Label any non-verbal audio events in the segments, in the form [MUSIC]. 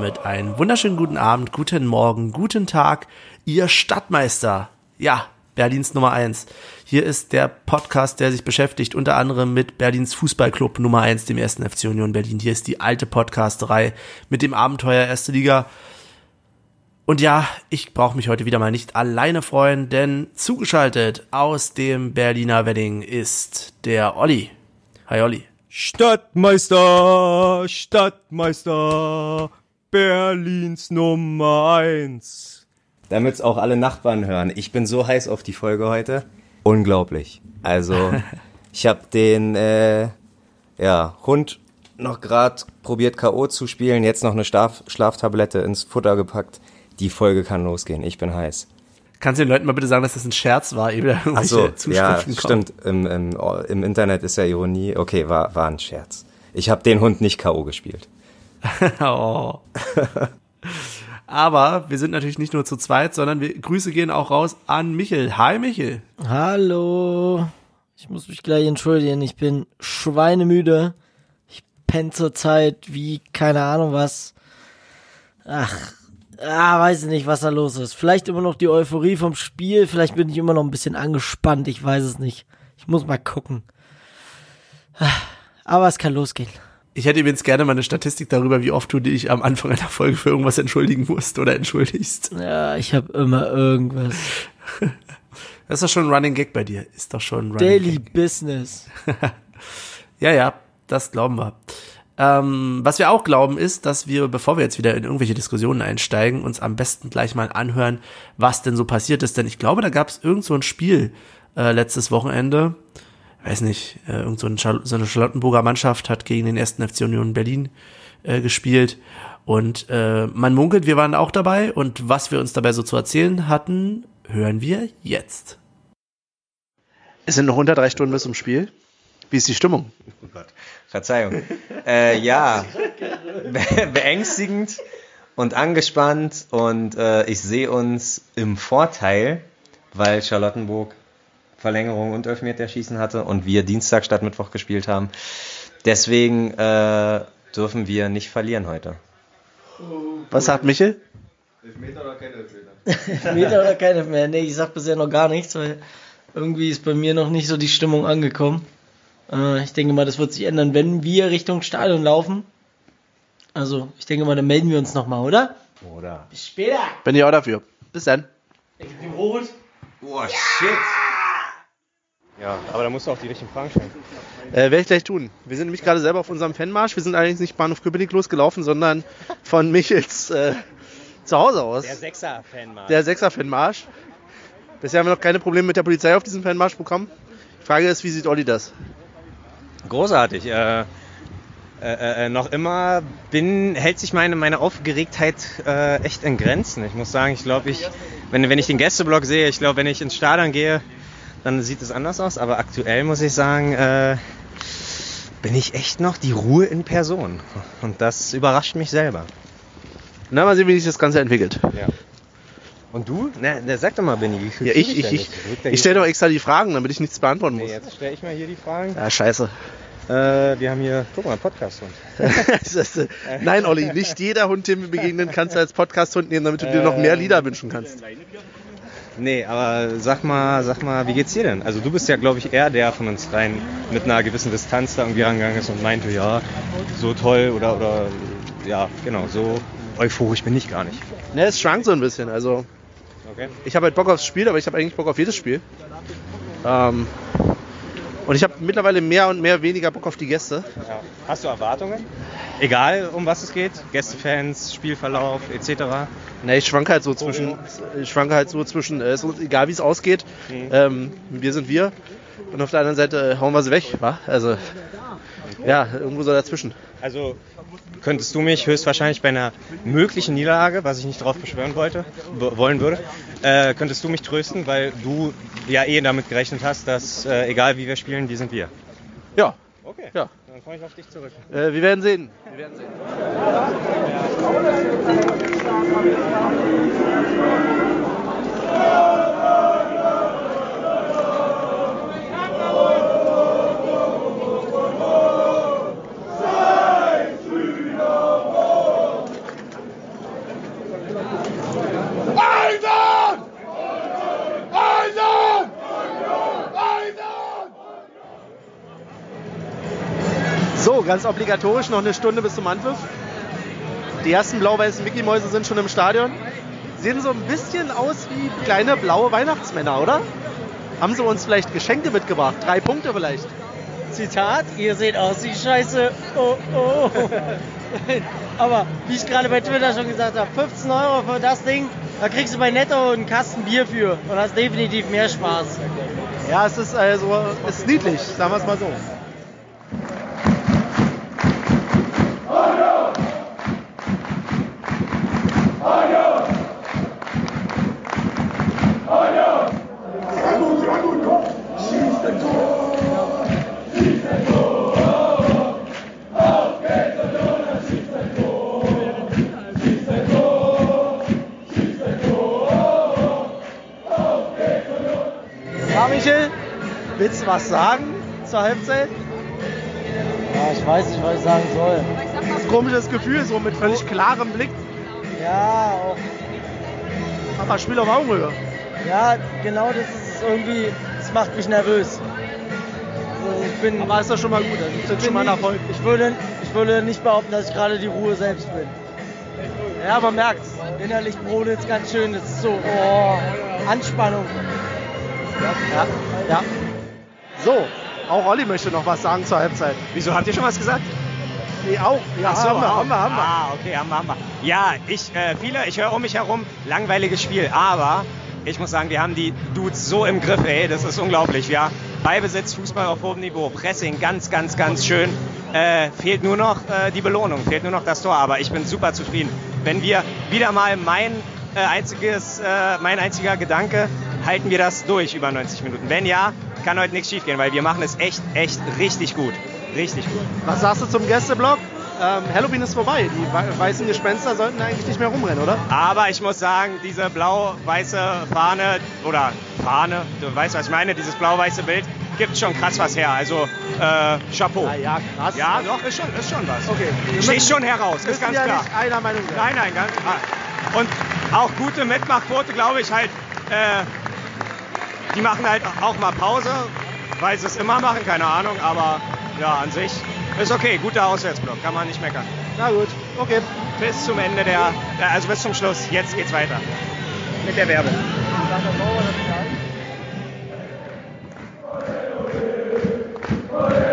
damit einen wunderschönen guten Abend, guten Morgen, guten Tag, ihr Stadtmeister. Ja, Berlins Nummer eins. Hier ist der Podcast, der sich beschäftigt unter anderem mit Berlins Fußballclub Nummer eins, dem ersten FC Union Berlin. Hier ist die alte Podcasterei mit dem Abenteuer Erste Liga. Und ja, ich brauche mich heute wieder mal nicht alleine freuen, denn zugeschaltet aus dem Berliner Wedding ist der Olli. Hi Olli. Stadtmeister, Stadtmeister, Berlins Nummer eins. Damit's auch alle Nachbarn hören. Ich bin so heiß auf die Folge heute. Unglaublich. Also, [LAUGHS] ich habe den äh, ja, Hund noch gerade probiert K.O. zu spielen, jetzt noch eine Schlaf Schlaftablette ins Futter gepackt. Die Folge kann losgehen. Ich bin heiß. Kannst du den Leuten mal bitte sagen, dass das ein Scherz war, eben Ach so, ja, kommen? stimmt. Im, im, Im Internet ist ja Ironie. Okay, war, war ein Scherz. Ich habe den Hund nicht K.O. gespielt. [LAUGHS] oh. Aber wir sind natürlich nicht nur zu zweit, sondern wir, Grüße gehen auch raus an Michel. Hi Michel. Hallo. Ich muss mich gleich entschuldigen. Ich bin schweinemüde. Ich penne zur Zeit wie keine Ahnung was. Ach, ah, weiß nicht, was da los ist. Vielleicht immer noch die Euphorie vom Spiel. Vielleicht bin ich immer noch ein bisschen angespannt. Ich weiß es nicht. Ich muss mal gucken. Aber es kann losgehen. Ich hätte übrigens gerne mal eine Statistik darüber, wie oft du dich am Anfang einer Folge für irgendwas entschuldigen musst oder entschuldigst. Ja, ich habe immer irgendwas. [LAUGHS] Das ist doch schon ein Running Gag bei dir. Ist doch schon ein Running Daily Gag. Business. [LAUGHS] ja, ja, das glauben wir. Ähm, was wir auch glauben ist, dass wir, bevor wir jetzt wieder in irgendwelche Diskussionen einsteigen, uns am besten gleich mal anhören, was denn so passiert ist. Denn ich glaube, da gab es irgend so ein Spiel äh, letztes Wochenende. Weiß nicht, äh, irgend so, ein so eine Charlottenburger Mannschaft hat gegen den ersten FC Union Berlin äh, gespielt. Und äh, man munkelt, wir waren auch dabei. Und was wir uns dabei so zu erzählen hatten, hören wir jetzt. Es sind noch unter drei Stunden bis zum Spiel. Wie ist die Stimmung? Oh Gott, Verzeihung. äh, ja, be [LAUGHS] beängstigend und angespannt und äh, ich sehe uns im Vorteil, weil Charlottenburg Verlängerung und Elfmeterschießen hatte und wir Dienstag statt Mittwoch gespielt haben. Deswegen äh, dürfen wir nicht verlieren heute. Was sagt Michel? Elfmeter oder kein Elfmeter? [LAUGHS] Elfmeter oder kein Elfmeter? Nee, ich sag bisher noch gar nichts, weil irgendwie ist bei mir noch nicht so die Stimmung angekommen. Äh, ich denke mal, das wird sich ändern, wenn wir Richtung Stadion laufen. Also, ich denke mal, dann melden wir uns nochmal, oder? Oder? Bis später. Bin ich auch dafür. Bis dann. Ich dem Rot. Boah, shit. Ja, aber da musst du auch die richtigen Fragen stellen. Äh, werde ich gleich tun. Wir sind nämlich gerade selber auf unserem Fanmarsch. Wir sind allerdings nicht Bahnhof Köpenick losgelaufen, sondern von Michels äh, zu Hause aus. Der Sechser-Fanmarsch. Der Sechser-Fanmarsch. Bisher haben wir noch keine Probleme mit der Polizei auf diesem Fanmarsch bekommen. Die Frage ist, wie sieht Olli das? Großartig. Äh, äh, äh, noch immer bin, hält sich meine, meine Aufgeregtheit äh, echt in Grenzen. Ich muss sagen, ich glaube, ich, wenn, wenn ich den Gästeblock sehe, ich glaube, wenn ich ins Stadion gehe, dann sieht es anders aus. Aber aktuell muss ich sagen, äh, bin ich echt noch die Ruhe in Person. Und das überrascht mich selber. Na, mal sehen, wie sich das Ganze entwickelt. Ja. Und du? Na, na, sag doch mal, Benny, wie fühlst Ja, ich, ich, ich, ich stelle doch extra die Fragen, damit ich nichts beantworten Nee, muss. jetzt stelle ich mal hier die Fragen. Ja, scheiße. Äh, wir haben hier, guck mal, Podcast-Hund. [LAUGHS] Äh, Nein, Olli, nicht jeder Hund, dem wir begegnen, kannst du als Podcast-Hund nehmen, damit du dir noch mehr Lieder wünschen kannst. Nee, aber sag mal, sag mal, wie geht's dir denn? Also du bist ja, glaube ich, eher der von uns rein mit einer gewissen Distanz da irgendwie rangegangen ist und meinte, ja, so toll oder, oder ja, genau, so euphorisch bin ich gar nicht. Ne, es schwankt so ein bisschen. Also, Okay. ich habe halt Bock aufs Spiel, aber ich habe eigentlich Bock auf jedes Spiel. Ähm, und ich habe mittlerweile mehr und mehr weniger Bock auf die Gäste. Ja. Hast du Erwartungen? Egal, um was es geht, Gästefans, Spielverlauf etc. Ne, ich schwanke halt so zwischen, ich schwanke halt so zwischen, äh, uns egal wie es ausgeht. Ähm, wir sind wir. Und auf der anderen Seite äh, hauen wir sie weg, wa? Also, ja, irgendwo so dazwischen. Also könntest du mich höchstwahrscheinlich bei einer möglichen Niederlage, was ich nicht drauf beschwören wollte, wollen würde, äh, könntest du mich trösten, weil du ja eh damit gerechnet hast, dass äh, egal wie wir spielen, die sind wir. Ja, Okay. Ja. Dann komme ich auf dich zurück. äh, wir werden sehen. Wir werden sehen. So, ganz obligatorisch noch eine Stunde bis zum Anpfiff. Die ersten blau-weißen Mickey-Mäuse sind schon im Stadion. Sehen so ein bisschen aus wie kleine blaue Weihnachtsmänner, oder? Haben sie uns vielleicht Geschenke mitgebracht? Drei Punkte vielleicht. Zitat, ihr seht aus wie Scheiße. Oh, oh. [LAUGHS] Aber wie ich gerade bei Twitter schon gesagt habe, 15 Euro für das Ding, da kriegst du bei Netto einen Kasten Bier für und hast definitiv mehr Spaß. Ja, es ist also es ist niedlich, sagen wir es mal so. Michel, willst du was sagen zur Halbzeit? Ja, ich weiß nicht, was ich sagen soll. Das komisches Gefühl, so mit völlig klarem Blick. Ja, auch, Aber Spiel auf Augenhöhe. ja, genau das ist irgendwie, das macht mich nervös. Also ich bin, Aber ist doch schon mal gut, das ist ich, jetzt schon mal ein Erfolg. ich, würde, ich würde nicht behaupten, dass ich gerade die Ruhe selbst bin. Ja, man merkt's. Innerlich brodelt es ganz schön, das ist so, oh, Anspannung. Ja, ja. So, auch Olli möchte noch was sagen zur Halbzeit. Wieso, habt ihr schon was gesagt? Nee, auch. Ja, so, haben wir, haben wir, haben wir. Ah, okay, haben wir, haben wir. Ja, ich, äh, viele, ich höre um mich herum, langweiliges Spiel, aber ich muss sagen, wir haben die Dudes so im Griff, ey, das ist unglaublich, ja. Ballbesitz, Fußball auf hohem Niveau, Pressing, ganz, ganz, ganz schön. Äh, fehlt nur noch äh, die Belohnung, fehlt nur noch das Tor, aber ich bin super zufrieden. Wenn wir wieder mal mein äh, einziges, äh, mein einziger Gedanke, halten wir das durch über 90 Minuten. Wenn ja, kann heute nichts schiefgehen, weil wir machen es echt, echt richtig gut. Richtig gut. Was sagst du zum Gästeblock? Ähm, Halloween ist vorbei. Die wei- weißen Gespenster sollten eigentlich nicht mehr rumrennen, oder? Aber ich muss sagen, diese blau-weiße Fahne oder Fahne, du weißt, was ich meine, dieses blau-weiße Bild gibt schon krass was her. Also äh, Chapeau. Na ja, krass. Ja, doch, ist schon, ist schon was. Okay. Steht schon heraus, ist ganz ja klar. nicht einer Meinung sein. Nein, nein, ganz ah. Und auch gute Mitmachquote, glaube ich, halt, äh, die machen halt auch mal Pause, weil sie es immer machen, keine Ahnung, aber ja, an sich ist okay. Guter Auswärtsblock, kann man nicht meckern. Na gut, okay. Bis zum Ende der, äh, also bis zum Schluss. Jetzt geht's weiter mit der Werbung. Feuer!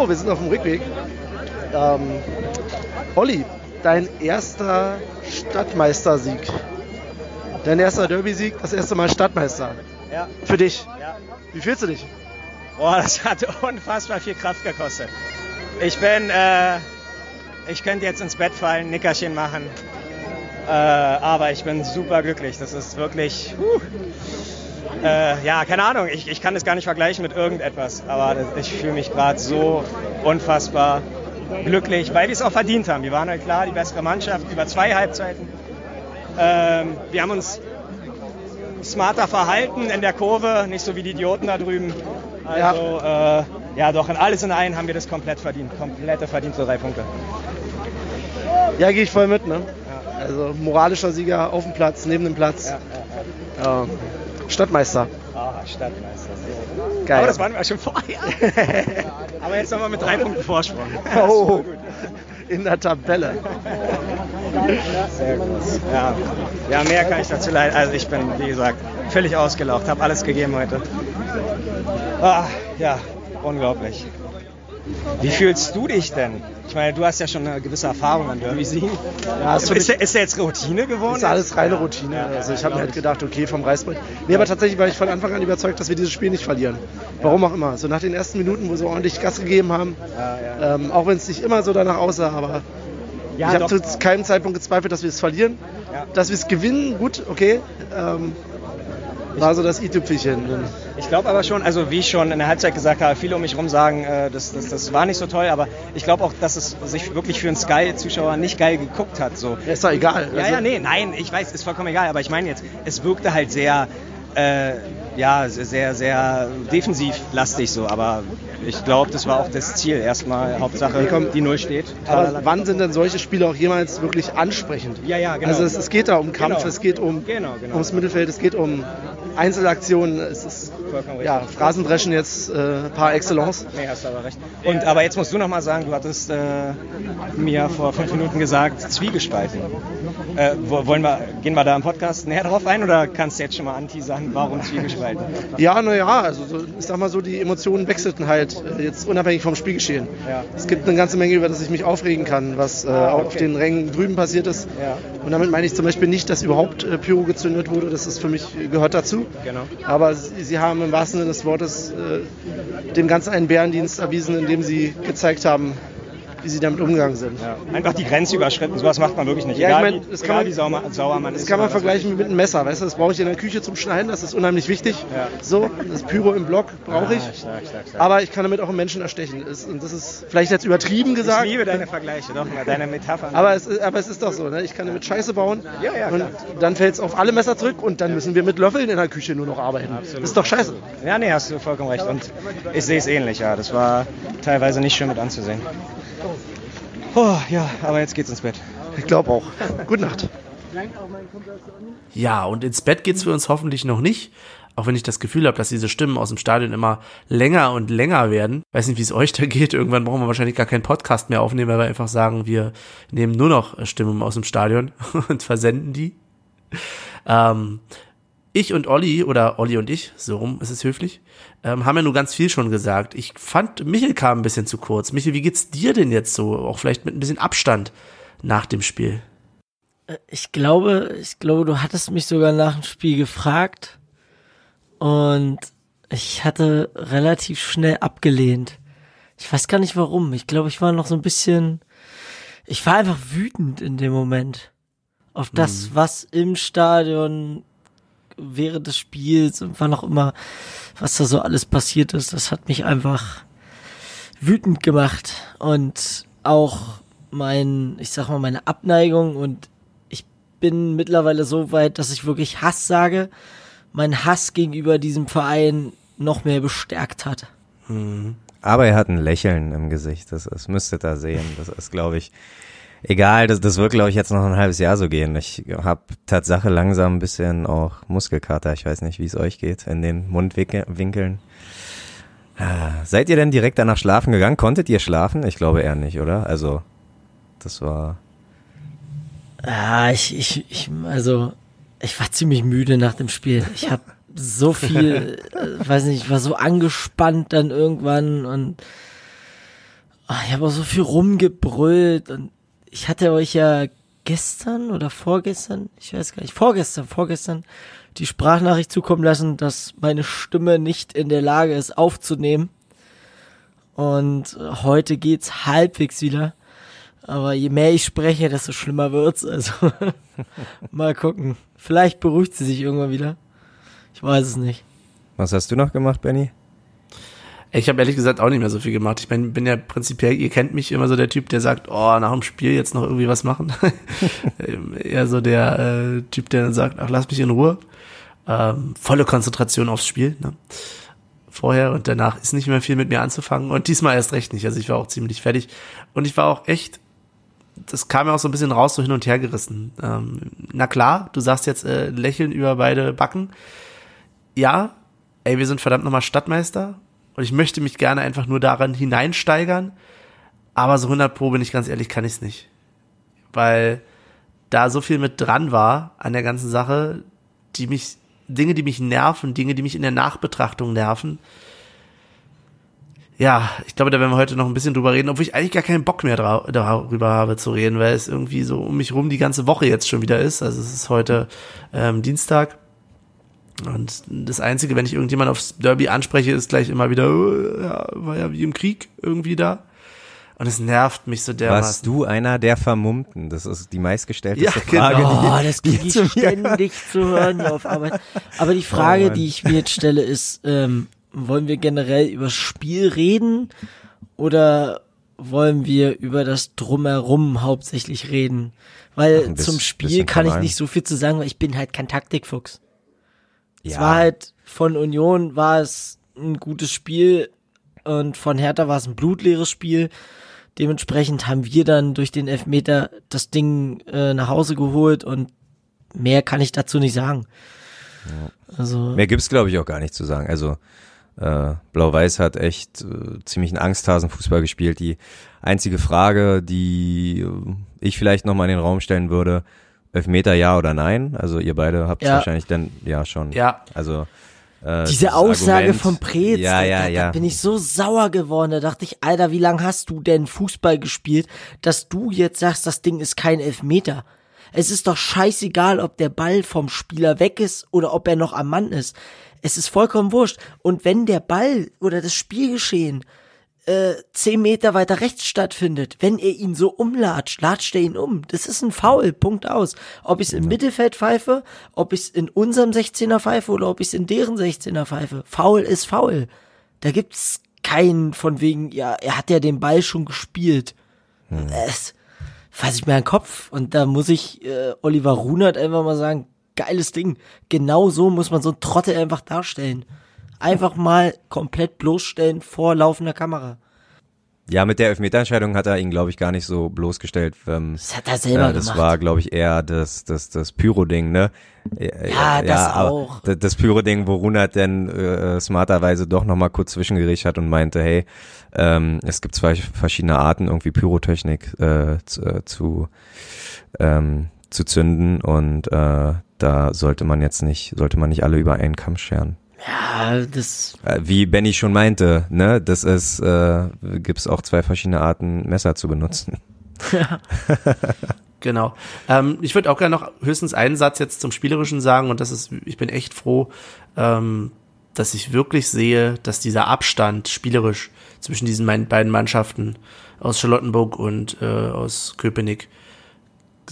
So, wir sind auf dem Rückweg. Ähm, Olli, dein erster Stadtmeistersieg. Dein erster Derby-Sieg, das erste Mal Stadtmeister. Ja. Für dich. Ja. Wie fühlst du dich? Boah, das hat [LAUGHS] unfassbar viel Kraft gekostet. Ich bin, äh, ich könnte jetzt ins Bett fallen, Nickerchen machen. Äh, aber ich bin super glücklich. Das ist wirklich, huh. Äh, ja, keine Ahnung. Ich, ich kann das gar nicht vergleichen mit irgendetwas. Aber das, ich fühle mich gerade so unfassbar glücklich, weil wir es auch verdient haben. Wir waren halt klar die bessere Mannschaft über zwei Halbzeiten. Ähm, wir haben uns smarter verhalten in der Kurve, nicht so wie die Idioten da drüben. Also, ja, äh, ja doch, in alles in allem haben wir das komplett verdient. Komplette verdiente drei Punkte. Ja, gehe ich voll mit, ne? Also moralischer Sieger auf dem Platz, neben dem Platz. Ja, Ähm, Stadtmeister. Ah, Stadtmeister. Geil. Aber das waren wir schon vorher. [LAUGHS] Aber jetzt nochmal mit drei Punkten Vorsprung. Oh, in der Tabelle. Sehr gut. Ja. ja, mehr kann ich dazu leiden. Also ich bin, wie gesagt, völlig ausgelaucht, habe alles gegeben heute. Ah, ja, unglaublich. Wie fühlst du dich denn? Ich meine, du hast ja schon eine gewisse Erfahrung an Derby siegen. Ja, ist ist, ist der jetzt Routine geworden? Ist alles reine Routine. Also ich habe mir halt gedacht, okay, vom Reißbrett. Nee, aber tatsächlich war ich von Anfang an überzeugt, dass wir dieses Spiel nicht verlieren. Warum auch immer. So nach den ersten Minuten, wo sie ordentlich Gas gegeben haben, ähm, auch wenn es nicht immer so danach aussah, aber Ja, ich habe zu keinem Zeitpunkt gezweifelt, dass wir es verlieren. Ja. Dass wir es gewinnen, gut, okay. Ähm, war so das i-Tüpfelchen. Ich glaube aber schon, also wie ich schon in der Halbzeit gesagt habe, viele um mich herum sagen, äh, das, das, das war nicht so toll, aber ich glaube auch, dass es sich wirklich für einen Sky-Zuschauer nicht geil geguckt hat. So. Ja, ist doch egal. Ja, Also- ja, nee, nein, ich weiß, ist vollkommen egal, aber ich meine jetzt, es wirkte halt sehr, äh, ja, sehr, sehr defensiv lastig so, aber ich glaube, das war auch das Ziel erstmal. Hauptsache, die Null steht. Aber wann sind denn solche Spiele auch jemals wirklich ansprechend? Ja, ja, genau. Also es, es geht da um Kampf, Genau. es geht um Genau, genau. ums Mittelfeld, es geht um Einzelaktionen, es ist Vollkommen ja, richtig. Phrasendreschen jetzt äh, par excellence. Nee, hast du aber recht. Und, aber jetzt musst du noch mal sagen, du hattest äh, mir vor fünf Minuten gesagt, Zwiegespalten. Äh, wo, wollen wir, gehen wir da im Podcast näher drauf ein oder kannst du jetzt schon mal anti sagen, warum Zwiegespalten? Ja, naja, also so, ich sag mal so, die Emotionen wechselten halt äh, jetzt unabhängig vom Spielgeschehen. Ja. Es gibt eine ganze Menge, über das ich mich aufregen kann, was äh, Ah, auch auf okay. den Rängen drüben passiert ist. Ja. Und damit meine ich zum Beispiel nicht, dass überhaupt äh, Pyro gezündet wurde, das ist für mich gehört dazu. Genau. Aber sie, sie haben im wahrsten Sinne des Wortes äh, dem Ganzen einen Bärendienst erwiesen, indem sie gezeigt haben, wie sie damit umgegangen sind. Ja. Einfach die Grenze überschritten, sowas macht man wirklich nicht. Ja, ich egal mein, wie, das egal kann man- wie sauer, sauer man Das ist. kann man vergleichen mit einem Messer, weißt du, das brauche ich in der Küche zum Schneiden, das ist unheimlich wichtig. Ja. So, das Pyro im Block brauche ich. Stark, stark, stark. Aber ich kann damit auch einen Menschen erstechen. Das- Und das ist vielleicht jetzt übertrieben gesagt. Ich liebe deine Vergleiche, doch, deine Metaphern. aber es, ist- aber es ist doch so, ne? ich kann damit Scheiße bauen Ja, ja, und dann fällt es auf alle Messer zurück und dann müssen wir mit Löffeln in der Küche nur noch arbeiten. Das ist doch scheiße. Ja, nee, hast du vollkommen recht. Und ich sehe es ähnlich, ja. Das war teilweise nicht schön mit anzusehen. Oh, ja, aber jetzt geht's ins Bett. Ich glaube auch. Gute Nacht. Ja, und ins Bett geht's für uns hoffentlich noch nicht. Auch wenn ich das Gefühl habe, dass diese Stimmen aus dem Stadion immer länger und länger werden. Weiß nicht, wie es euch da geht. Irgendwann brauchen wir wahrscheinlich gar keinen Podcast mehr aufnehmen, weil wir einfach sagen, wir nehmen nur noch Stimmen aus dem Stadion [LAUGHS] und versenden die. Ähm, ich und Olli, oder Olli und ich, so rum ist es höflich, ähm, haben ja nur ganz viel schon gesagt. Ich fand, Michel kam ein bisschen zu kurz. Michel, wie geht's dir denn jetzt so? Auch vielleicht mit ein bisschen Abstand nach dem Spiel. Ich glaube, ich glaube, du hattest mich sogar nach dem Spiel gefragt und ich hatte relativ schnell abgelehnt. Ich weiß gar nicht warum. Ich glaube, ich war noch so ein bisschen, ich war einfach wütend in dem Moment auf das, was im Stadion während des Spiels und wann auch immer, was da so alles passiert ist. Das hat mich einfach wütend gemacht und auch mein, ich sag mal, meine Abneigung und ich bin mittlerweile so weit, dass ich wirklich Hass sage, mein Hass gegenüber diesem Verein noch mehr bestärkt hat. Aber er hat ein Lächeln im Gesicht. Das, das ihr sehen. Das ist, glaube ich, egal. Das, das wird, glaube ich, jetzt noch ein halbes Jahr so gehen. Ich habe Tatsache langsam ein bisschen auch Muskelkater. Ich weiß nicht, wie es euch geht in den Mundwinkeln. Ah, Seid ihr denn direkt danach schlafen gegangen? Konntet ihr schlafen? Ich glaube eher nicht, oder? Also, das war. Ja, ich, ich, ich, also, ich war ziemlich müde nach dem Spiel. Ich habe so viel, äh, weiß nicht, ich war so angespannt dann irgendwann und Ach, ich habe auch so viel rumgebrüllt und ich hatte euch ja gestern oder vorgestern, ich weiß gar nicht, vorgestern, vorgestern die Sprachnachricht zukommen lassen, dass meine Stimme nicht in der Lage ist aufzunehmen. Und heute geht's halbwegs wieder. Aber je mehr ich spreche, desto schlimmer wird's. Also [LAUGHS] mal gucken. Vielleicht beruhigt sie sich irgendwann wieder. Ich weiß es nicht. Was hast du noch gemacht, Benny? Ich habe ehrlich gesagt auch nicht mehr so viel gemacht. Ich bin, bin ja prinzipiell, ihr kennt mich immer so der Typ, der sagt, oh, nach dem Spiel jetzt noch irgendwie was machen. [LAUGHS] Eher so der äh, Typ, der dann sagt, ach, lass mich in Ruhe. Ähm, volle Konzentration aufs Spiel. Ne? Vorher und danach ist nicht mehr viel mit mir anzufangen. Und diesmal erst recht nicht. Also ich war auch ziemlich fertig. Und ich war auch echt, das kam ja auch so ein bisschen raus, so hin und her gerissen. Ähm, na klar, du sagst jetzt äh, lächeln über beide Backen. Ja, ey, wir sind verdammt nochmal Stadtmeister und ich möchte mich gerne einfach nur daran hineinsteigern. Aber so 100 Pro, bin ich ganz ehrlich, kann ich es nicht. Weil da so viel mit dran war an der ganzen Sache, die mich, Dinge, die mich nerven, Dinge, die mich in der Nachbetrachtung nerven. Ja, ich glaube, da werden wir heute noch ein bisschen drüber reden, obwohl ich eigentlich gar keinen Bock mehr darüber habe zu reden, weil es irgendwie so um mich rum die ganze Woche jetzt schon wieder ist. Also es ist heute ähm, Dienstag und das Einzige, wenn ich irgendjemand aufs Derby anspreche, ist gleich immer wieder, oh, ja, war ja wie im Krieg irgendwie da. Und es nervt mich so dermaßen. Warst du einer der Vermummten? Das ist die meistgestellteste Ja, Frage. genau. Oh, das kriege ich ständig zu hören hier auf Arbeit. Aber die Frage, Oh die ich mir jetzt stelle, ist, ähm, wollen wir generell über das Spiel reden oder wollen wir über das Drumherum hauptsächlich reden? Weil Ach, zum Spiel kann ich nicht so viel zu sagen, weil ich bin halt kein Taktikfuchs. Es Ja. war halt, von Union war es ein gutes Spiel und von Hertha war es ein blutleeres Spiel. Dementsprechend haben wir dann durch den Elfmeter das Ding äh, nach Hause geholt und mehr kann ich dazu nicht sagen. Also, Mehr gibt's glaube ich auch gar nicht zu sagen. Also äh, Blau-Weiß hat echt äh, ziemlich einen Angsthasen-Fußball gespielt. Die einzige Frage, die äh, ich vielleicht noch mal in den Raum stellen würde, Elfmeter ja oder nein? Also ihr beide habt Ja. wahrscheinlich dann ja schon. Ja, Also äh, diese Aussage Argument- von Preetz, ja, ja, da, ja. da bin ich so sauer geworden. Da dachte ich, Alter, wie lange hast du denn Fußball gespielt, dass du jetzt sagst, das Ding ist kein Elfmeter? Es ist doch scheißegal, ob der Ball vom Spieler weg ist oder ob er noch am Mann ist. Es ist vollkommen wurscht. Und wenn der Ball oder das Spielgeschehen äh, zehn Meter weiter rechts stattfindet, wenn er ihn so umlatscht, latscht er ihn um. Das ist ein Foul, Punkt aus. Ob ich es im Mittelfeld pfeife, ob ich es in unserem 16er pfeife oder ob ich es in deren 16er pfeife. Foul ist Foul. Da gibt's keinen von wegen, ja, er hat ja den Ball schon gespielt. Es fasse ich mir an den Kopf und da muss ich äh, Oliver Runert einfach mal sagen, geiles Ding. Genau so muss man so einen Trottel einfach darstellen. Einfach mal komplett bloßstellen vor laufender Kamera. Ja, mit der Elfmeterentscheidung hat er ihn, glaube ich, gar nicht so bloßgestellt. Ähm, Das hat er selber äh, das gemacht. war, glaube ich, eher das, das, das Pyro-Ding, ne? Ja, das aber auch. d- Das Pyro-Ding, wo Runert dann äh, smarterweise doch nochmal kurz zwischengerichtet hat und meinte, hey, ähm, es gibt zwei verschiedene Arten, irgendwie Pyrotechnik äh, zu, äh, zu, ähm, zu zünden und äh, da sollte man jetzt nicht, sollte man nicht alle über einen Kamm scheren. Ja, das, Äh, Wie Benny schon meinte, ne, das ist, äh, gibt's auch zwei verschiedene Arten, Messer zu benutzen. [LAUGHS] Genau. Ähm, ich würde auch gerne noch höchstens einen Satz jetzt zum Spielerischen sagen und das ist, ich bin echt froh, ähm, dass ich wirklich sehe, dass dieser Abstand spielerisch zwischen diesen beiden Mannschaften aus Charlottenburg und äh, aus Köpenick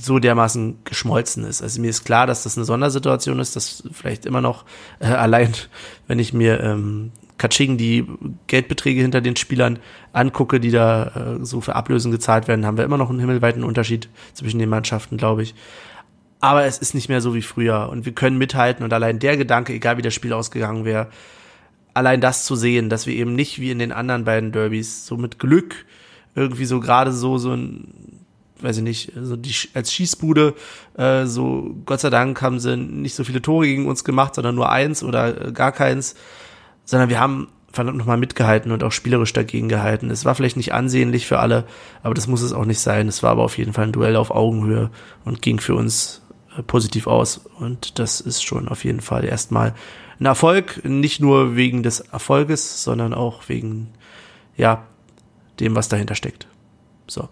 so dermaßen geschmolzen ist. Also mir ist klar, dass das eine Sondersituation ist, dass vielleicht immer noch äh, allein, [LAUGHS] wenn ich mir ähm, Katsching die Geldbeträge hinter den Spielern angucke, die da äh, so für Ablösen gezahlt werden, haben wir immer noch einen himmelweiten Unterschied zwischen den Mannschaften, glaube ich. Aber es ist nicht mehr so wie früher und wir können mithalten und allein der Gedanke, egal wie das Spiel ausgegangen wäre, allein das zu sehen, dass wir eben nicht wie in den anderen beiden Derbys so mit Glück irgendwie so gerade so so ein weiß ich nicht, so die als Schießbude äh, so Gott sei Dank haben sie nicht so viele Tore gegen uns gemacht, sondern nur eins oder äh, gar keins, sondern wir haben verdammt nochmal mitgehalten und auch spielerisch dagegen gehalten. Es war vielleicht nicht ansehnlich für alle, aber das muss es auch nicht sein. Es war aber auf jeden Fall ein Duell auf Augenhöhe und ging für uns äh, positiv aus. Und das ist schon auf jeden Fall erstmal ein Erfolg, nicht nur wegen des Erfolges, sondern auch wegen, ja, dem, was dahinter steckt. So.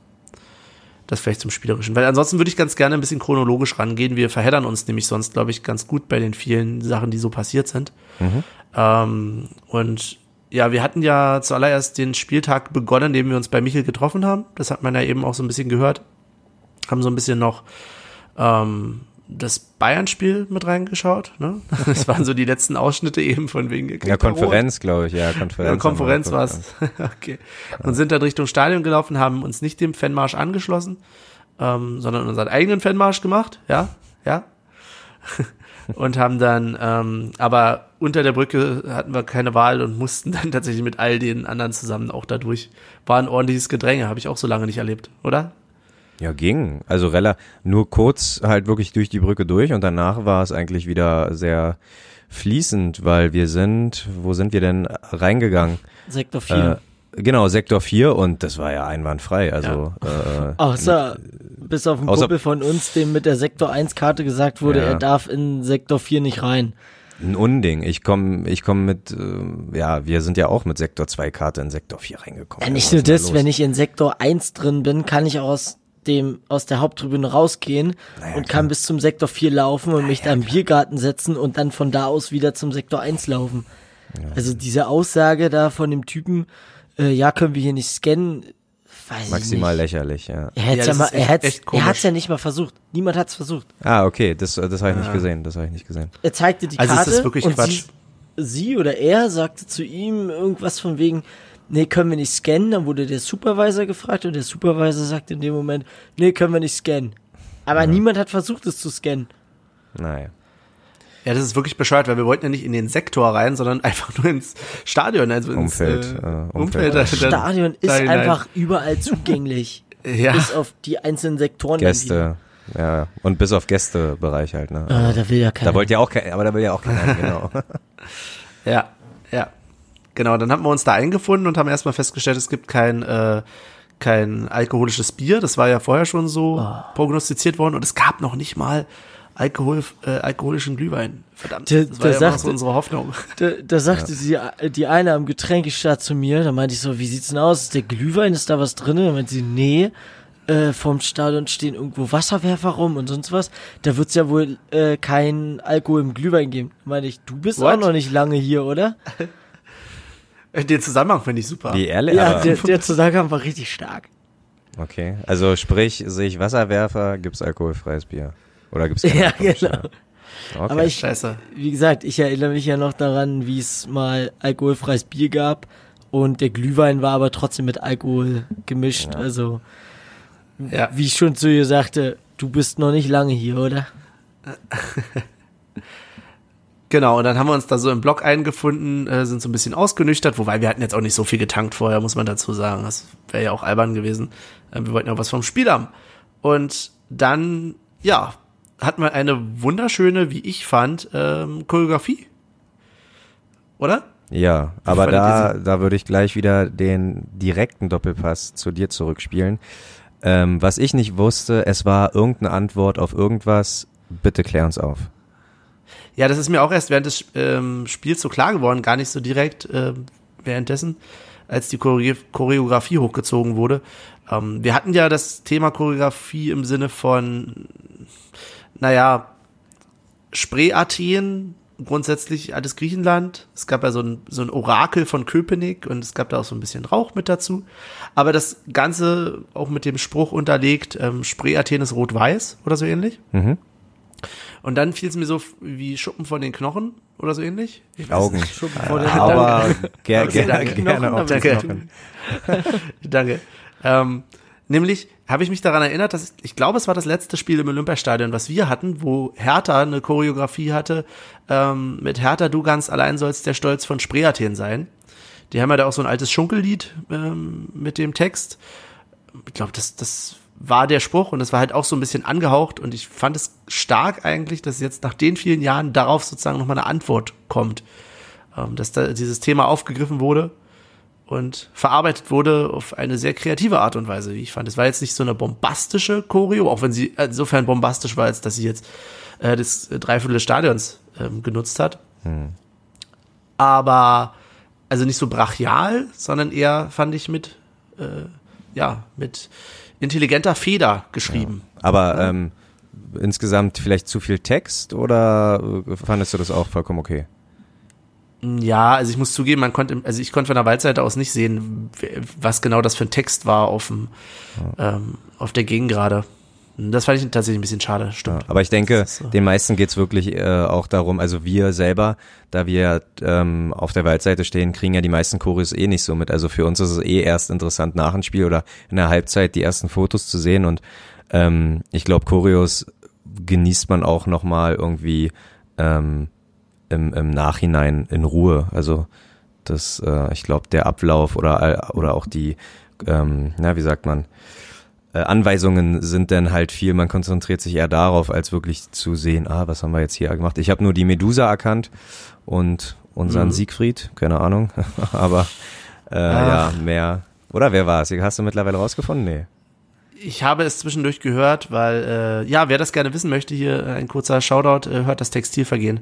Das vielleicht zum Spielerischen. Weil ansonsten würde ich ganz gerne ein bisschen chronologisch rangehen. Wir verheddern uns nämlich sonst, glaube ich, ganz gut bei den vielen Sachen, die so passiert sind. Mhm. Ähm, und ja, wir hatten ja zuallererst den Spieltag begonnen, indem wir uns bei Michel getroffen haben. Das hat man ja eben auch so ein bisschen gehört. Haben so ein bisschen noch ähm, das Bayern-Spiel mit reingeschaut. Ne? [LAUGHS] Das waren so die letzten Ausschnitte eben von wegen. Ja, Konferenz, glaube ich. Ja, Konferenz. Ja, Konferenz war es. [LAUGHS] okay. Und sind dann Richtung Stadion gelaufen, haben uns nicht dem Fanmarsch angeschlossen, ähm, sondern unseren eigenen Fanmarsch gemacht. Ja, ja. [LAUGHS] und haben dann, ähm, aber unter der Brücke hatten wir keine Wahl und mussten dann tatsächlich mit all den anderen zusammen auch dadurch. War ein ordentliches Gedränge, habe ich auch so lange nicht erlebt, oder? Ja, ging. Also rela nur kurz halt wirklich durch die Brücke durch und danach war es eigentlich wieder sehr fließend, weil wir sind, wo sind wir denn reingegangen? Sektor 4. Äh, genau, Sektor 4 und das war ja einwandfrei. Also ja. äh, Außer bis auf einen außer, Kumpel von uns, dem mit der Sektor 1 Karte gesagt wurde, ja. er darf in Sektor 4 nicht rein. Ein Unding. Ich komme ich komm mit, äh, ja, wir sind ja auch mit Sektor 2 Karte in Sektor 4 reingekommen. Ja, nicht nur das, wenn ich in Sektor 1 drin bin, kann ich aus dem aus der Haupttribüne rausgehen naja, und kann bis zum Sektor 4 laufen und naja, mich da im Biergarten setzen und dann von da aus wieder zum Sektor 1 laufen. Ja. Also diese Aussage da von dem Typen, äh, ja, können wir hier nicht scannen, weiß Maximal ich nicht. lächerlich, ja. Er hätte ja, ja mal, er er hat's ja nicht mal versucht. Niemand hat's versucht. Ah, okay, das, das habe ich nicht gesehen, das habe ich nicht gesehen. Er zeigte die also Karte ist das wirklich und Quatsch. Sie, sie oder er sagte zu ihm irgendwas von wegen, nee, können wir nicht scannen. Dann wurde der Supervisor gefragt und der Supervisor sagte in dem Moment, nee, können wir nicht scannen. Aber ja. niemand hat versucht, es zu scannen. Naja. Ja, das ist wirklich bescheuert, weil wir wollten ja nicht in den Sektor rein, sondern [LAUGHS] einfach nur ins Stadion, also ins Umfeld. Äh, Umfeld. Umfeld. Das Stadion ist einfach überall zugänglich. [LAUGHS] ja. Bis auf die einzelnen Sektoren. Gäste. Ja, und bis auf Gästebereich halt, ne? Ah, da will ja keiner. Da wollt ihr auch kein, aber da will ja auch keiner, [LAUGHS] genau. ja, ja. Genau, dann haben wir uns da eingefunden und haben erstmal festgestellt, es gibt kein, äh, kein alkoholisches Bier. Das war ja vorher schon so oh. prognostiziert worden und es gab noch nicht mal Alkohol, äh, alkoholischen Glühwein. Verdammt, das war da ja sagte, so unsere Hoffnung. Da, da sagte ja. sie, die eine am Getränkestadt zu mir, da meinte ich so, wie sieht's denn aus? Ist der Glühwein, ist da was drin? Da meinte sie, nee, äh, vom Stadion stehen irgendwo Wasserwerfer rum und sonst was. Da wird's ja wohl äh, kein Alkohol im Glühwein geben. Da meinte ich, du bist What? auch noch nicht lange hier, oder? [LAUGHS] Den Zusammenhang finde ich super. Wie ehrlich? Ja, der, der Zusammenhang war richtig stark. Okay, also sprich, sehe ich Wasserwerfer, gibt's alkoholfreies Bier. Oder gibt's [LAUGHS] Ja, genau. Okay. Aber ich, Scheiße. wie gesagt, ich erinnere mich ja noch daran, wie es mal alkoholfreies Bier gab und der Glühwein war aber trotzdem mit Alkohol gemischt. Ja. Also, ja. wie ich schon zu ihr sagte, du bist noch nicht lange hier, oder? [LAUGHS] Genau, und dann haben wir uns da so im Block eingefunden, äh, sind so ein bisschen ausgenüchtert, wobei wir hatten jetzt auch nicht so viel getankt vorher, muss man dazu sagen. Das wäre ja auch albern gewesen. Äh, wir wollten ja was vom Spiel haben. Und dann, ja, hatten wir eine wunderschöne, wie ich fand, ähm, Choreografie. Oder? Ja, aber da, da würde ich gleich wieder den direkten Doppelpass zu dir zurückspielen. Ähm, was ich nicht wusste, es war irgendeine Antwort auf irgendwas. Bitte klär uns auf. Ja, das ist mir auch erst während des ähm, Spiels so klar geworden, gar nicht so direkt äh, währenddessen, als die Choreografie hochgezogen wurde. Ähm, wir hatten ja das Thema Choreografie im Sinne von, naja, Spree-Athen, grundsätzlich alles Griechenland. Es gab ja so ein, so ein Orakel von Köpenick und es gab da auch so ein bisschen Rauch mit dazu. Aber das Ganze auch mit dem Spruch unterlegt, ähm, Spree-Athen ist rot-weiß oder so ähnlich. Mhm. Und dann fiel es mir so wie Schuppen von den Knochen oder so ähnlich. Augen. Schuppen vor den Aber ger Okay, gerne, danke. gerne [LAUGHS] auch Danke. Knochen. [LAUGHS] Danke. Ähm, nämlich habe ich mich daran erinnert, dass ich glaube, es war das letzte Spiel im Olympiastadion, was wir hatten, wo Hertha eine Choreografie hatte. Ähm, mit Hertha, du ganz allein sollst der Stolz von Spreeathen sein. Die haben ja da auch so ein altes Schunkellied ähm, mit dem Text. Ich glaube, das, das war der Spruch und es war halt auch so ein bisschen angehaucht und ich fand es stark eigentlich, dass jetzt nach den vielen Jahren darauf sozusagen nochmal eine Antwort kommt, ähm, dass da dieses Thema aufgegriffen wurde und verarbeitet wurde auf eine sehr kreative Art und Weise, wie ich fand. Es war jetzt nicht so eine bombastische Choreo, auch wenn sie insofern bombastisch war, als dass sie jetzt äh, das Dreiviertel des Stadions ähm, genutzt hat. Hm. Aber also nicht so brachial, sondern eher fand ich mit äh, ja, mit intelligenter Feder geschrieben. Ja. Aber ähm, insgesamt vielleicht zu viel Text oder äh, fandest du das auch vollkommen okay? Ja, also ich muss zugeben, man konnte, also ich konnte von der Waldseite aus nicht sehen, was genau das für ein Text war auf dem, ja. ähm, auf der Gegengrade. Das fand ich tatsächlich ein bisschen schade, stimmt. Ja, aber ich denke, so. den meisten geht's wirklich äh, auch darum, also wir selber, da wir ähm, auf der Waldseite stehen, kriegen ja die meisten Choreos eh nicht so mit. Also für uns ist es eh erst interessant, nach dem Spiel oder in der Halbzeit die ersten Fotos zu sehen. Und ähm, ich glaube, Choreos genießt man auch nochmal irgendwie ähm, im, im Nachhinein in Ruhe. Also das, äh, ich glaube, der Ablauf oder, oder auch die, ähm, na, wie sagt man, äh, Anweisungen sind dann halt viel, man konzentriert sich eher darauf, als wirklich zu sehen, ah, was haben wir jetzt hier gemacht. Ich habe nur die Medusa erkannt und unseren mhm. Siegfried, keine Ahnung, [LAUGHS] aber äh, ja, mehr. Oder wer war es? Hast du mittlerweile rausgefunden? Nee. Ich habe es zwischendurch gehört, weil, äh, ja, wer das gerne wissen möchte, hier ein kurzer Shoutout, äh, hört das Textilvergehen.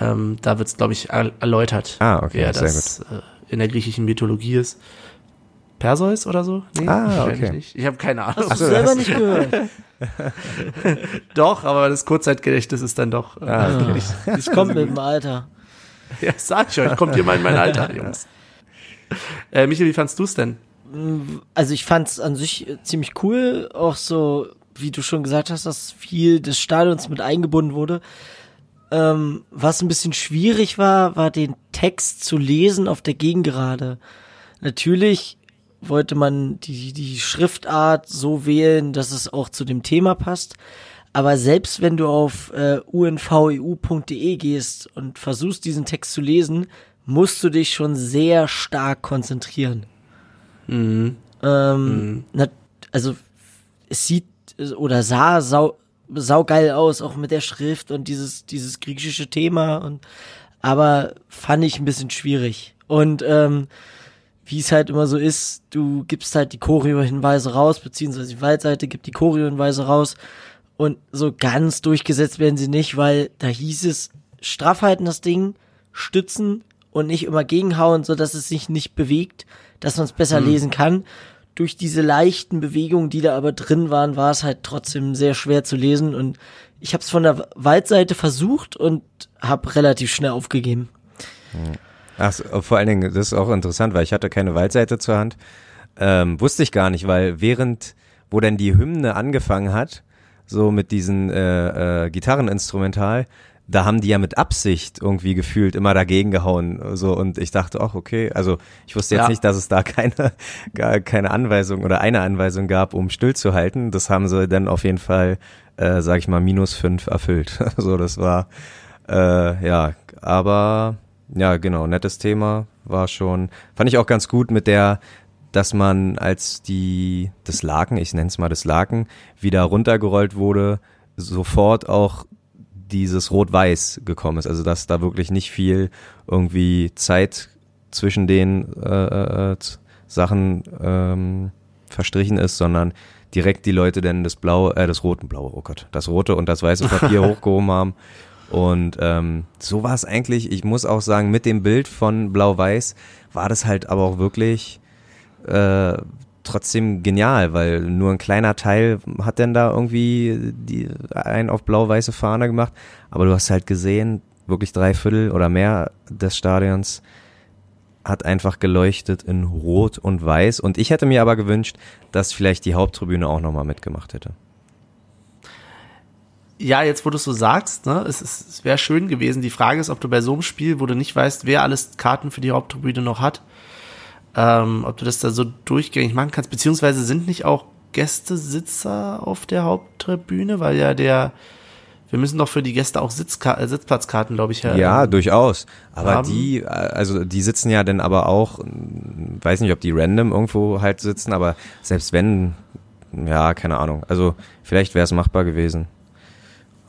Ähm, da wird es, glaube ich, erläutert, ah, okay, wer das äh, in der griechischen Mythologie ist. Perseus oder so? Nee, ah, okay. Ich, ich habe keine Ahnung. Hast du selber nicht [LAUGHS] gehört? doch, aber das Kurzzeitgedächtnis ist dann doch. Äh, ah, okay. nicht, [LAUGHS] nicht kommt mit dem Alter. Ja, sag ich euch, kommt ihr mal in mein Alter, Jungs. Äh, Michael, wie fandst du es denn? Also ich fand es an sich ziemlich cool, auch so, wie du schon gesagt hast, dass viel des Stadions mit eingebunden wurde. Ähm, was ein bisschen schwierig war, war den Text zu lesen auf der Gegengerade. Natürlich wollte man die, die Schriftart so wählen, dass es auch zu dem Thema passt. Aber selbst wenn du auf äh, unveu.de gehst und versuchst, diesen Text zu lesen, musst du dich schon sehr stark konzentrieren. Mhm. Ähm, mhm. Na, also es sieht oder sah sau, saugeil aus, auch mit der Schrift und dieses, dieses griechische Thema und aber fand ich ein bisschen schwierig. Und ähm, wie es halt immer so ist, du gibst halt die Choreo-Hinweise raus, beziehungsweise die Waldseite gibt die Choreo-Hinweise raus und so ganz durchgesetzt werden sie nicht, weil da hieß es, straff halten das Ding, stützen und nicht immer gegenhauen, so dass es sich nicht bewegt, dass man es besser mhm. lesen kann. Durch diese leichten Bewegungen, die da aber drin waren, war es halt trotzdem sehr schwer zu lesen und ich habe es von der Waldseite versucht und habe relativ schnell aufgegeben. Mhm. Ach, vor allen Dingen, das ist auch interessant, weil ich hatte keine Waldseite zur Hand. Ähm, wusste ich gar nicht, weil während, wo denn die Hymne angefangen hat, so mit diesen äh, äh, Gitarreninstrumental, da haben die ja mit Absicht irgendwie gefühlt immer dagegen gehauen. So, und ich dachte, ach, okay, also ich wusste jetzt ja. nicht, dass es da keine, [LAUGHS] gar keine Anweisung oder eine Anweisung gab, um still zu halten. Das haben sie dann auf jeden Fall, äh, sag ich mal, minus fünf erfüllt. [LAUGHS] so, das war äh, ja, aber ja, genau, nettes Thema war schon, fand ich auch ganz gut mit der, dass man als die, das Laken, ich nenne es mal das Laken, wieder runtergerollt wurde, sofort auch dieses Rot-Weiß gekommen ist. Also dass da wirklich nicht viel irgendwie Zeit zwischen den äh, äh, Sachen ähm, verstrichen ist, sondern direkt die Leute denn das blaue, äh, das rote, blaue, oh Gott, das rote und das weiße Papier [LAUGHS] hochgehoben haben und ähm, so war es eigentlich, ich muss auch sagen, mit dem Bild von Blau-Weiß war das halt aber auch wirklich äh, trotzdem genial, weil nur ein kleiner Teil hat denn da irgendwie die, einen auf blau-weiße Fahne gemacht. Aber du hast halt gesehen, wirklich drei Viertel oder mehr des Stadions hat einfach geleuchtet in Rot und Weiß. Und ich hätte mir aber gewünscht, dass vielleicht die Haupttribüne auch nochmal mitgemacht hätte ja, jetzt wo du es so sagst, ne, es, es, es wäre schön gewesen. Die Frage ist, ob du bei so einem Spiel, wo du nicht weißt, wer alles Karten für die Haupttribüne noch hat, ähm, ob du das da so durchgängig machen kannst, beziehungsweise sind nicht auch Gästesitzer auf der Haupttribüne, weil ja der, wir müssen doch für die Gäste auch Sitzka äh, Sitzplatzkarten, glaube ich, ja. Ja, ähm, durchaus. Aber haben. die, äh, also die sitzen ja dann aber auch, weiß nicht, ob die random irgendwo halt sitzen, aber selbst wenn, ja, keine Ahnung. Also vielleicht wäre es machbar gewesen.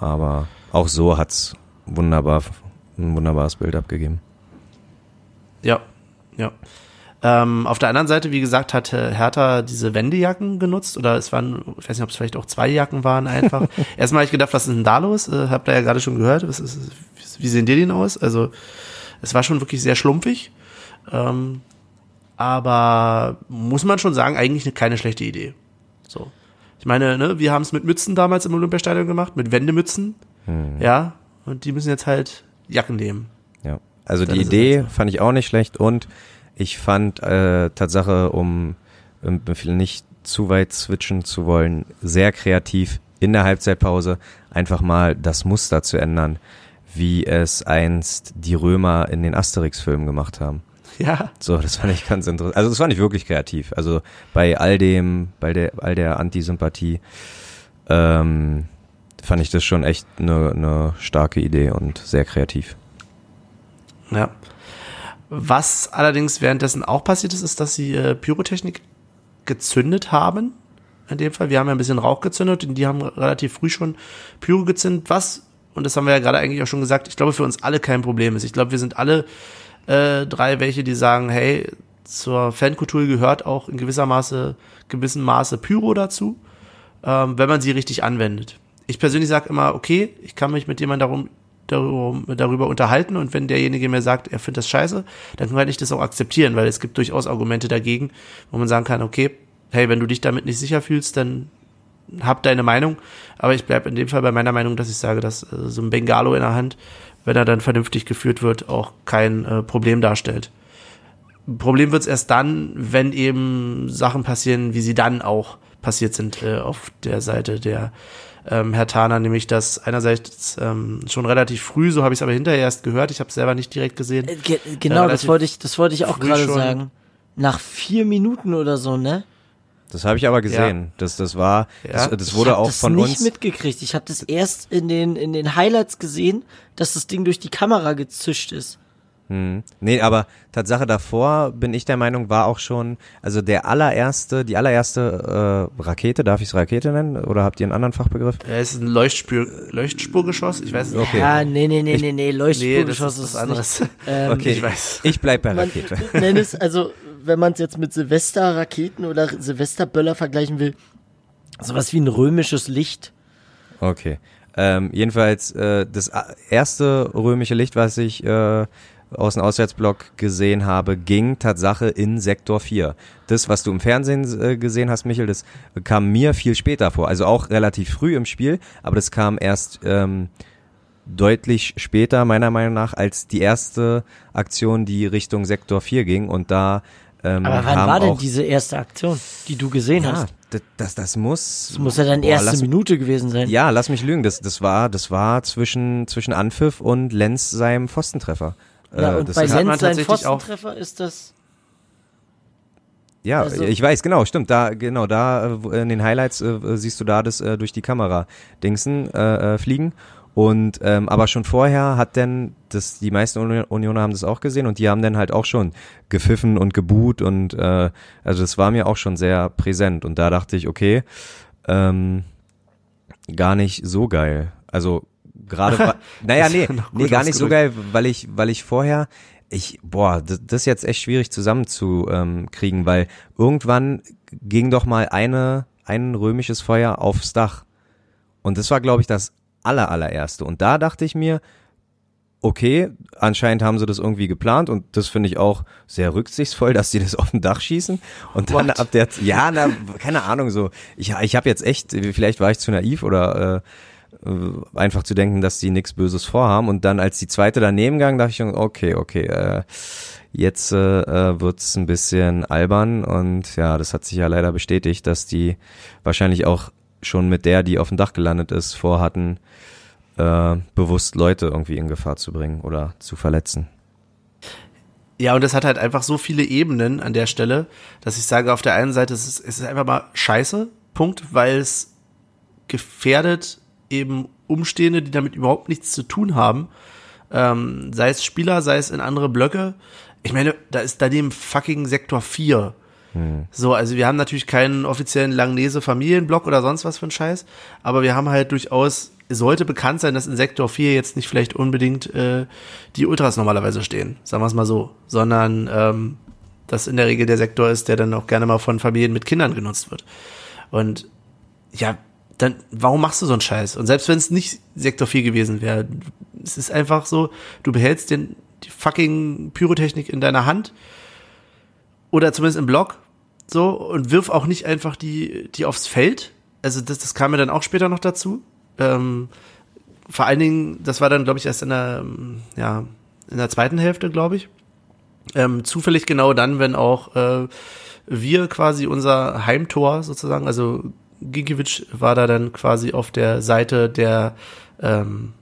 Aber auch so hat's wunderbar, ein wunderbares Bild abgegeben. Ja, ja. Ähm, auf der anderen Seite, wie gesagt, hat Hertha diese Wendejacken genutzt oder es waren, ich weiß nicht, ob es vielleicht auch zwei Jacken waren einfach. [LAUGHS] Erstmal habe ich gedacht, was ist denn da los? Äh, habt ihr ja gerade schon gehört. Was ist, wie sehen die denn aus? Also es war schon wirklich sehr schlumpfig. Ähm, aber muss man schon sagen, eigentlich eine, keine schlechte Idee. So. Ich meine, ne, wir haben es mit Mützen damals im Olympiastadion gemacht, mit Wendemützen. Ja, und die müssen jetzt halt Jacken nehmen. Ja. Also die Idee halt fand ich auch nicht schlecht und ich fand äh, Tatsache, um um nicht zu weit switchen zu wollen, sehr kreativ in der Halbzeitpause einfach mal das Muster zu ändern, wie es einst die Römer in den Asterix-Filmen gemacht haben. Ja, So, das fand ich ganz interessant. Also das fand ich wirklich kreativ. Also bei all dem, bei der, all der Antisympathie, ähm, fand ich das schon echt eine, eine starke Idee und sehr kreativ. ja. Was allerdings währenddessen auch passiert ist, ist, dass sie äh, Pyrotechnik gezündet haben. In dem Fall, wir haben ja ein bisschen Rauch gezündet und die haben relativ früh schon Pyro gezündet, was, und das haben wir ja gerade eigentlich auch schon gesagt, ich glaube für uns alle kein Problem ist. Ich glaube, wir sind alle äh, drei welche, die sagen, hey, zur Fankultur gehört auch in gewisser Maße, gewissem Maße Pyro dazu, ähm, wenn man sie richtig anwendet. Ich persönlich sage immer, okay, ich kann mich mit jemandem darum, darüber, darüber unterhalten und wenn derjenige mir sagt, er findet das scheiße, dann kann ich das auch akzeptieren, weil es gibt durchaus Argumente dagegen, wo man sagen kann, okay, hey, wenn du dich damit nicht sicher fühlst, dann hab deine Meinung, aber ich bleibe in dem Fall bei meiner Meinung, dass ich sage, dass äh, so ein Bengalo in der Hand, wenn er dann vernünftig geführt wird, auch kein äh, Problem darstellt. Problem wird es erst dann, wenn eben Sachen passieren, wie sie dann auch passiert sind äh, auf der Seite der ähm, Herr Tana, nämlich dass einerseits ähm, schon relativ früh, so habe ich es aber hinterher erst gehört, ich habe es selber nicht direkt gesehen. Äh, ge genau, das relativ wollte ich, das wollte ich auch gerade sagen. Nach vier Minuten oder so, ne? Das habe ich aber gesehen. Das, das war, Ja. das, das wurde ich auch das von nicht uns. mitgekriegt. Ich habe das erst in den in den Highlights gesehen, dass das Ding durch die Kamera gezischt ist. Hm. Nee, aber Tatsache davor bin ich der Meinung, war auch schon, also der allererste, die allererste äh, Rakete, darf ich es Rakete nennen? Oder habt ihr einen anderen Fachbegriff? Er ist ein Leuchtspur, Leuchtspurgeschoss, ich weiß es nicht. Okay. Ja, nee, nee, nee, nee, nee, Nee, das Leuchtspurgeschoss ist was anderes. Nicht. Ähm, Okay, Ich weiß. Ich bleib bei Man Rakete. nennt es, also, wenn man es jetzt mit Silvesterraketen oder Silvesterböller vergleichen will, sowas wie ein römisches Licht. Okay. Ähm, jedenfalls äh, das erste römische Licht, was ich äh, aus dem Auswärtsblock gesehen habe, ging Tatsache in Sektor 4. Das, was du im Fernsehen äh, gesehen hast, Michel, das kam mir viel später vor. Also auch relativ früh im Spiel, aber das kam erst ähm, deutlich später, meiner Meinung nach, als die erste Aktion, die Richtung Sektor 4 ging. Und da ähm, Aber wann haben war denn diese erste Aktion, die du gesehen ja, hast? das, das, das muss. Das muss ja dann Boah, erste lass- Minute gewesen sein. ja, lass mich lügen. Das, das war, das war zwischen, zwischen Anpfiff und Lenz seinem Pfostentreffer. Ja, Äh, und das bei Lenz sein tatsächlich auch- Pfostentreffer ist das. ja, also- ich weiß, genau, stimmt. Da, genau, da äh, in den Highlights äh, siehst du da das äh, durch die Kamera Dingsen äh, äh, fliegen. Und ähm, aber schon vorher hat denn das, die meisten Uni- Unioner haben das auch gesehen und die haben dann halt auch schon gepfiffen und geboot und äh, also das war mir auch schon sehr präsent und da dachte ich, okay, ähm, gar nicht so geil. Also gerade, [LAUGHS] naja, nee, nee, gar nicht so geil, weil ich, weil ich vorher, ich, boah, das, das ist jetzt echt schwierig zusammenzukriegen, ähm, kriegen, weil irgendwann ging doch mal eine, ein römisches Feuer aufs Dach. Und das war, glaube ich, das aller, allererste. Und da dachte ich mir, okay, anscheinend haben sie das irgendwie geplant und das finde ich auch sehr rücksichtsvoll, [LAUGHS] dass sie das auf dem Dach schießen und dann What? ab der, ja, na, keine Ahnung, so, ich, ich habe jetzt echt, vielleicht war ich zu naiv oder äh, einfach zu denken, dass die nichts Böses vorhaben und dann als die zweite daneben gang, dachte ich schon, okay, okay, äh, jetzt äh, äh, wird's ein bisschen albern und ja, das hat sich ja leider bestätigt, dass die wahrscheinlich auch schon mit der, die auf dem Dach gelandet ist, vorhatten, äh, bewusst Leute irgendwie in Gefahr zu bringen oder zu verletzen. Ja, und das hat halt einfach so viele Ebenen an der Stelle, dass ich sage, auf der einen Seite es ist es ist einfach mal scheiße, Punkt, weil es gefährdet eben Umstehende, die damit überhaupt nichts zu tun haben, ähm, sei es Spieler, sei es in andere Blöcke. Ich meine, da ist daneben fucking Sektor 4. So, also wir haben natürlich keinen offiziellen Langnese Familienblock oder sonst was für ein Scheiß, aber wir haben halt durchaus, sollte bekannt sein, dass in Sektor 4 jetzt nicht vielleicht unbedingt äh, die Ultras normalerweise stehen, sagen wir es mal so, sondern ähm, dass in der Regel der Sektor ist, der dann auch gerne mal von Familien mit Kindern genutzt wird. Und ja, dann, warum machst du so einen Scheiß? Und selbst wenn es nicht Sektor 4 gewesen wäre, es ist einfach so, du behältst den, die fucking Pyrotechnik in deiner Hand oder zumindest im Block, so, und wirf auch nicht einfach die, die aufs Feld. Also das, das kam mir dann auch später noch dazu. Ähm, vor allen Dingen, das war dann, glaube ich, erst in der, ja, in der zweiten Hälfte, glaube ich. Ähm, zufällig genau dann, wenn auch äh, wir quasi unser Heimtor sozusagen, also Ginkiewicz war da dann quasi auf der Seite der ähm,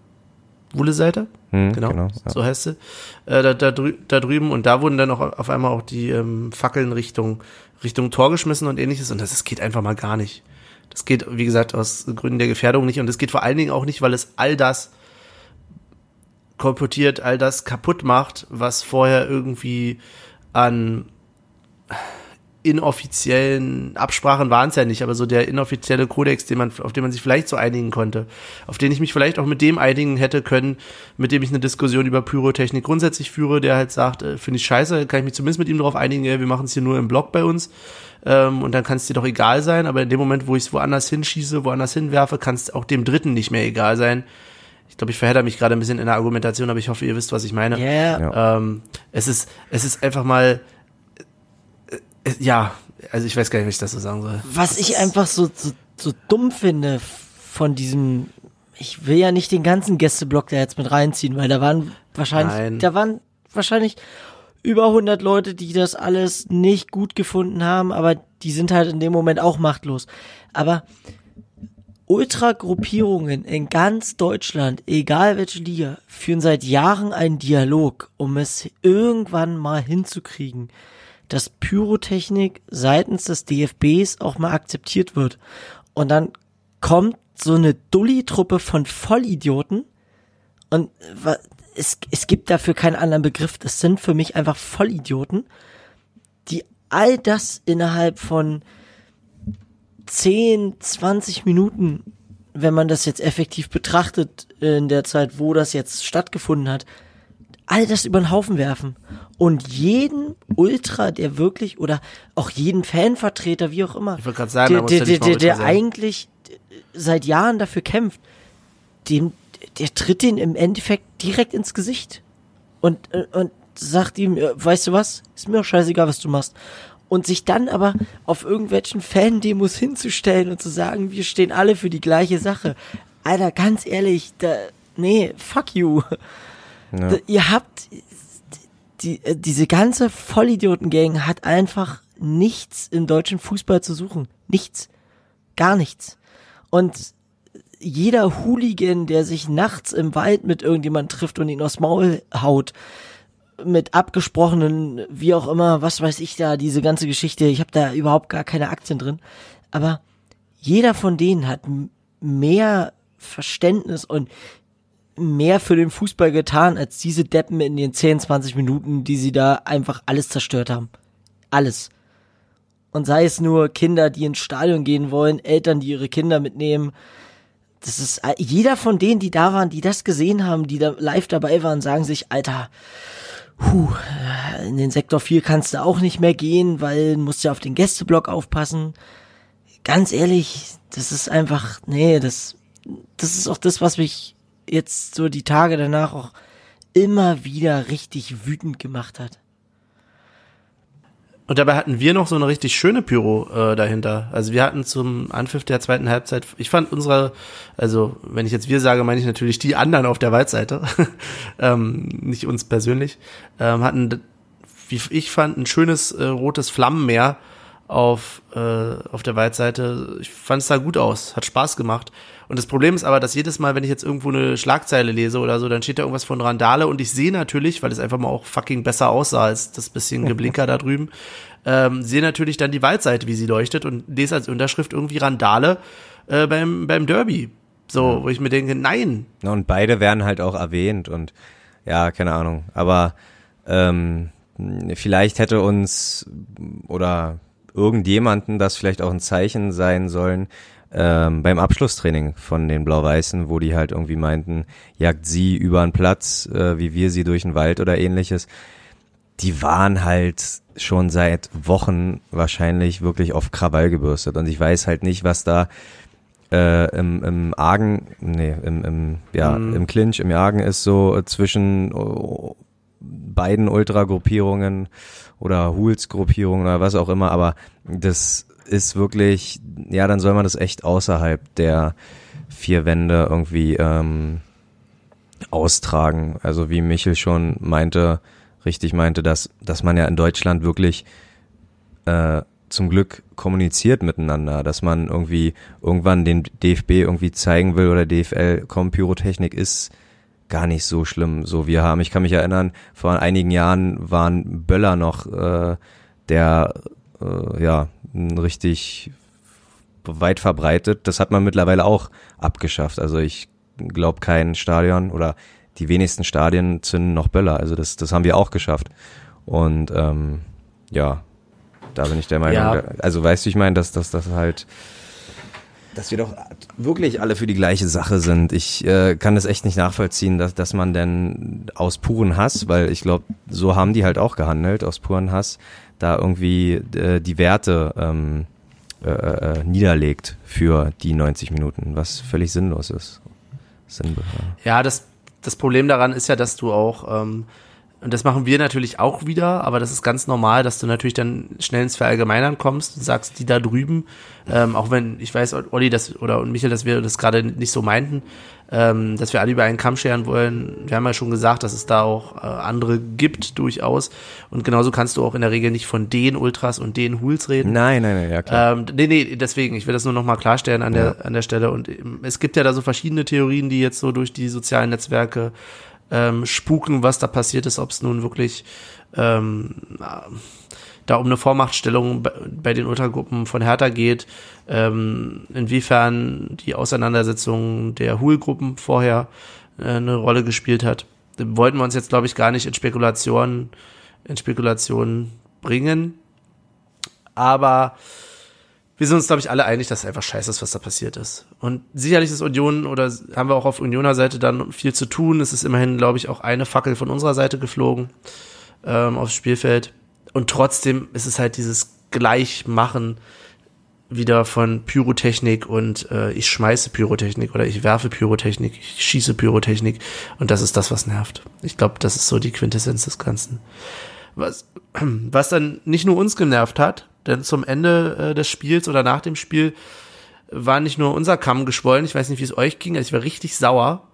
Wulle-Seite, Hm, genau, genau, ja. so heißt sie, äh, da, da, drü da drüben und da wurden dann auch auf einmal auch die ähm, Fackeln Richtung, Richtung Tor geschmissen und ähnliches und das, das geht einfach mal gar nicht. Das geht, wie gesagt, aus Gründen der Gefährdung nicht und es geht vor allen Dingen auch nicht, weil es all das kolportiert, all das kaputt macht, was vorher irgendwie an inoffiziellen Absprachen waren es ja nicht, aber so der inoffizielle Kodex, den man, auf den man sich vielleicht so einigen konnte, auf den ich mich vielleicht auch mit dem einigen hätte können, mit dem ich eine Diskussion über Pyrotechnik grundsätzlich führe, der halt sagt, äh, finde ich scheiße, kann ich mich zumindest mit ihm darauf einigen, ja, wir machen es hier nur im Blog bei uns ähm, und dann kann es dir doch egal sein, aber in dem Moment, wo ich es woanders hinschieße, woanders hinwerfe, kann es auch dem Dritten nicht mehr egal sein. Ich glaube, ich verhedder mich gerade ein bisschen in der Argumentation, aber ich hoffe, ihr wisst, was ich meine. Yeah. Ja. Ähm, es ist, es ist einfach mal, ja, also ich weiß gar nicht, wie ich das so sagen soll. Was ich einfach so, so, so dumm finde von diesem, ich will ja nicht den ganzen Gästeblock da jetzt mit reinziehen, weil da waren wahrscheinlich, Nein. da waren wahrscheinlich über 100 Leute, die das alles nicht gut gefunden haben, aber die sind halt in dem Moment auch machtlos. Aber Ultragruppierungen in ganz Deutschland, egal welche Liga, führen seit Jahren einen Dialog, um es irgendwann mal hinzukriegen, dass Pyrotechnik seitens des DFBs auch mal akzeptiert wird. Und dann kommt so eine Dulli-Truppe von Vollidioten und es, es gibt dafür keinen anderen Begriff. Das sind für mich einfach Vollidioten, die all das innerhalb von 10, 20 Minuten, wenn man das jetzt effektiv betrachtet, in der Zeit, wo das jetzt stattgefunden hat, all das über den Haufen werfen und jeden Ultra, der wirklich oder auch jeden Fanvertreter, wie auch immer, Ich sagen, der, der, der, der, der eigentlich seit Jahren dafür kämpft, dem, der tritt den im Endeffekt direkt ins Gesicht und, und sagt ihm, äh, weißt du was, ist mir auch scheißegal, was du machst. Und sich dann aber auf irgendwelchen Fan-Demos hinzustellen und zu sagen, wir stehen alle für die gleiche Sache. Alter, ganz ehrlich, da, nee, fuck you. Ja. Ihr habt, die, äh, diese ganze Vollidioten-Gang hat einfach nichts im deutschen Fußball zu suchen. Nichts. Gar nichts. Und jeder Hooligan, der sich nachts im Wald mit irgendjemand trifft und ihn aufs Maul haut, mit abgesprochenen, wie auch immer, was weiß ich da, diese ganze Geschichte, ich habe da überhaupt gar keine Aktien drin, aber jeder von denen hat mehr Verständnis und mehr für den Fußball getan, als diese Deppen in den 10, 20 Minuten, die sie da einfach alles zerstört haben. Alles. Und sei es nur Kinder, die ins Stadion gehen wollen, Eltern, die ihre Kinder mitnehmen. Das ist, äh, jeder von denen, die da waren, die das gesehen haben, die da live dabei waren, sagen sich, Alter, puh, äh, in den Sektor 4 kannst du auch nicht mehr gehen, weil musst ja auf den Gästeblock aufpassen. Ganz ehrlich, das ist einfach, nee, das, das ist auch das, was mich jetzt so die Tage danach auch immer wieder richtig wütend gemacht hat. Und dabei hatten wir noch so eine richtig schöne Pyro äh, dahinter. Also wir hatten zum Anpfiff der zweiten Halbzeit, ich fand unsere, also wenn ich jetzt wir sage, meine ich natürlich die anderen auf der Waldseite, [LAUGHS] ähm, nicht uns persönlich, ähm, hatten, wie ich fand, ein schönes äh, rotes Flammenmeer auf, äh, auf der Waldseite. Ich fand es sah gut aus, hat Spaß gemacht. Und das Problem ist aber, dass jedes Mal, wenn ich jetzt irgendwo eine Schlagzeile lese oder so, dann steht da irgendwas von Randale und ich sehe natürlich, weil es einfach mal auch fucking besser aussah als das bisschen Geblinker da drüben, [LAUGHS] ähm, sehe natürlich dann die Waldseite, wie sie leuchtet und lese als Unterschrift irgendwie Randale äh, beim, beim Derby. So, wo ich mir denke, nein, Und beide werden halt auch erwähnt und ja, keine Ahnung. Aber ähm, vielleicht hätte uns oder irgendjemanden das vielleicht auch ein Zeichen sein sollen ähm, beim Abschlusstraining von den Blau-Weißen, wo die halt irgendwie meinten, jagt sie über einen Platz, äh, wie wir sie durch den Wald oder ähnliches. Die waren halt schon seit Wochen wahrscheinlich wirklich auf Krawall gebürstet und ich weiß halt nicht, was da äh, im, im Argen, nee, im, im, ja, Mhm. im Clinch, im Argen ist so zwischen oh, beiden Ultra-Gruppierungen oder Hools-Gruppierungen oder was auch immer, aber das ist wirklich, ja, dann soll man das echt außerhalb der vier Wände irgendwie ähm, austragen. Also wie Michel schon meinte, richtig meinte, dass, dass man ja in Deutschland wirklich äh, zum Glück kommuniziert miteinander, dass man irgendwie irgendwann den DFB irgendwie zeigen will oder DFL, komm, Pyrotechnik ist gar nicht so schlimm, so wir haben. Ich kann mich erinnern, vor einigen Jahren waren Böller noch äh, der, äh, ja, richtig weit verbreitet. Das hat man mittlerweile auch abgeschafft. Also ich glaube kein Stadion oder die wenigsten Stadien zünden noch Böller. Also das, das haben wir auch geschafft. Und ähm, ja, da bin ich der Meinung, Ja. also weißt du, ich meine, dass das halt, dass wir doch wirklich alle für die gleiche Sache sind. Ich äh, kann das echt nicht nachvollziehen, dass, dass man denn aus puren Hass, weil ich glaube, so haben die halt auch gehandelt, aus puren Hass, da irgendwie äh, die Werte ähm, äh, äh, niederlegt für die 90 Minuten, was völlig sinnlos ist. Sinnbe Ja, das, das Problem daran ist ja, dass du auch, ähm, und das machen wir natürlich auch wieder, aber das ist ganz normal, dass du natürlich dann schnell ins Verallgemeinern kommst und sagst, die da drüben, ähm, auch wenn ich weiß, Olli das, oder und Michael, dass wir das gerade nicht so meinten, ähm, dass wir alle über einen Kamm scheren wollen. Wir haben ja schon gesagt, dass es da auch äh, andere gibt, durchaus. Und genauso kannst du auch in der Regel nicht von den Ultras und den Hools reden. Nein, nein, nein, ja klar. Ähm, nee, nee, deswegen, ich will das nur nochmal klarstellen an der, an der Stelle. Und ähm, es gibt ja da so verschiedene Theorien, die jetzt so durch die sozialen Netzwerke ähm, spuken, was da passiert ist, ob es nun wirklich ähm, da um eine Vormachtstellung bei, den Ultragruppen von Hertha geht, ähm, inwiefern die Auseinandersetzung der Hool-Gruppen vorher äh, eine Rolle gespielt hat. Wollten wir uns jetzt, glaube ich, gar nicht in Spekulationen, in Spekulationen bringen. Aber wir sind uns, glaube ich, alle einig, dass es einfach scheiße ist, was da passiert ist. Und sicherlich ist Union oder haben wir auch auf Unioner Seite dann viel zu tun. Es ist immerhin, glaube ich, auch eine Fackel von unserer Seite geflogen ähm, aufs Spielfeld. Und trotzdem ist es halt dieses Gleichmachen wieder von Pyrotechnik und äh, ich schmeiße Pyrotechnik oder ich werfe Pyrotechnik, ich schieße Pyrotechnik und das ist das, was nervt. Ich glaube, das ist so die Quintessenz des Ganzen. Was, [CLEARS THROAT] was dann nicht nur uns genervt hat, denn zum Ende äh, des Spiels oder nach dem Spiel war nicht nur unser Kamm geschwollen, ich weiß nicht, wie es euch ging, also ich war richtig sauer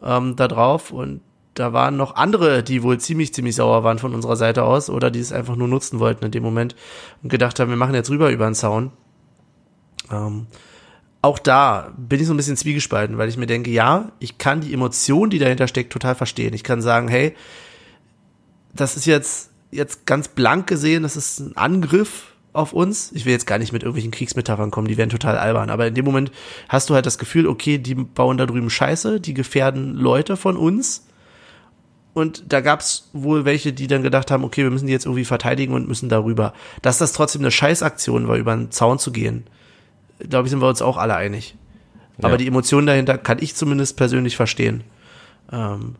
ähm, da drauf und da waren noch andere, die wohl ziemlich, ziemlich sauer waren von unserer Seite aus oder die es einfach nur nutzen wollten in dem Moment und gedacht haben, wir machen jetzt rüber über den Zaun. Ähm, auch da bin ich so ein bisschen zwiegespalten, weil ich mir denke, ja, ich kann die Emotion, die dahinter steckt, total verstehen. Ich kann sagen, hey, das ist jetzt, jetzt ganz blank gesehen, das ist ein Angriff auf uns. Ich will jetzt gar nicht mit irgendwelchen Kriegsmetaphern kommen, die wären total albern. Aber in dem Moment hast du halt das Gefühl, okay, die bauen da drüben Scheiße, die gefährden Leute von uns. Und da gab's wohl welche, die dann gedacht haben, okay, wir müssen die jetzt irgendwie verteidigen und müssen darüber. Dass das trotzdem eine Scheißaktion war, über den Zaun zu gehen, glaube ich, sind wir uns auch alle einig. Aber Ja. die Emotionen dahinter kann ich zumindest persönlich verstehen. Ähm,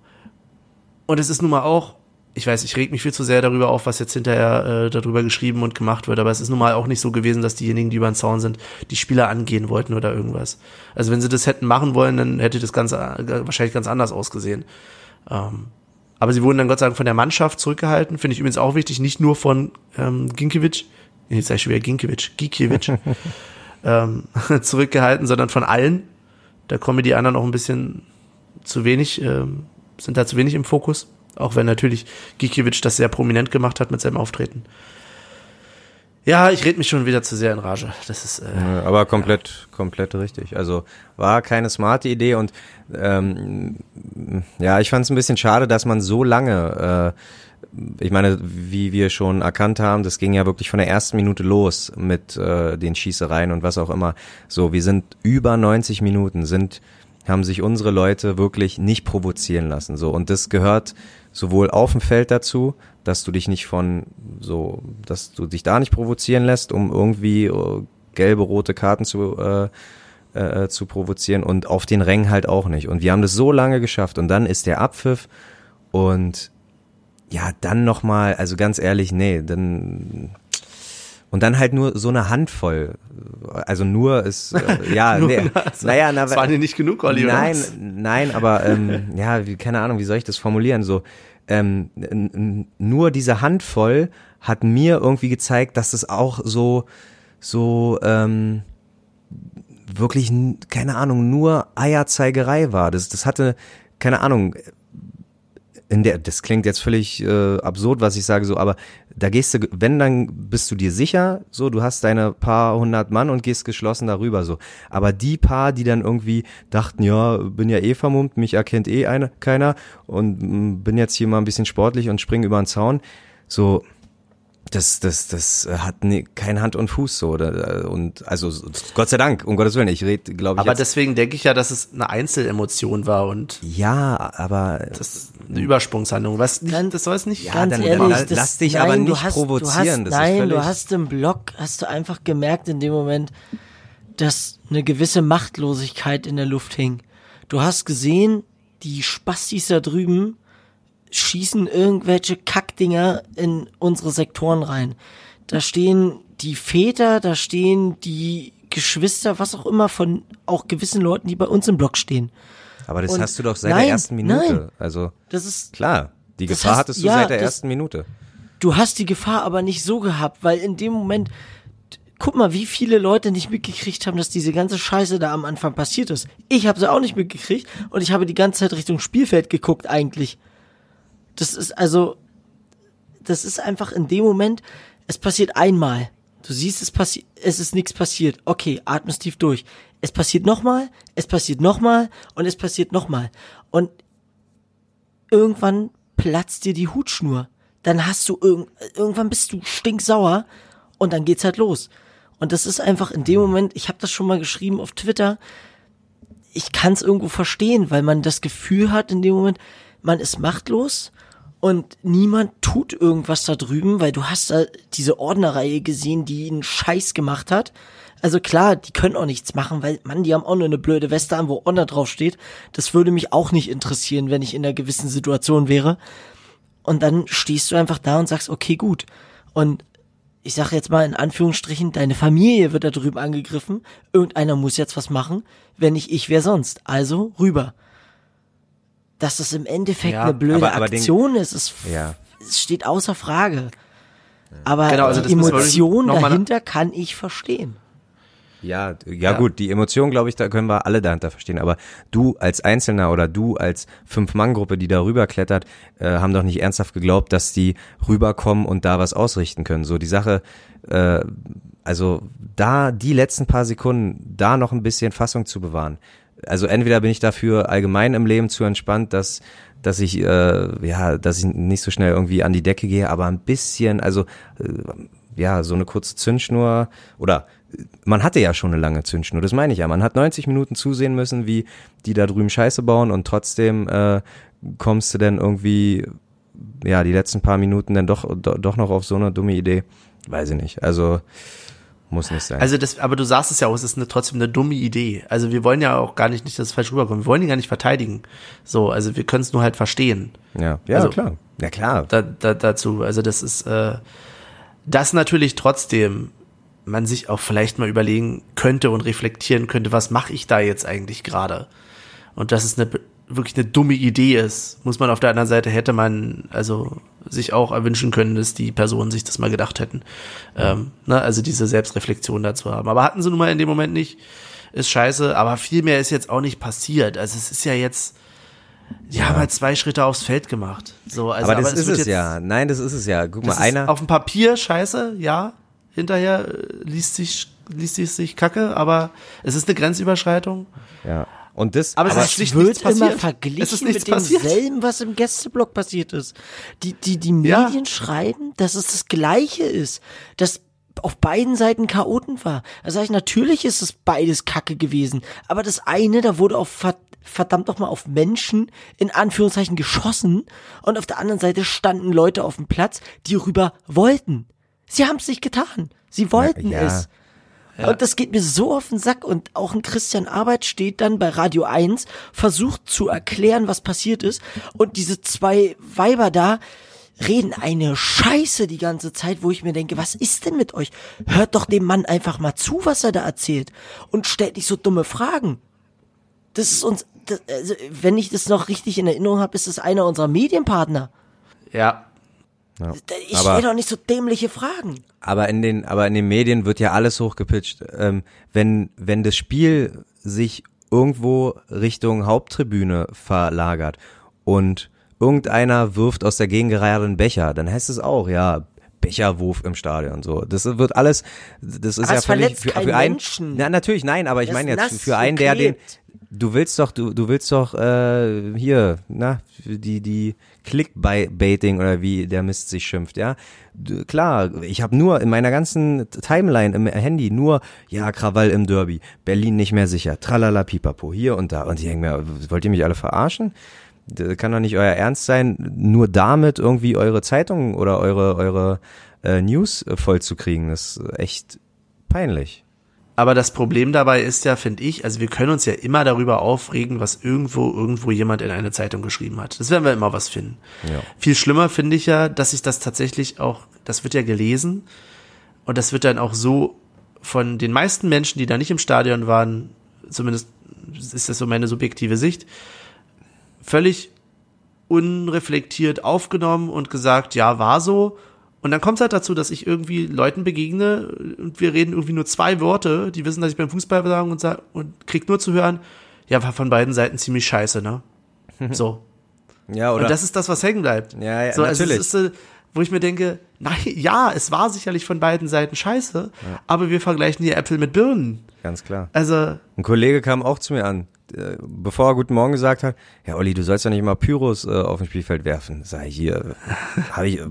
und es ist nun mal auch, ich weiß, ich reg mich viel zu sehr darüber auf, was jetzt hinterher äh, darüber geschrieben und gemacht wird, aber es ist nun mal auch nicht so gewesen, dass diejenigen, die über den Zaun sind, die Spieler angehen wollten oder irgendwas. Also wenn sie das hätten machen wollen, dann hätte das Ganze äh, wahrscheinlich ganz anders ausgesehen. Ähm, aber sie wurden dann Gott sei Dank von der Mannschaft zurückgehalten, finde ich übrigens auch wichtig, nicht nur von ähm, Ginkiewicz, jetzt sag ich schon wieder Ginkiewicz, Gikiewicz, [LAUGHS] ähm, [LAUGHS] zurückgehalten, sondern von allen. Da kommen die anderen auch ein bisschen zu wenig, ähm, sind da zu wenig im Fokus. Auch wenn natürlich Gikiewicz das sehr prominent gemacht hat mit seinem Auftreten. Ja, ich rede mich schon wieder zu sehr in Rage. Das ist, äh, Ja, Aber komplett, komplett richtig. Also war keine smarte Idee und ähm, ja, ich fand es ein bisschen schade, dass man so lange, äh, ich meine, wie wir schon erkannt haben, das ging ja wirklich von der ersten Minute los mit äh, den Schießereien und was auch immer. So, wir sind über 90 Minuten, sind haben sich unsere Leute wirklich nicht provozieren lassen. So und das gehört sowohl auf dem Feld dazu, dass du dich nicht von so, dass du dich da nicht provozieren lässt, um irgendwie äh, gelbe, rote Karten zu äh, äh, zu provozieren und auf den Rängen halt auch nicht. Und wir haben das so lange geschafft und dann ist der Abpfiff und ja, dann nochmal, also ganz ehrlich, nee, dann Und dann halt nur so eine Handvoll. Also nur ist, äh, [LAUGHS] ja, nee, naja, na, Das waren dir nicht genug, Olli, Nein, nein, aber ähm, ja, wie, keine Ahnung, wie soll ich das formulieren? So, ähm, nur diese Handvoll hat mir irgendwie gezeigt, dass es auch so, so ähm, wirklich, keine Ahnung, nur Eierzeigerei war. Das, das hatte, keine Ahnung, in der, das klingt jetzt völlig äh, absurd, was ich sage, so, aber da gehst du, wenn, dann bist du dir sicher, so, du hast deine paar hundert Mann und gehst geschlossen darüber, so. Aber die paar, die dann irgendwie dachten, ja, bin ja eh vermummt, mich erkennt eh eine, keiner und mm, bin jetzt hier mal ein bisschen sportlich und spring über den Zaun, so, das, das, das hat ne, kein Hand und Fuß so oder und also Gott sei Dank, um Gottes Willen, ich rede, glaube ich, Aber jetzt, deswegen denke ich ja, dass es eine Einzelemotion war und ja, aber das ist eine Übersprungshandlung. Was nicht, Ganz- das soll es nicht. Ja, Ganz dann ehrlich, la- das, lass dich nein, aber du nicht hast, provozieren, Du das hast, ist nein, du hast im Blog, hast du einfach gemerkt in dem Moment, dass eine gewisse Machtlosigkeit in der Luft hing. Du hast gesehen, die Spastis da drüben schießen irgendwelche Kackdinger in unsere Sektoren rein. Da stehen die Väter, da stehen die Geschwister, was auch immer von auch gewissen Leuten, die bei uns im Blog stehen. aber das und- hast du doch seit nein, der ersten Minute, nein. also Das ist Klar, die Gefahr heißt, hattest du ja, seit der das- ersten Minute. du hast die Gefahr aber nicht so gehabt, weil in dem Moment, guck mal, wie viele Leute nicht mitgekriegt haben, dass diese ganze Scheiße da am Anfang passiert ist. Ich habe sie auch nicht mitgekriegt und ich habe die ganze Zeit Richtung Spielfeld geguckt eigentlich. Das ist also, das ist einfach in dem Moment, es passiert einmal. Du siehst, es passiert, es ist nichts passiert. Okay, atmest tief durch. Es passiert nochmal, es passiert nochmal und es passiert nochmal. Und irgendwann platzt dir die Hutschnur. Dann hast du irgend, irgendwann bist du stinksauer und dann geht's halt los. Und das ist einfach in dem Moment, ich habe das schon mal geschrieben auf Twitter, ich kann es irgendwo verstehen, weil man das Gefühl hat in dem Moment, man ist machtlos und niemand tut irgendwas da drüben, weil du hast da diese Ordnerreihe gesehen, die einen Scheiß gemacht hat. Also klar, die können auch nichts machen, weil, Mann, die haben auch nur eine blöde Weste an, wo Ordner draufsteht. Das würde mich auch nicht interessieren, wenn ich in einer gewissen Situation wäre. Und dann stehst du einfach da und sagst, okay, gut. Und ich sage jetzt mal in Anführungsstrichen, deine Familie wird da drüben angegriffen. Irgendeiner muss jetzt was machen. Wenn nicht ich, wer sonst? Also rüber. Dass das im Endeffekt Ja, eine blöde aber- aber den- Aktion ist, ist, Ja. es steht außer Frage. Aber Genau, also die Emotion dahinter kann ich verstehen. Ja, ja, gut, die Emotion, glaube ich, da können wir alle dahinter verstehen. Aber du als Einzelner oder du als Fünf-Mann-Gruppe, die da rüberklettert, äh, haben doch nicht ernsthaft geglaubt, dass die rüberkommen und da was ausrichten können. So die Sache, äh, also da die letzten paar Sekunden, da noch ein bisschen Fassung zu bewahren. Also entweder bin ich dafür allgemein im Leben zu entspannt, dass dass ich äh, ja, dass ich nicht so schnell irgendwie an die Decke gehe, aber ein bisschen, also äh, ja, so eine kurze Zündschnur oder man hatte ja schon eine lange Zündschnur, das meine ich ja. Man hat 90 Minuten zusehen müssen, wie die da drüben Scheiße bauen und trotzdem äh, kommst du dann irgendwie, ja, die letzten paar Minuten dann doch, do, doch noch auf so eine dumme Idee. Weiß ich nicht. Also muss nicht sein. Also das, aber du sagst es ja auch, es ist eine, trotzdem eine dumme Idee. Also wir wollen ja auch gar nicht, nicht, dass es falsch rüberkommt. Wir wollen ihn gar nicht verteidigen. So, also wir können es nur halt verstehen. ja, ja, also- klar. Ja, klar. Da, da, dazu. Also das ist, äh, das natürlich trotzdem man sich auch vielleicht mal überlegen könnte und reflektieren könnte, was mache ich da jetzt eigentlich gerade? Und dass es eine wirklich eine dumme Idee ist, muss man auf der anderen Seite hätte man also sich auch erwünschen können, dass die Personen sich das mal gedacht hätten. Ähm, ne, also diese Selbstreflexion dazu haben. Aber hatten sie nun mal in dem Moment nicht. Ist scheiße, aber viel mehr ist jetzt auch nicht passiert. Also es ist ja jetzt, die haben halt zwei Schritte aufs Feld gemacht. So, also, aber das ist wird es jetzt- ja. Nein, das ist es ja. Guck mal, ist einer. auf dem Papier scheiße, ja. Hinterher äh, liest sich, liest sich, sich kacke, aber es ist eine Grenzüberschreitung. Ja. Und das, Aber es aber ist schlicht wird immer Es ist verglichen mit passiert. demselben, was im Gästeblock passiert ist. Die, die, die Ja. Medien schreiben, dass es das Gleiche ist, dass auf beiden Seiten Chaoten war. Da sage ich, natürlich ist es beides Kacke gewesen. Aber das eine, da wurde auf ver- verdammt doch mal auf Menschen in Anführungszeichen geschossen und auf der anderen Seite standen Leute auf dem Platz, die rüber wollten. Sie haben es nicht getan. Sie wollten ja. es. Und das geht mir so auf den Sack. Und auch ein Christian Arbeit steht dann bei Radio 1, versucht zu erklären, was passiert ist. Und diese zwei Weiber da reden eine Scheiße die ganze Zeit, wo ich mir denke, was ist denn mit euch? Hört doch dem Mann einfach mal zu, was er da erzählt und stellt nicht so dumme Fragen. Das ist uns, das, also, wenn ich das noch richtig in Erinnerung habe, ist das einer unserer Medienpartner. Ja, Ja. Ich stelle doch nicht so dämliche Fragen. Aber in den, aber in den Medien wird ja alles hochgepitcht. Ähm, wenn, wenn das Spiel sich irgendwo Richtung Haupttribüne verlagert und irgendeiner wirft aus der Gegengerade einen Becher, dann heißt es auch, ja, Becherwurf im Stadion, so. Das wird alles, das ist Aber ja völlig verletzt für, für einen, Menschen. na, natürlich, nein, aber ich Das meine jetzt für einen, der den. Du willst doch, du, du willst doch, äh, hier, na, die, die Clickbaiting oder wie der Mist sich schimpft, ja. Du, klar, ich habe nur in meiner ganzen Timeline im Handy nur, ja, Krawall im Derby, Berlin nicht mehr sicher, tralala pipapo, hier und da. Und ich denke mir, wollt ihr mich alle verarschen? Das kann doch nicht euer Ernst sein, nur damit irgendwie eure Zeitungen oder eure, eure äh, News äh, voll zu kriegen. Das ist echt peinlich. Aber das Problem dabei ist ja, finde ich, also wir können uns ja immer darüber aufregen, was irgendwo, irgendwo jemand in eine Zeitung geschrieben hat. Das werden wir immer was finden. Ja. Viel schlimmer finde ich ja, dass sich das tatsächlich auch, das wird ja gelesen und das wird dann auch so von den meisten Menschen, die da nicht im Stadion waren, zumindest ist das so meine subjektive Sicht, völlig unreflektiert aufgenommen und gesagt, ja, war so. Und dann kommt es halt dazu, dass ich irgendwie Leuten begegne und wir reden irgendwie nur zwei Worte, die wissen, dass ich beim Fußball sagen und, sag, und krieg nur zu hören, ja, war von beiden Seiten ziemlich scheiße, ne? So. Ja, oder? Und das ist das, was hängen bleibt. Ja, ja, so, also natürlich. es ist, wo ich mir denke, nein, [LAUGHS] ja, es war sicherlich von beiden Seiten scheiße, aber wir vergleichen die Äpfel mit Birnen. Ganz klar. Also, Ein Kollege kam auch zu mir an, äh, bevor er Guten Morgen gesagt hat, ja Olli, du sollst ja nicht mal Pyros äh, auf dem Spielfeld werfen. Ich hier, habe ich, äh,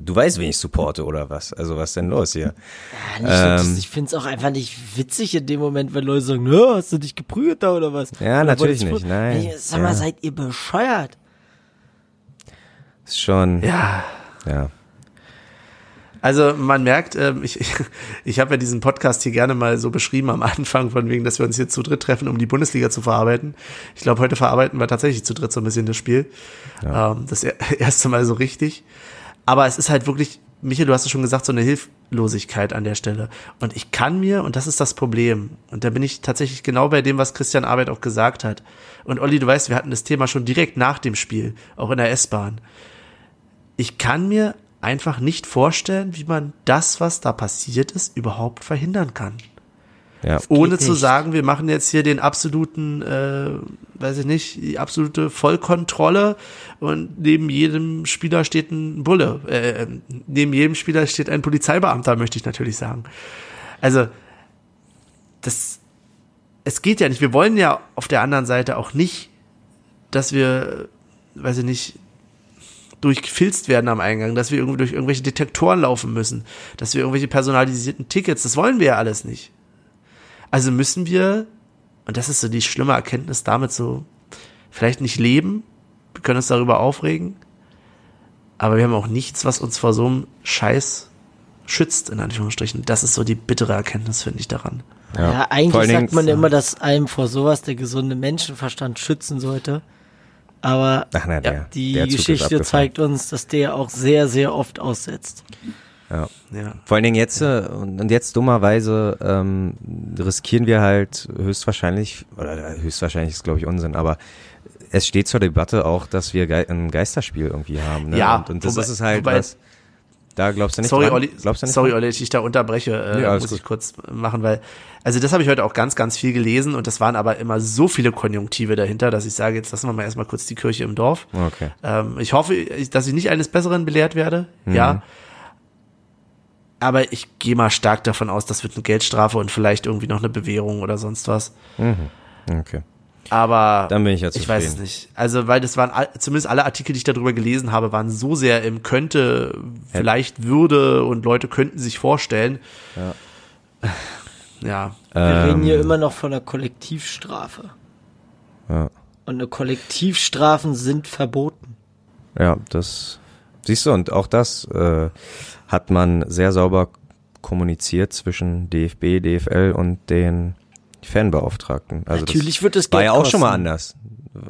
du weißt, wen ich supporte oder was? Also was denn los hier? Ja, nicht, Ähm. ich finde es auch einfach nicht witzig in dem Moment, wenn Leute sagen, "Nö, hast du dich geprügelt da oder was? Ja, Oder natürlich nicht, nein. Ey, Sag mal, Ja. seid ihr bescheuert? Ist schon, ja. ja. Also man merkt, ähm, ich, ich, [LAUGHS] ich habe ja diesen Podcast hier gerne mal so beschrieben am Anfang, von wegen, dass wir uns hier zu dritt treffen, um die Bundesliga zu verarbeiten. Ich glaube, heute verarbeiten wir tatsächlich zu dritt so ein bisschen das Spiel. Ähm, das er- [LAUGHS] erste Mal so richtig. Aber es ist halt wirklich, Michael, du hast es schon gesagt, so eine Hilflosigkeit an der Stelle. Und ich kann mir, und das ist das Problem, und da bin ich tatsächlich genau bei dem, was Christian Arbeit auch gesagt hat. Und Olli, du weißt, wir hatten das Thema schon direkt nach dem Spiel, auch in der S-Bahn ich kann mir einfach nicht vorstellen, wie man das, was da passiert ist, überhaupt verhindern kann. Ja. Ohne zu nicht. sagen, wir machen jetzt hier den absoluten, äh, weiß ich nicht, die absolute Vollkontrolle und neben jedem Spieler steht ein Bulle. Äh, neben jedem Spieler steht ein Polizeibeamter, möchte ich natürlich sagen. Also, das, es geht ja nicht. Wir wollen ja auf der anderen Seite auch nicht, dass wir, weiß ich nicht, durchgefilzt werden am Eingang, dass wir irgendwie durch irgendwelche Detektoren laufen müssen, dass wir irgendwelche personalisierten Tickets, das wollen wir ja alles nicht. Also müssen wir, und das ist so die schlimme Erkenntnis damit so, vielleicht nicht leben, wir können uns darüber aufregen, aber wir haben auch nichts, was uns vor so einem Scheiß schützt, in Anführungsstrichen. Das ist so die bittere Erkenntnis, finde ich, daran. Ja, Vor eigentlich sagt man Dingen- immer, dass einem vor sowas der gesunde Menschenverstand schützen sollte. Aber nein, der, die Zug ist Geschichte zeigt uns, dass der auch sehr, sehr oft aussetzt. Ja. Ja. Vor allen Dingen jetzt, äh, und jetzt dummerweise ähm, riskieren wir halt höchstwahrscheinlich, oder höchstwahrscheinlich ist glaube ich Unsinn, aber es steht zur Debatte auch, dass wir ein Geisterspiel irgendwie haben. Ne? Ja, und, und das wobei- ist es halt wobei- was. Da glaubst du nicht sorry, dran? Olli, glaubst du nicht sorry, dran? Olli, dass ich da unterbreche, äh, alles muss gut. ich kurz machen, weil, also das habe ich heute auch ganz, ganz viel gelesen und das waren aber immer so viele Konjunktive dahinter, dass ich sage, jetzt lassen wir mal erstmal kurz die Kirche im Dorf. Okay. Ähm, ich hoffe, dass ich nicht eines Besseren belehrt werde, Mhm. ja. Aber ich gehe mal stark davon aus, das wird eine Geldstrafe und vielleicht irgendwie noch eine Bewährung oder sonst was. Okay. Aber Dann bin ich ja ich weiß es nicht. Also, weil das waren all- zumindest alle Artikel, die ich darüber gelesen habe, waren so sehr im könnte, vielleicht würde und Leute könnten sich vorstellen. Ja. [LAUGHS] Wir reden hier Ähm, immer noch von einer Kollektivstrafe. Ja. Und eine Kollektivstrafen sind verboten. Ja, das siehst du, und auch das äh, hat man sehr sauber kommuniziert zwischen DFB, DFL und den Fanbeauftragten. Also Natürlich wird es war Geld ja auch schon mal kosten. anders.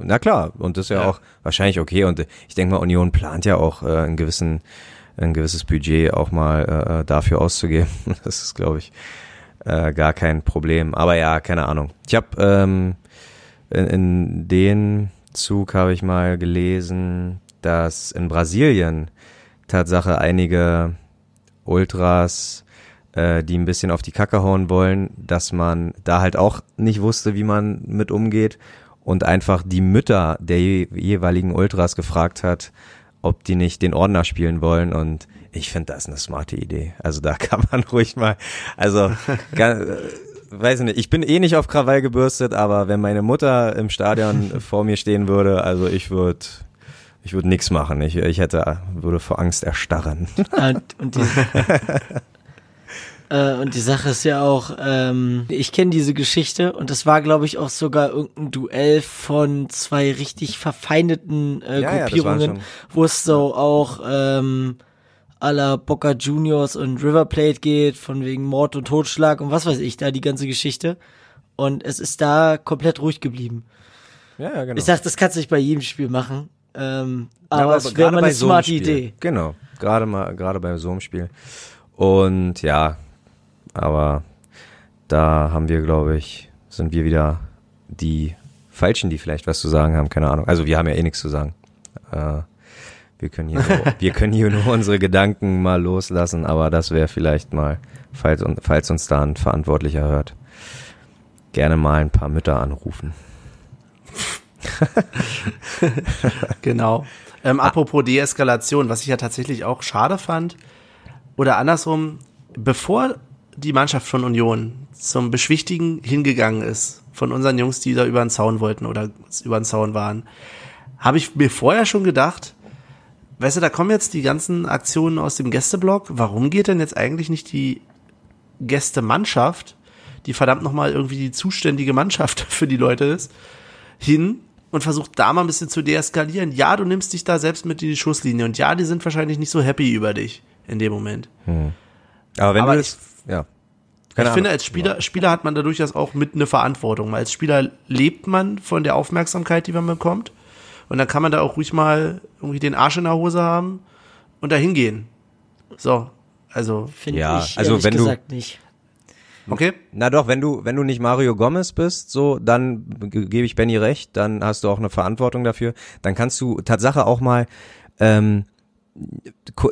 Na klar, und das ist ja, Ja. auch wahrscheinlich okay. Und ich denke mal, Union plant ja auch äh, einen gewissen, ein gewisses Budget auch mal äh, dafür auszugeben. [LAUGHS] Das ist, glaube ich, äh, gar kein Problem. Aber ja, keine Ahnung. Ich habe ähm, in, in den Zug habe ich mal gelesen, dass in Brasilien Tatsache einige Ultras, äh, die ein bisschen auf die Kacke hauen wollen, dass man da halt auch nicht wusste, wie man mit umgeht und einfach die Mütter der je jeweiligen Ultras gefragt hat, ob die nicht den Ordner spielen wollen und ich finde das eine smarte Idee. Also da [LAUGHS] kann man ruhig mal, also [LAUGHS] ga- äh, weiß ich nicht, ich bin eh nicht auf Krawall gebürstet, aber wenn meine Mutter im Stadion [LAUGHS] vor mir stehen würde, also ich würde ich würde nichts machen. Ich, ich hätte würde vor Angst erstarren. Und, und, die, äh, und die Sache ist ja auch, ähm, ich kenne diese Geschichte und das war, glaube ich, auch sogar irgendein Duell von zwei richtig verfeindeten äh, Ja, ja, Gruppierungen, schon- wo es so auch ähm, à la Boca Juniors und River Plate geht, von wegen Mord und Totschlag und was weiß ich, da die ganze Geschichte. Und es ist da komplett ruhig geblieben. Ja, ja, genau. Ich sag, das kannst du nicht bei jedem Spiel machen. Ähm, Ja, aber, es wäre mal eine so smarte. Idee. Genau, gerade mal, gerade bei so einem Spiel. Und ja, aber da haben wir, glaube ich, sind wir wieder die Falschen, die vielleicht was zu sagen haben, keine Ahnung. Also wir haben ja eh nichts zu sagen. Äh, wir können hier nur, [LAUGHS] wir können hier nur unsere Gedanken mal loslassen, aber das wäre vielleicht mal, falls, falls uns da ein Verantwortlicher hört, gerne mal ein paar Mütter anrufen. [LAUGHS] Genau. Ähm, apropos Deeskalation, was ich ja tatsächlich auch schade fand, oder andersrum, bevor die Mannschaft von Union zum Beschwichtigen hingegangen ist, von unseren Jungs, die da über den Zaun wollten oder über den Zaun waren, habe ich mir vorher schon gedacht, weißt du, da kommen jetzt die ganzen Aktionen aus dem Gästeblock, warum geht denn jetzt eigentlich nicht die Gästemannschaft, die verdammt nochmal irgendwie die zuständige Mannschaft [LAUGHS] für die Leute ist, hin und versucht da mal ein bisschen zu deeskalieren. Ja, du nimmst dich da selbst mit in die Schusslinie und ja, die sind wahrscheinlich nicht so happy über dich in dem Moment. Aber wenn Aber du das, ja. Keine ich finde, Ahnung. als Spieler, Spieler hat man da durchaus auch mit eine Verantwortung. Weil als Spieler lebt man von der Aufmerksamkeit, die man bekommt. Und dann kann man da auch ruhig mal irgendwie den Arsch in der Hose haben und da hingehen. So, also, Finde Ja, ich also ehrlich wenn du- gesagt nicht. okay. Na doch, wenn du, wenn du nicht Mario Gomez bist, so, dann ge- gebe ich Benny recht, dann hast du auch eine Verantwortung dafür. Dann kannst du Tatsache auch mal ähm,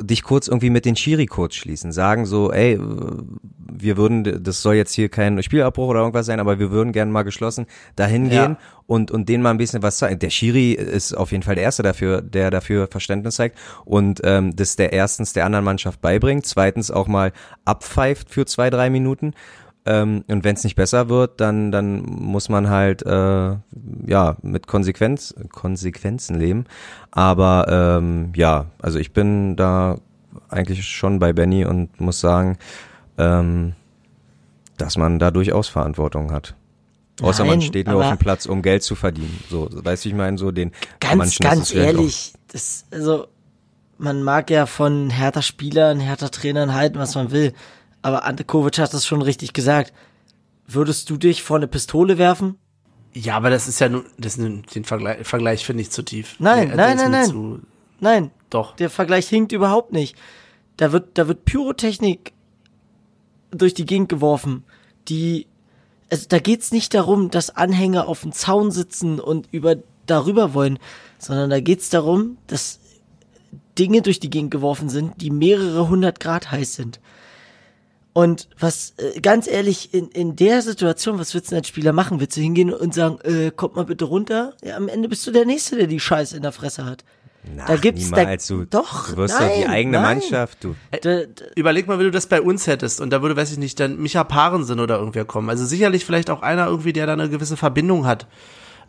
dich kurz irgendwie mit den Schiri kurz schließen, sagen so, ey, äh, wir würden, das soll jetzt hier kein Spielabbruch oder irgendwas sein, aber wir würden gerne mal geschlossen dahin Ja. gehen und und denen mal ein bisschen was zeigen. Der Schiri ist auf jeden Fall der erste dafür, der dafür Verständnis zeigt und ähm, das der erstens der anderen Mannschaft beibringt, zweitens auch mal abpfeift für zwei drei Minuten. Ähm, und wenn es nicht besser wird, dann dann muss man halt äh, ja mit Konsequenz Konsequenzen leben. Aber ähm, ja, also ich bin da eigentlich schon bei Benny und muss sagen, ähm, dass man da durchaus Verantwortung hat. Außer man Nein, steht nur auf dem Platz, um Geld zu verdienen. So, weißt du, ich meine, so den Ganz, ganz ehrlich, das, also, man mag ja von härter Spielern, härter Trainern halten, was man will. Aber Ante Kovic hat das schon richtig gesagt. Würdest du dich vor eine Pistole werfen? Ja, aber das ist ja nur, das, ist- den Vergleich, Vergleich finde ich zu tief. Nein, der nein, ist nein, mir nein. Zu, Nein, doch. der Vergleich hinkt überhaupt nicht. Da wird, da wird Pyrotechnik durch die Gegend geworfen, die, also da geht's nicht darum, dass Anhänger auf dem Zaun sitzen und über, darüber wollen, sondern da geht's darum, dass Dinge durch die Gegend geworfen sind, die mehrere hundert Grad heiß sind. Und was, äh, ganz ehrlich, in, in der Situation, was willst du denn als Spieler machen? Willst du hingehen und sagen, äh, kommt mal bitte runter? Ja, am Ende bist du der Nächste, der die Scheiße in der Fresse hat. Ach, da gibt's da- niemals, du, doch, du wirst doch die nein, eigene nein. Mannschaft, du. Da, da, Überleg mal, wenn du das bei uns hättest und da würde, weiß ich nicht, dann Micha Parensen oder irgendwer kommen. Also sicherlich vielleicht auch einer irgendwie, der da eine gewisse Verbindung hat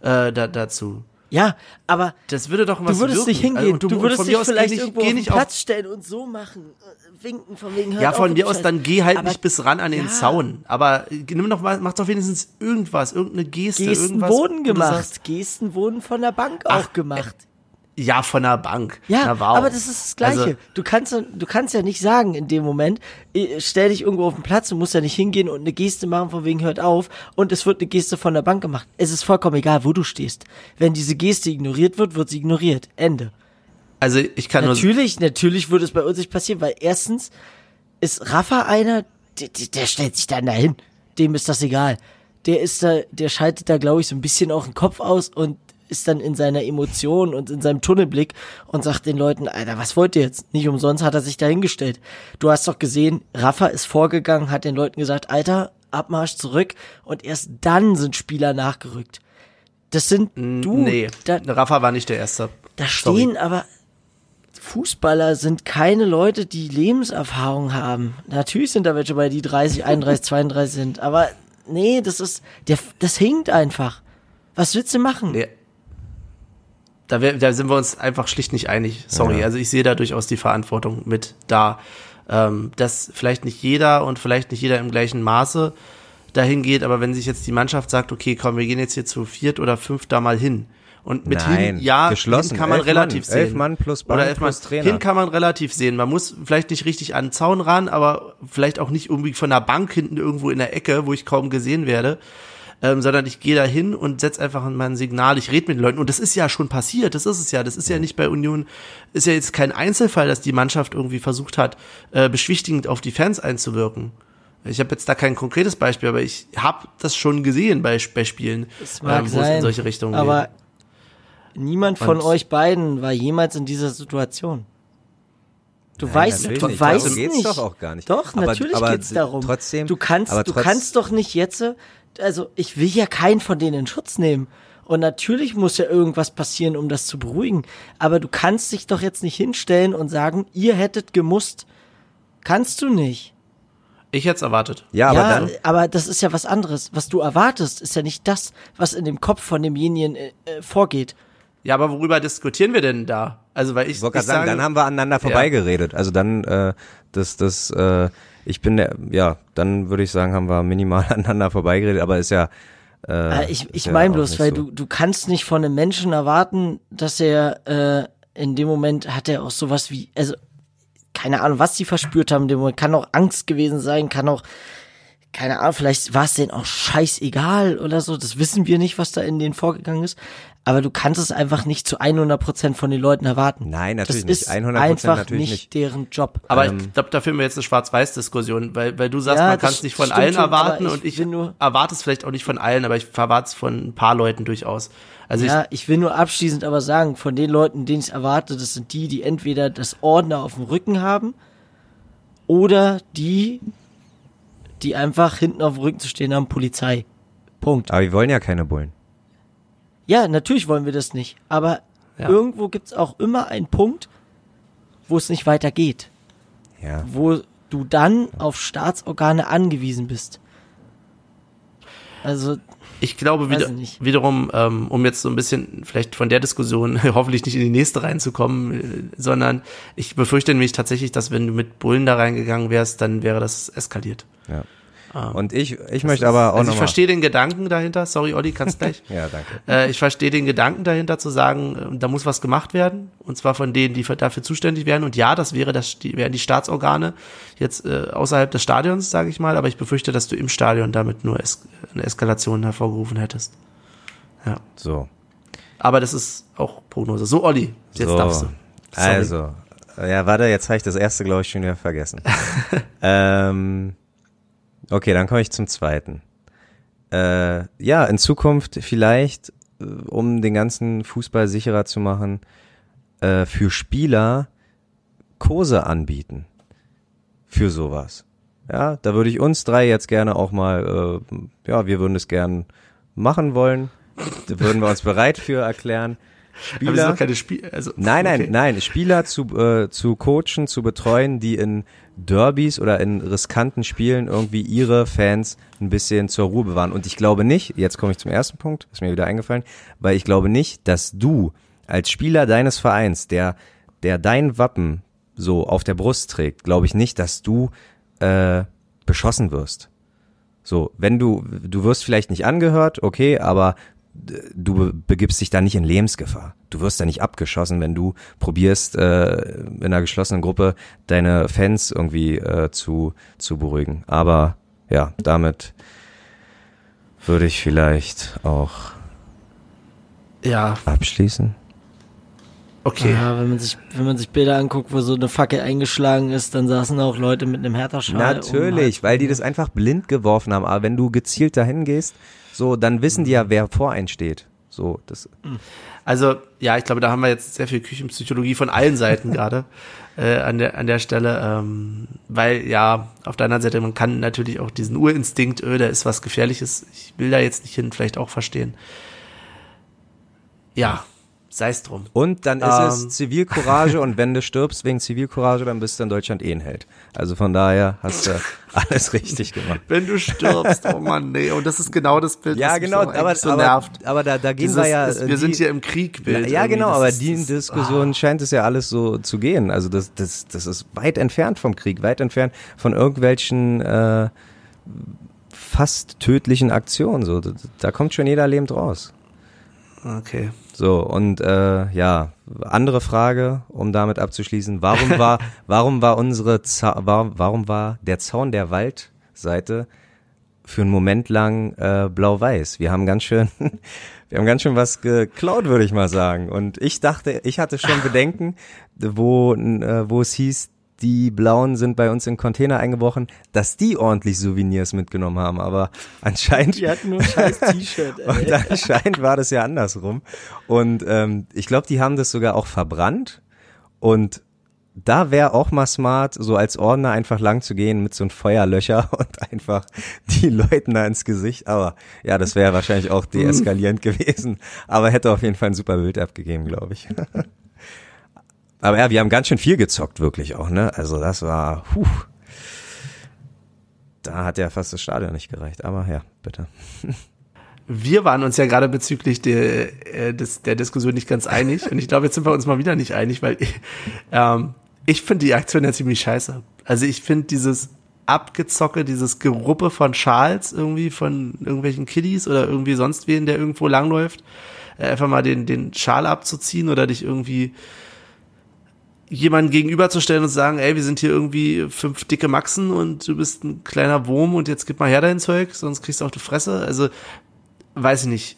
äh, da, dazu. Ja, aber Das würde doch was du würdest nicht hingehen. Also, du, und würdest dich vielleicht nicht, irgendwo auf den nicht Platz stellen und so machen. äh, Winken von wegen, Ja, auf von mir aus, dann geh halt Aber nicht bis ran an den ja. Zaun. Aber äh, nimm doch mal, mach doch wenigstens irgendwas, irgendeine Geste, Gesten irgendwas. wurden du gemacht. sagst, Gesten wurden von der Bank Ach, auch gemacht. Ja, von der Bank. Ja, wow. aber das ist das Gleiche. Also, du kannst, du kannst ja nicht sagen in dem Moment, eh, stell dich irgendwo auf den Platz, du musst ja nicht hingehen und eine Geste machen, von wegen hört auf und es wird eine Geste von der Bank gemacht. Es ist vollkommen egal, wo du stehst. Wenn diese Geste ignoriert wird, wird sie ignoriert. Ende. also ich kann nur Natürlich, natürlich würde es bei uns nicht passieren, weil erstens ist Rafa einer, der, der, der stellt sich dann dahin. Dem ist das egal. Der ist da, der schaltet da, glaube ich, so ein bisschen auch den Kopf aus und ist dann in seiner Emotion und in seinem Tunnelblick und sagt den Leuten, Alter, was wollt ihr jetzt? Nicht umsonst hat er sich dahingestellt. Du hast doch gesehen, Rafa ist vorgegangen, hat den Leuten gesagt, Alter, Abmarsch zurück und erst dann sind Spieler nachgerückt. Das sind du. nee, Da, Rafa war nicht der Erste. da Sorry. stehen aber Fußballer sind keine Leute, die Lebenserfahrung haben. Natürlich sind da welche bei, die 30, 31, 32 sind, aber nee, das ist, der, das hinkt einfach. Was willst du machen? Nee. Da, wär, da sind wir uns einfach schlicht nicht einig. Sorry. Ja. Also ich sehe da durchaus die Verantwortung mit da. Ähm, dass vielleicht nicht jeder und vielleicht nicht jeder im gleichen Maße dahin geht, aber wenn sich jetzt die Mannschaft sagt, okay, komm, wir gehen jetzt hier zu viert oder fünf da mal hin. Und mit Nein, hin, ja, geschlossen. hin kann man Elf relativ Mann, sehen. elf Mann plus Bank Oder elf Mann. Trainer. Hin kann man relativ sehen. Man muss vielleicht nicht richtig an den Zaun ran, aber vielleicht auch nicht irgendwie von der Bank hinten irgendwo in der Ecke, wo ich kaum gesehen werde ähm, sondern ich gehe da hin und setze einfach mal ein Signal, ich rede mit den Leuten. Und das ist ja schon passiert, das ist es ja. Das ist ja nicht bei Union, ist ja jetzt kein Einzelfall, dass die Mannschaft irgendwie versucht hat, äh, beschwichtigend auf die Fans einzuwirken. Ich habe jetzt da kein konkretes Beispiel, aber ich habe das schon gesehen bei, bei Spielen, Das mag ähm, wo es sein, in solche Richtungen aber geht. niemand von Und- euch beiden war jemals in dieser Situation. Du Nein, weißt, du nicht. weißt Darum geht's nicht. doch auch gar nicht. Doch, Aber- natürlich aber geht's darum. trotzdem- du kannst, aber du trotz- kannst doch nicht jetzt, also ich will ja keinen von denen in Schutz nehmen. Und natürlich muss ja irgendwas passieren, um das zu beruhigen. Aber du kannst dich doch jetzt nicht hinstellen und sagen, ihr hättet gemusst. Kannst du nicht. Ich hätte es erwartet. Ja, aber dann, aber das ist ja was anderes. Was du erwartest, ist ja nicht das, was in dem Kopf von demjenigen äh, äh, vorgeht. Ja, aber worüber diskutieren wir denn da? Also, weil ich, ich sagen, sage, dann haben wir aneinander vorbeigeredet. Also dann, äh, das, das, äh, ich bin der, ja, dann würde ich sagen, haben wir minimal [LAUGHS] aneinander vorbeigeredet, aber ist ja, Äh, ich ist ich ja meine bloß, weil so. du, du kannst nicht von einem Menschen erwarten, dass er äh, in dem Moment hat er auch sowas wie, also keine Ahnung, was die verspürt haben in dem Moment. Kann auch Angst gewesen sein, kann auch, keine Ahnung, vielleicht war es denen auch scheißegal oder so. Das wissen wir nicht, was da in denen vorgegangen ist. Aber du kannst es einfach nicht zu 100% von den Leuten erwarten. Nein, natürlich das nicht. ist 100% einfach natürlich nicht, nicht. deren Job. Aber Ähm, ich glaube, da führen wir jetzt eine Schwarz-Weiß-Diskussion, weil, weil du sagst, Ja, man kann es nicht von allen schon, erwarten ich und ich will nur- erwarte es vielleicht auch nicht von allen, aber ich erwarte es von ein paar Leuten durchaus. Also Ja, ich will nur abschließend aber sagen, von den Leuten, denen ich es erwarte, das sind die, die entweder das Ordner auf dem Rücken haben oder die, die einfach hinten auf dem Rücken zu stehen haben, Polizei. Punkt. aber wir wollen ja keine Bullen. Ja, natürlich wollen wir das nicht, aber Ja. irgendwo gibt's auch immer einen Punkt, wo es nicht weitergeht, Ja. wo du dann auf Staatsorgane angewiesen bist. Also, Ich glaube wieder, wiederum, ähm, um jetzt so ein bisschen vielleicht von der Diskussion [LAUGHS] hoffentlich nicht in die nächste reinzukommen, äh, sondern ich befürchte nämlich tatsächlich, dass wenn du mit Bullen da reingegangen wärst, dann wäre das eskaliert. ja. Ah. Und ich, ich möchte aber auch also ich verstehe den Gedanken dahinter, sorry Olli, kannst gleich. [LAUGHS] Ja, danke. Äh, ich verstehe den Gedanken dahinter zu sagen, äh, da muss was gemacht werden. Und zwar von denen, die für, dafür zuständig wären. Und ja, das wäre das, die, wären die Staatsorgane jetzt äh, außerhalb des Stadions, sage ich mal. Aber ich befürchte, dass du im Stadion damit nur es, eine Eskalation hervorgerufen hättest. Ja. So. Aber das ist auch Prognose. So, Olli, jetzt so. darfst du. Sorry. Also, ja, warte, jetzt habe ich das erste, glaube ich, schon wieder vergessen. [LAUGHS] ähm, okay, dann komme ich zum zweiten. Äh, ja, in Zukunft vielleicht, äh, um den ganzen Fußball sicherer zu machen, äh, für Spieler Kurse anbieten. Für sowas. Ja, da würde ich uns drei jetzt gerne auch mal, äh, ja, wir würden es gern machen wollen. Da würden wir uns bereit für erklären. Aber das ist doch keine Spiel. Also, Nein, nein, okay. nein, Spieler zu, äh, zu coachen, zu betreuen, die in Derbys oder in riskanten Spielen irgendwie ihre Fans ein bisschen zur Ruhe bewahren. Und ich glaube nicht, jetzt komme ich zum ersten Punkt, ist mir wieder eingefallen, weil ich glaube nicht, dass du als Spieler deines Vereins, der, der dein Wappen so auf der Brust trägt, glaube ich nicht, dass du äh, beschossen wirst. So, wenn du, du wirst vielleicht nicht angehört, okay, aber du begibst dich da nicht in Lebensgefahr. Du wirst da nicht abgeschossen, wenn du probierst, äh, in einer geschlossenen Gruppe deine Fans irgendwie äh, zu, zu beruhigen. Aber ja, damit würde ich vielleicht auch Ja, abschließen. okay. Ja, wenn man sich, wenn man sich Bilder anguckt, wo so eine Fackel eingeschlagen ist, dann saßen auch Leute mit einem Hertha-Schal. Natürlich, weil die das einfach blind geworfen haben. Aber wenn du gezielt dahin gehst, so, dann wissen die ja, wer vor einen steht. So, das, Also, ja, ich glaube, da haben wir jetzt sehr viel Küchenpsychologie von allen Seiten [LAUGHS] gerade äh, an, der, an der Stelle. Ähm, weil, ja, auf der anderen Seite, man kann natürlich auch diesen Urinstinkt, öh, da ist was Gefährliches, ich will da jetzt nicht hin, vielleicht auch verstehen. Ja, sei es drum. Und dann ist Ähm. es Zivilcourage [LAUGHS] und wenn du stirbst wegen Zivilcourage, dann bist du in Deutschland eh ein Held. Also von daher hast du [LAUGHS] alles richtig gemacht. Wenn du stirbst, oh Mann, nee, und das ist genau das Bild, Ja, das mich genau, eigentlich aber, so aber, nervt. aber da, da gehen Dieses, wir ja. ist, wir die- sind hier im Krieg, Bild. Ja, genau, Das aber ist- die das- Diskussion scheint es ja alles so zu gehen. Also das, das, das ist weit entfernt vom Krieg, weit entfernt von irgendwelchen äh, fast tödlichen Aktionen. So, da, da kommt schon jeder lebend raus. Ah, Okay. So, und äh, ja, andere Frage, um damit abzuschließen. Warum [LAUGHS] war, warum war unsere Za war, warum war der Zaun der Waldseite für einen Moment lang äh, blau-weiß? Wir haben ganz schön, [LAUGHS] wir haben ganz schön was geklaut, würde ich mal sagen. Und ich dachte, ich hatte schon Bedenken, wo, äh, wo es hieß, die Blauen sind bei uns in Container eingebrochen, dass die ordentlich Souvenirs mitgenommen haben. Aber anscheinend Die hatten nur ein scheiß [LAUGHS] T-Shirt, und anscheinend war das ja andersrum. Und ähm, ich glaube, die haben das sogar auch verbrannt. Und da wäre auch mal smart, so als Ordner einfach lang zu gehen mit so einem Feuerlöcher [LAUGHS] und einfach die Leuten da ins Gesicht. Aber ja, das wäre wahrscheinlich auch [LAUGHS] deeskalierend gewesen. Aber hätte auf jeden Fall ein super Bild abgegeben, glaube ich. Aber ja, wir haben ganz schön viel gezockt, wirklich auch, ne? Also das war, puh. Da hat ja fast das Stadion nicht gereicht. Aber ja, bitte. Wir waren uns ja gerade bezüglich der, äh, der Diskussion nicht ganz einig. Und ich glaube, jetzt sind wir uns mal wieder nicht einig, weil ich, ähm, ich finde die Aktion ja ziemlich scheiße. Also ich finde dieses Abgezocke, dieses Geruppe von Schals irgendwie von irgendwelchen Kiddies oder irgendwie sonst wen, der irgendwo langläuft, äh, einfach mal den, den Schal abzuziehen oder dich irgendwie jemanden gegenüberzustellen und zu sagen, ey, wir sind hier irgendwie fünf dicke Maxen und du bist ein kleiner Wurm und jetzt gib mal her dein Zeug, sonst kriegst du auf die Fresse. Also, weiß ich nicht.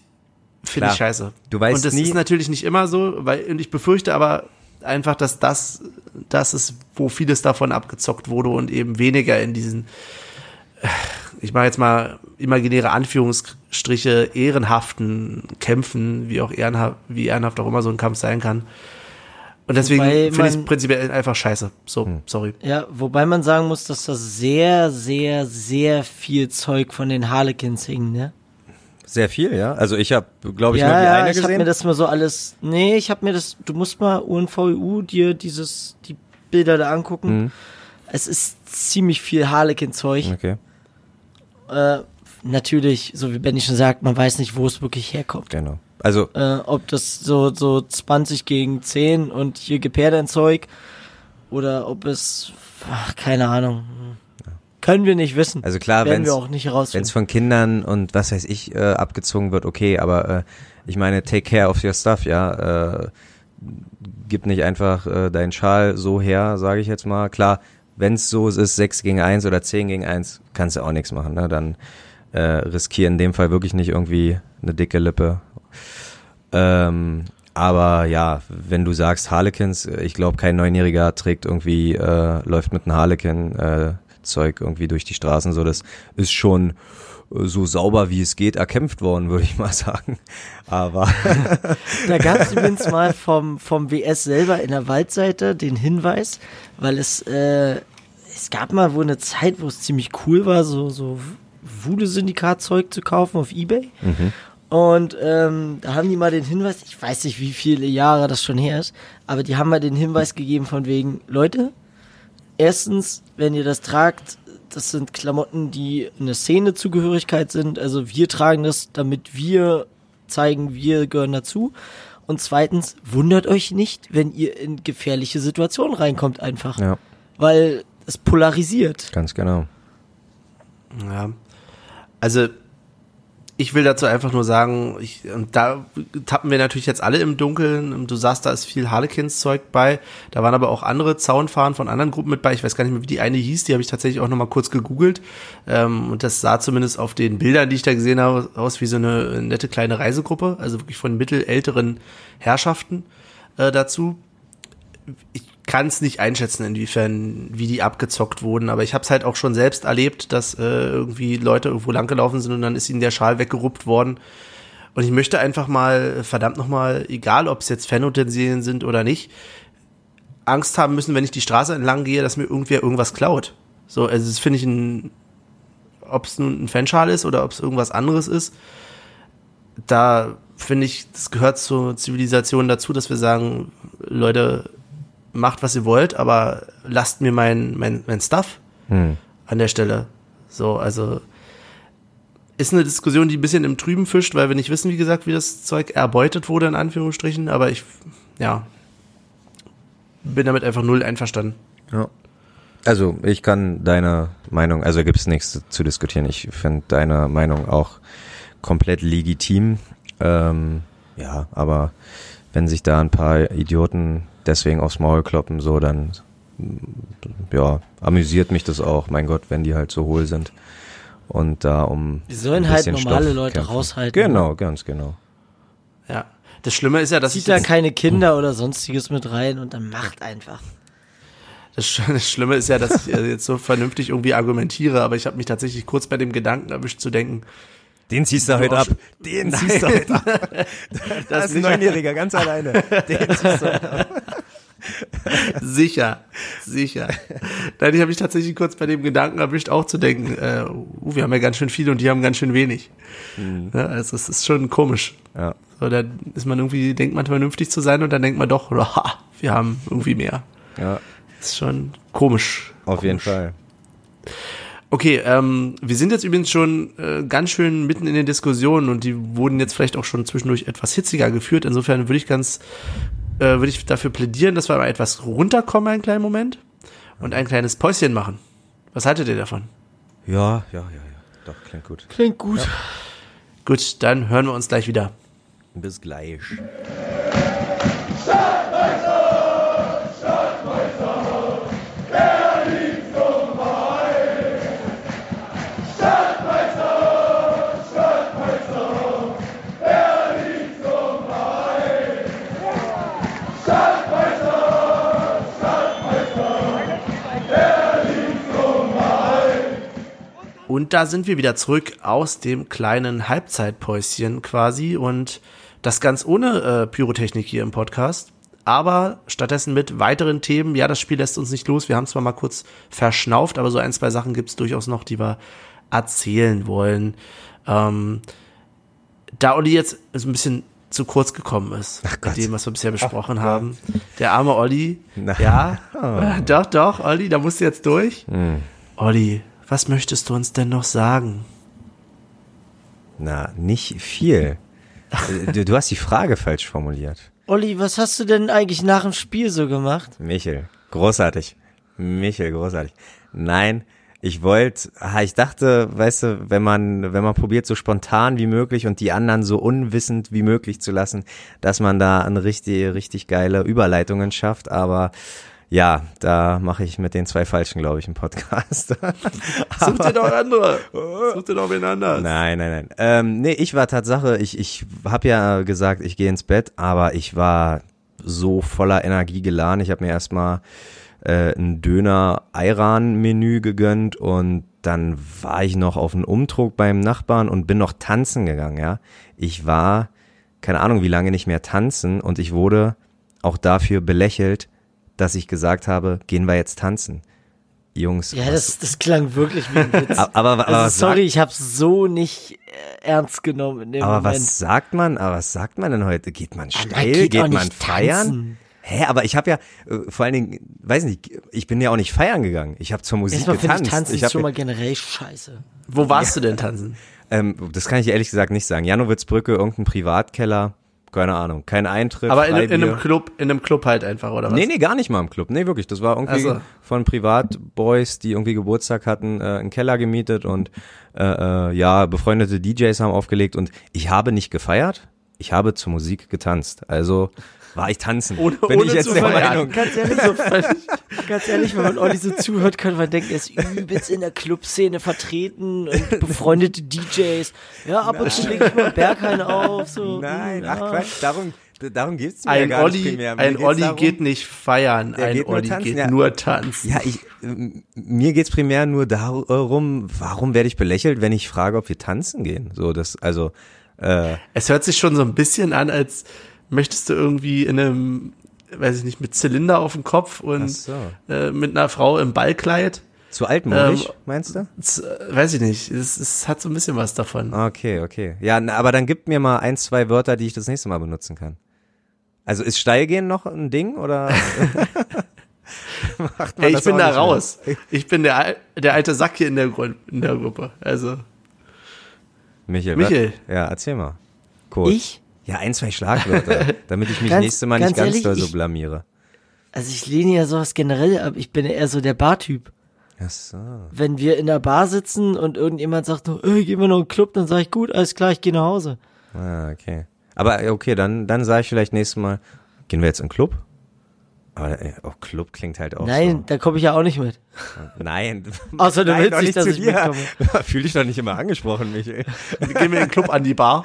Finde ich scheiße. Du weißt und das nie- ist natürlich nicht immer so, weil, und ich befürchte aber einfach, dass das, das ist, wo vieles davon abgezockt wurde und eben weniger in diesen, ich mache jetzt mal imaginäre Anführungsstriche, ehrenhaften Kämpfen, wie auch ehrenhaft, wie ehrenhaft auch immer so ein Kampf sein kann. Und deswegen finde ich es prinzipiell einfach scheiße. So, Hm. sorry. Ja, wobei man sagen muss, dass das sehr, sehr, sehr viel Zeug von den Harlequins hing, ne? Sehr viel, ja. Also ich habe, glaube ich, ja, nur die ja, eine ich habe gesehen. mir das mal so alles. Nee, ich habe mir das. Du musst mal UNVU dir dieses die Bilder da angucken. Mhm. Es ist ziemlich viel Harlequin-Zeug. okay, Äh, natürlich, so wie Benny schon sagt, man weiß nicht, wo es wirklich herkommt. genau. Also Äh, ob das so so 20 gegen 10 und hier gib her dein Zeug oder ob es ach, keine Ahnung. Können wir nicht wissen. Also klar, werden wenn's- wir auch nicht wenn es von Kindern und was weiß ich äh, abgezogen wird, okay, aber äh, ich meine, take care of your stuff, ja. Äh, gib nicht einfach äh, deinen Schal so her, sage ich jetzt mal. Klar, wenn es so ist, 6 gegen 1 oder 10 gegen 1, kannst du auch nichts machen. Ne? Dann äh, riskier in dem Fall wirklich nicht irgendwie eine dicke Lippe. Ähm, aber ja, wenn du sagst Harlequins, ich glaube, kein Neunjähriger trägt irgendwie, äh, läuft mit einem Harlequin äh, irgendwie durch die Straßen. So, das ist schon so sauber wie es geht erkämpft worden, würde ich mal sagen. Aber [LAUGHS] Da gab es übrigens mal vom, vom WS selber in der Waldseite den Hinweis, weil es, äh, es gab mal wohl eine Zeit, wo es ziemlich cool war, so, so Wude-Syndikat-Zeug zu kaufen auf Ebay. Und ähm, da haben die mal den Hinweis, ich weiß nicht, wie viele Jahre das schon her ist, aber die haben mal den Hinweis gegeben von wegen, Leute, erstens, wenn ihr das tragt, das sind Klamotten, die eine Szenezugehörigkeit sind. Also wir tragen das, damit wir zeigen, wir gehören dazu. Und zweitens, wundert euch nicht, wenn ihr in gefährliche Situationen reinkommt einfach. ja, Weil es polarisiert. ganz genau. Ja. Also, ich will dazu einfach nur sagen, ich, und da tappen wir natürlich jetzt alle im Dunkeln. Du sagst, da ist viel Harlequins-Zeug bei. Da waren aber auch andere Zaunfahren von anderen Gruppen mit bei. Ich weiß gar nicht mehr, wie die eine hieß. Die habe ich tatsächlich auch nochmal kurz gegoogelt. Ähm, und das sah zumindest auf den Bildern, die ich da gesehen habe, aus wie so eine nette kleine Reisegruppe. Also wirklich von mittelälteren Herrschaften äh, dazu. Ich kann es nicht einschätzen, inwiefern, wie die abgezockt wurden, aber ich habe es halt auch schon selbst erlebt, dass äh, irgendwie Leute irgendwo langgelaufen sind und dann ist ihnen der Schal weggeruppt worden. Und ich möchte einfach mal, verdammt nochmal, egal ob es jetzt Fanutensilien sind oder nicht, Angst haben müssen, wenn ich die Straße entlang gehe, dass mir irgendwer irgendwas klaut. So, also das finde ich ein, ob es nun ein Fanschal ist oder ob es irgendwas anderes ist, da finde ich, das gehört zur Zivilisation dazu, dass wir sagen, Leute, macht, was ihr wollt, aber lasst mir mein, mein, mein Stuff hm. an der Stelle. So, also ist eine Diskussion, die ein bisschen im Trüben fischt, weil wir nicht wissen, wie gesagt, wie das Zeug erbeutet wurde, in Anführungsstrichen, aber ich, ja, bin damit einfach null einverstanden. Ja. Also ich kann deine Meinung, also gibt es nichts zu diskutieren. Ich finde deine Meinung auch komplett legitim. Ähm, ja, aber wenn sich da ein paar Idioten deswegen aufs Maul kloppen, so, dann ja, amüsiert mich das auch. Mein Gott, wenn die halt so hohl sind. Und da um. Die sollen halt normale Stoff Leute kämpfen. raushalten. Genau, ganz genau. Ja. Das Schlimme ist ja, dass Zieht da keine Kinder oder sonstiges mit rein und dann macht einfach. Das, [LAUGHS] das Schlimme ist ja, dass ich jetzt so vernünftig irgendwie argumentiere, aber ich habe mich tatsächlich kurz bei dem Gedanken erwischt zu denken, den ziehst du heute ab. Den [LAUGHS] Nein. ziehst du heute ab. Das, das ist ein Neunjähriger, ganz alleine. [LAUGHS] Den ziehst du heute ab. Sicher, sicher. Nein, ich habe mich tatsächlich kurz bei dem Gedanken erwischt, auch zu denken, äh, uh, wir haben ja ganz schön viel und die haben ganz schön wenig. Mhm. Ja, also es ist schon komisch. Ja. So, da ist man irgendwie, denkt man vernünftig zu sein und dann denkt man doch, [LAUGHS] oh, wir haben irgendwie mehr. Ja. Das ist schon komisch. Auf komisch. jeden Fall. Okay, ähm, wir sind jetzt übrigens schon äh, ganz schön mitten in den Diskussionen und die wurden jetzt vielleicht auch schon zwischendurch etwas hitziger geführt. Insofern würde ich ganz, äh, würde ich dafür plädieren, dass wir mal etwas runterkommen, einen kleinen Moment und ein kleines Päuschen machen. Was haltet ihr davon? Ja, ja, ja, ja. Doch, klingt gut. Klingt gut. Ja. Gut, dann hören wir uns gleich wieder. Bis gleich. Und da sind wir wieder zurück aus dem kleinen Halbzeitpäuschen quasi und das ganz ohne äh, Pyrotechnik hier im Podcast, aber stattdessen mit weiteren Themen. Ja, das Spiel lässt uns nicht los. Wir haben zwar mal kurz verschnauft, aber so ein, zwei Sachen gibt es durchaus noch, die wir erzählen wollen. Ähm, da Olli jetzt so ein bisschen zu kurz gekommen ist mit dem, was wir bisher besprochen Ach, haben. Der arme Olli. Na. Ja, oh. doch, doch, Olli, da musst du jetzt durch. Hm. Olli, was möchtest du uns denn noch sagen? Na, nicht viel. [LAUGHS] du, du hast die Frage falsch formuliert. Olli, was hast du denn eigentlich nach dem Spiel so gemacht? Michel, großartig. Michel, großartig. Nein, ich wollte, ich dachte, weißt du, wenn man, wenn man probiert, so spontan wie möglich und die anderen so unwissend wie möglich zu lassen, dass man da eine richtig, richtig geile Überleitungen schafft, aber ja, da mache ich mit den zwei Falschen, glaube ich, einen Podcast. [LAUGHS] Such dir doch andere. [LAUGHS] Such dir doch wen anders. Nein, nein, nein. Ähm, nee, ich war Tatsache, ich, ich habe ja gesagt, ich gehe ins Bett, aber ich war so voller Energie geladen. Ich habe mir erstmal äh, ein Döner-Ayran-Menü gegönnt und dann war ich noch auf einen Umdruck beim Nachbarn und bin noch tanzen gegangen, ja. Ich war, keine Ahnung, wie lange nicht mehr tanzen und ich wurde auch dafür belächelt, dass ich gesagt habe, gehen wir jetzt tanzen. Jungs. Ja, das, das klang wirklich wie ein Witz. [LAUGHS] aber, aber, aber also, sorry, ich habe so nicht äh, ernst genommen in dem aber Moment. was sagt man? Aber was sagt man denn heute? Geht man steil? Man geht, geht man feiern? Tanzen. Hä, aber ich habe ja äh, vor allen Dingen, weiß nicht, ich bin ja auch nicht feiern gegangen. Ich habe zur Musik Erstmal getanzt. Ich tanzen ich ist schon mal generell scheiße. Wo warst ja. du denn tanzen? [LAUGHS] Ähm, das kann ich ehrlich gesagt nicht sagen. Janowitzbrücke, irgendein Privatkeller keine Ahnung, kein Eintritt. Aber in, in einem Club, in einem Club halt einfach, oder was? Nee, nee, gar nicht mal im Club. Nee, wirklich. Das war irgendwie so. von Privatboys, die irgendwie Geburtstag hatten, äh, einen Keller gemietet und äh, äh, ja, befreundete DJs haben aufgelegt und ich habe nicht gefeiert, ich habe zur Musik getanzt. Also war ich tanzen. Ohne- Bin ohne ich jetzt zu der. Meinung. Ganz ehrlich, so, [LAUGHS] ganz ehrlich, wenn man Olli so zuhört, könnte man denken, er ist übelst in der Clubszene vertreten und [LAUGHS] befreundete DJs. Ja, ab und zu lege ich mal Berghain auf. So, Nein, hm, ach ja. Quatsch, darum, darum geht's mir Ein ja gar nicht Olli, primär. Mir ein Olli darum- geht nicht feiern, ein geht nur Olli tanzen, geht ja. nur tanzen. Ja, ich, mir geht's primär nur darum, warum werde ich belächelt, wenn ich frage, ob wir tanzen gehen? So, das, also, äh, Es hört sich schon so ein bisschen an, als möchtest du irgendwie in einem, weiß ich nicht, mit Zylinder auf dem Kopf und so. äh, mit einer Frau im Ballkleid. zu altmodisch, Ähm, meinst du? Weiß ich nicht. Es, es hat so ein bisschen was davon. Okay, okay. Ja, na, aber dann gib mir mal ein, zwei Wörter, die ich das nächste Mal benutzen kann. Also ist Steilgehen noch ein Ding oder? [LAUGHS] Macht man Ey, ich das bin da nicht mehr? raus. [LAUGHS] Ich bin der, der alte Sack hier in der, Gru- in der Gruppe. Also, Michael, Michael. Ja, erzähl mal. Kurz. Ich? Ja, ein, zwei Schlagwörter, [LAUGHS] damit ich mich Ganz- nächste Mal nicht ganz ganz ehrlich, doll so ich- blamiere. Also ich lehne ja sowas generell ab. Ich bin ja eher so der Bartyp. Ach so. Wenn wir in der Bar sitzen und irgendjemand sagt, noch, ey, gehen wir noch in den Club, dann sage ich, gut, alles klar, ich gehe nach Hause. Ah, okay. Aber äh, okay, dann, dann sage ich vielleicht nächstes Mal, gehen wir jetzt in den Club? Aber äh, oh, Club klingt halt auch Nein, da komme ich ja auch nicht mit. so. [LAUGHS] Nein. [LAUGHS] Außer du Nein, willst nicht, dass zu ich dir. mitkomme. Fühl dich doch nicht immer angesprochen, Michael. gehen wir in den Club an die Bar.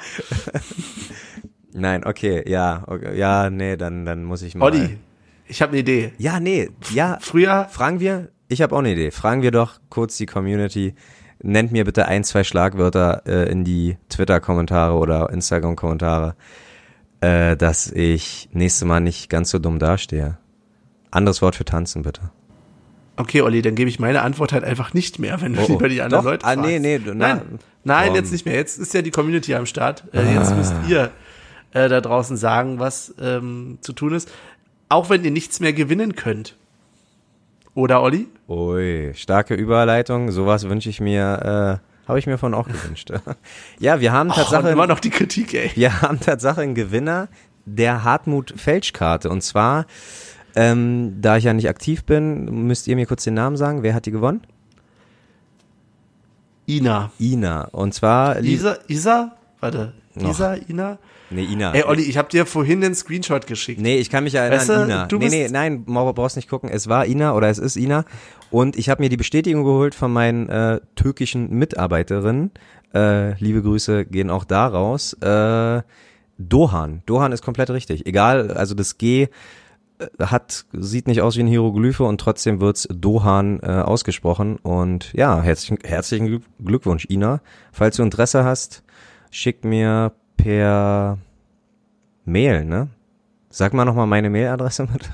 Nein, okay, ja, okay, ja, nee, dann, dann muss ich mal. Olli, ich habe eine Idee. Ja, nee, ja. Früher, Fragen wir, ich habe auch eine Idee. Fragen wir doch kurz die Community. Nennt mir bitte ein, zwei Schlagwörter äh, in die Twitter-Kommentare oder Instagram-Kommentare, äh, dass ich nächstes Mal nicht ganz so dumm dastehe. Anderes Wort für tanzen, bitte. okay, Olli, dann gebe ich meine Antwort halt einfach nicht mehr, wenn du Oh, oh. lieber die anderen Doch? Leute Ah, fragst. nee, nee, du- na, nein, nein, komm. jetzt nicht mehr. Jetzt ist ja die Community am Start. Äh, Jetzt müsst ihr äh, da draußen sagen, was ähm, zu tun ist. Auch wenn ihr nichts mehr gewinnen könnt. Oder, Olli? Ui, starke Überleitung. Sowas wünsche ich mir, äh, habe ich mir von auch gewünscht. [LAUGHS] ja, wir haben Tatsache. und immer noch die Kritik, ey. Wir haben Tatsache einen Gewinner der Hartmut Felsch-Karte. Und zwar, ähm, da ich ja nicht aktiv bin, müsst ihr mir kurz den Namen sagen. Wer hat die gewonnen? Ina. Ina. Und zwar. lieb- Isa, Isa? Warte. Noch. Isa, Ina? Nee, Ina. Ey, Olli, ich habe dir vorhin den Screenshot geschickt. Nee, ich kann mich erinnern, Weißt du, Ina. du nee, bist- nee, nein, brauchst nicht gucken. Es war Ina oder es ist Ina. Und ich habe mir die Bestätigung geholt von meinen äh, türkischen Mitarbeiterinnen. Äh, liebe Grüße gehen auch da raus. Äh, Dohan. Dohan ist komplett richtig. Egal, also das G äh, hat, sieht nicht aus wie ein Hieroglyphe und trotzdem wird's Dohan äh, ausgesprochen. Und ja, herzlichen, herzlichen Glück- Glückwunsch, Ina. Falls du Interesse hast, schick mir per Mail, ne? Sag mal nochmal meine Mailadresse mit.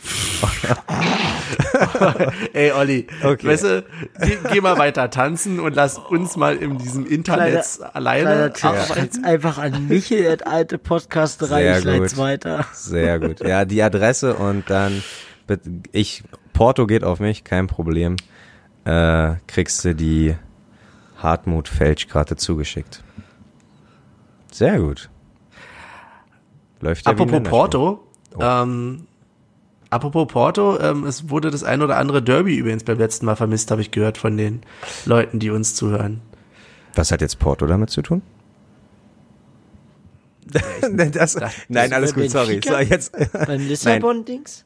[LAUGHS] Ey, Olli, Okay. weißt du, geh, geh mal weiter tanzen und lass uns mal in diesem Internet alleine Kleiner arbeiten. einfach an Michael, at alte Podcasterei, Sehr ich leit's gut. weiter. Sehr gut. Ja, die Adresse und dann ich Porto geht auf mich, kein Problem. Äh, kriegst du die Hartmut Felsch-Karte zugeschickt. Sehr gut. Läuft ja Apropos. Porto, Oh. ähm, apropos Porto, ähm, es wurde das ein oder andere Derby übrigens beim letzten Mal vermisst, habe ich gehört von den Leuten, die uns zuhören. Was hat jetzt Porto damit zu tun? [LAUGHS] das, nein, alles gut, sorry. So, jetzt, Beim [LAUGHS] Lissabon-Dings?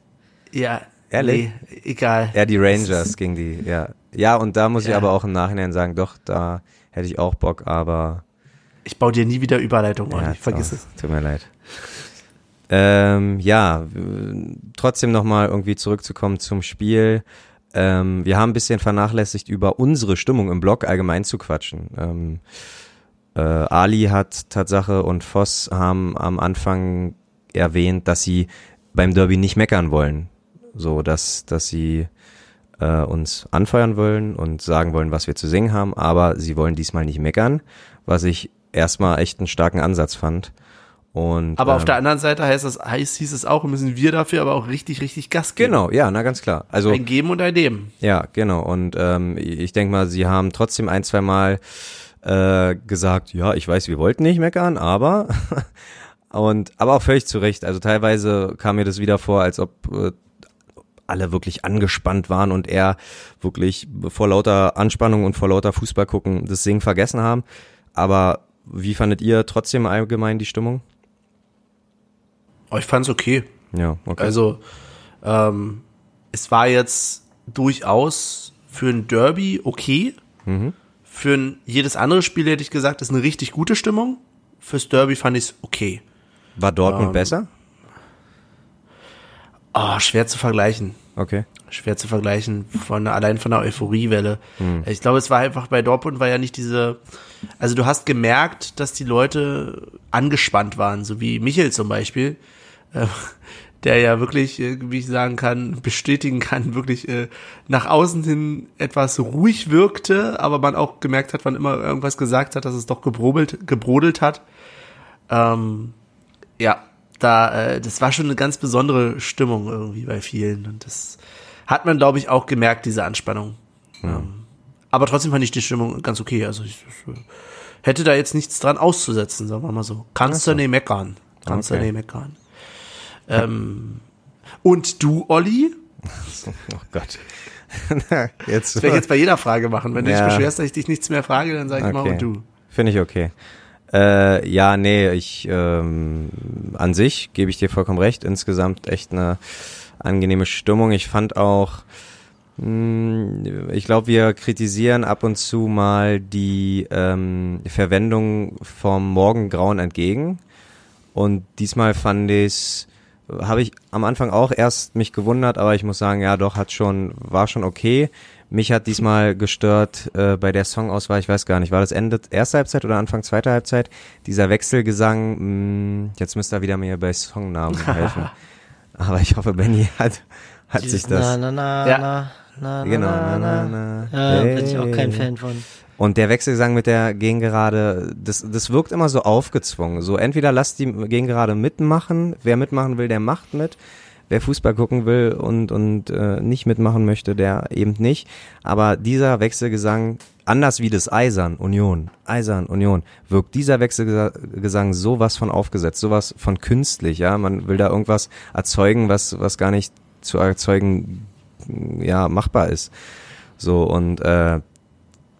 Ja, Ehrlich? nee, egal. Ja, die Rangers gegen die, ja. Ja, und da muss ich Ja. aber auch im Nachhinein sagen, doch, da hätte ich auch Bock, aber Ich baue dir nie wieder Überleitung, ja, vergiss so, es. Tut mir leid. Ähm, ja, trotzdem nochmal irgendwie zurückzukommen zum Spiel. Ähm, wir haben ein bisschen vernachlässigt, über unsere Stimmung im Blog allgemein zu quatschen. Ähm, äh, Ali hat Tatsache und Voss haben am Anfang erwähnt, dass sie beim Derby nicht meckern wollen. So, dass, dass sie äh, uns anfeuern wollen und sagen wollen, was wir zu singen haben, aber sie wollen diesmal nicht meckern, was ich erstmal echt einen starken Ansatz fand. Und, Aber auf ähm, der anderen Seite heißt es, heißt, hieß es auch, müssen wir dafür aber auch richtig, richtig Gas geben. Genau, ja, na ganz klar. Also Ein Geben und ein Nehmen. ja, genau. Und ähm, ich denke mal, sie haben trotzdem ein, zwei Mal äh, gesagt, ja, ich weiß, wir wollten nicht meckern, aber [LAUGHS] Und aber auch völlig zu Recht. Also teilweise kam mir das wieder vor, als ob äh, alle wirklich angespannt waren und er wirklich vor lauter Anspannung und vor lauter Fußball gucken das Singen vergessen haben. Aber wie fandet ihr trotzdem allgemein die Stimmung? Oh, ich fand's okay. Ja, okay. Also, ähm, es war jetzt durchaus für ein Derby okay. Mhm. Für ein, jedes andere Spiel hätte ich gesagt, ist eine richtig gute Stimmung. Fürs Derby fand ich's okay. War Dortmund ähm, besser? Ah, schwer zu vergleichen. Okay. Schwer zu vergleichen von allein von der Euphoriewelle. Hm. Ich glaube, es war einfach bei Dortmund war ja nicht diese, also du hast gemerkt, dass die Leute angespannt waren, so wie Michel zum Beispiel, äh, der ja wirklich, äh, wie ich sagen kann, bestätigen kann, wirklich äh, nach außen hin etwas ruhig wirkte, aber man auch gemerkt hat, wann immer irgendwas gesagt hat, dass es doch gebrodelt, gebrodelt hat. Ähm, ja, da, äh, das war schon eine ganz besondere Stimmung irgendwie bei vielen und das hat man, glaube ich, auch gemerkt, diese Anspannung. Ähm, aber trotzdem fand ich die Stimmung ganz okay. Also ich, ich äh, hätte da jetzt nichts dran auszusetzen, sagen wir mal so. Kannst du nicht meckern. Kannst du Okay. nicht meckern. Ähm, und du, Olli? [LAUGHS] Oh Gott. [LAUGHS] Jetzt, Das werde ich jetzt bei jeder Frage machen. Wenn du Ja. dich beschwerst, dass ich dich nichts mehr frage, dann sage ich mal Okay. und du. Finde ich okay. Äh, ja, nee, ich ähm, an sich gebe ich dir vollkommen recht. Insgesamt echt eine angenehme Stimmung. Ich fand auch, mh, ich glaube, wir kritisieren ab und zu mal die ähm, Verwendung vom Morgengrauen entgegen. Und diesmal fand ich habe ich am Anfang auch erst mich gewundert, aber ich muss sagen, ja, doch hat schon war schon okay. Mich hat diesmal gestört äh, bei der Songauswahl, ich weiß gar nicht, war das Ende erste Halbzeit oder Anfang zweiter Halbzeit? Dieser Wechselgesang, mh, jetzt müsst ihr wieder mir bei Songnamen [LAUGHS] helfen. aber ich hoffe, Benny hat hat sich das Na, na, na, Ja. na, na, genau na, na, na, na. Ja, bin ich auch kein Hey. Fan von. Und der Wechselgesang mit der Gegengerade, das, das wirkt immer so aufgezwungen. So entweder lasst die Gegengerade mitmachen, wer mitmachen will, der macht mit. Wer Fußball gucken will und, und äh, nicht mitmachen möchte, der eben nicht. Aber dieser Wechselgesang, anders wie das Eisern, Union, Eisern, Union, wirkt dieser Wechselgesang sowas von aufgesetzt, sowas von künstlich, ja. Man will da irgendwas erzeugen, was, was gar nicht zu erzeugen, ja, machbar ist. So, und äh,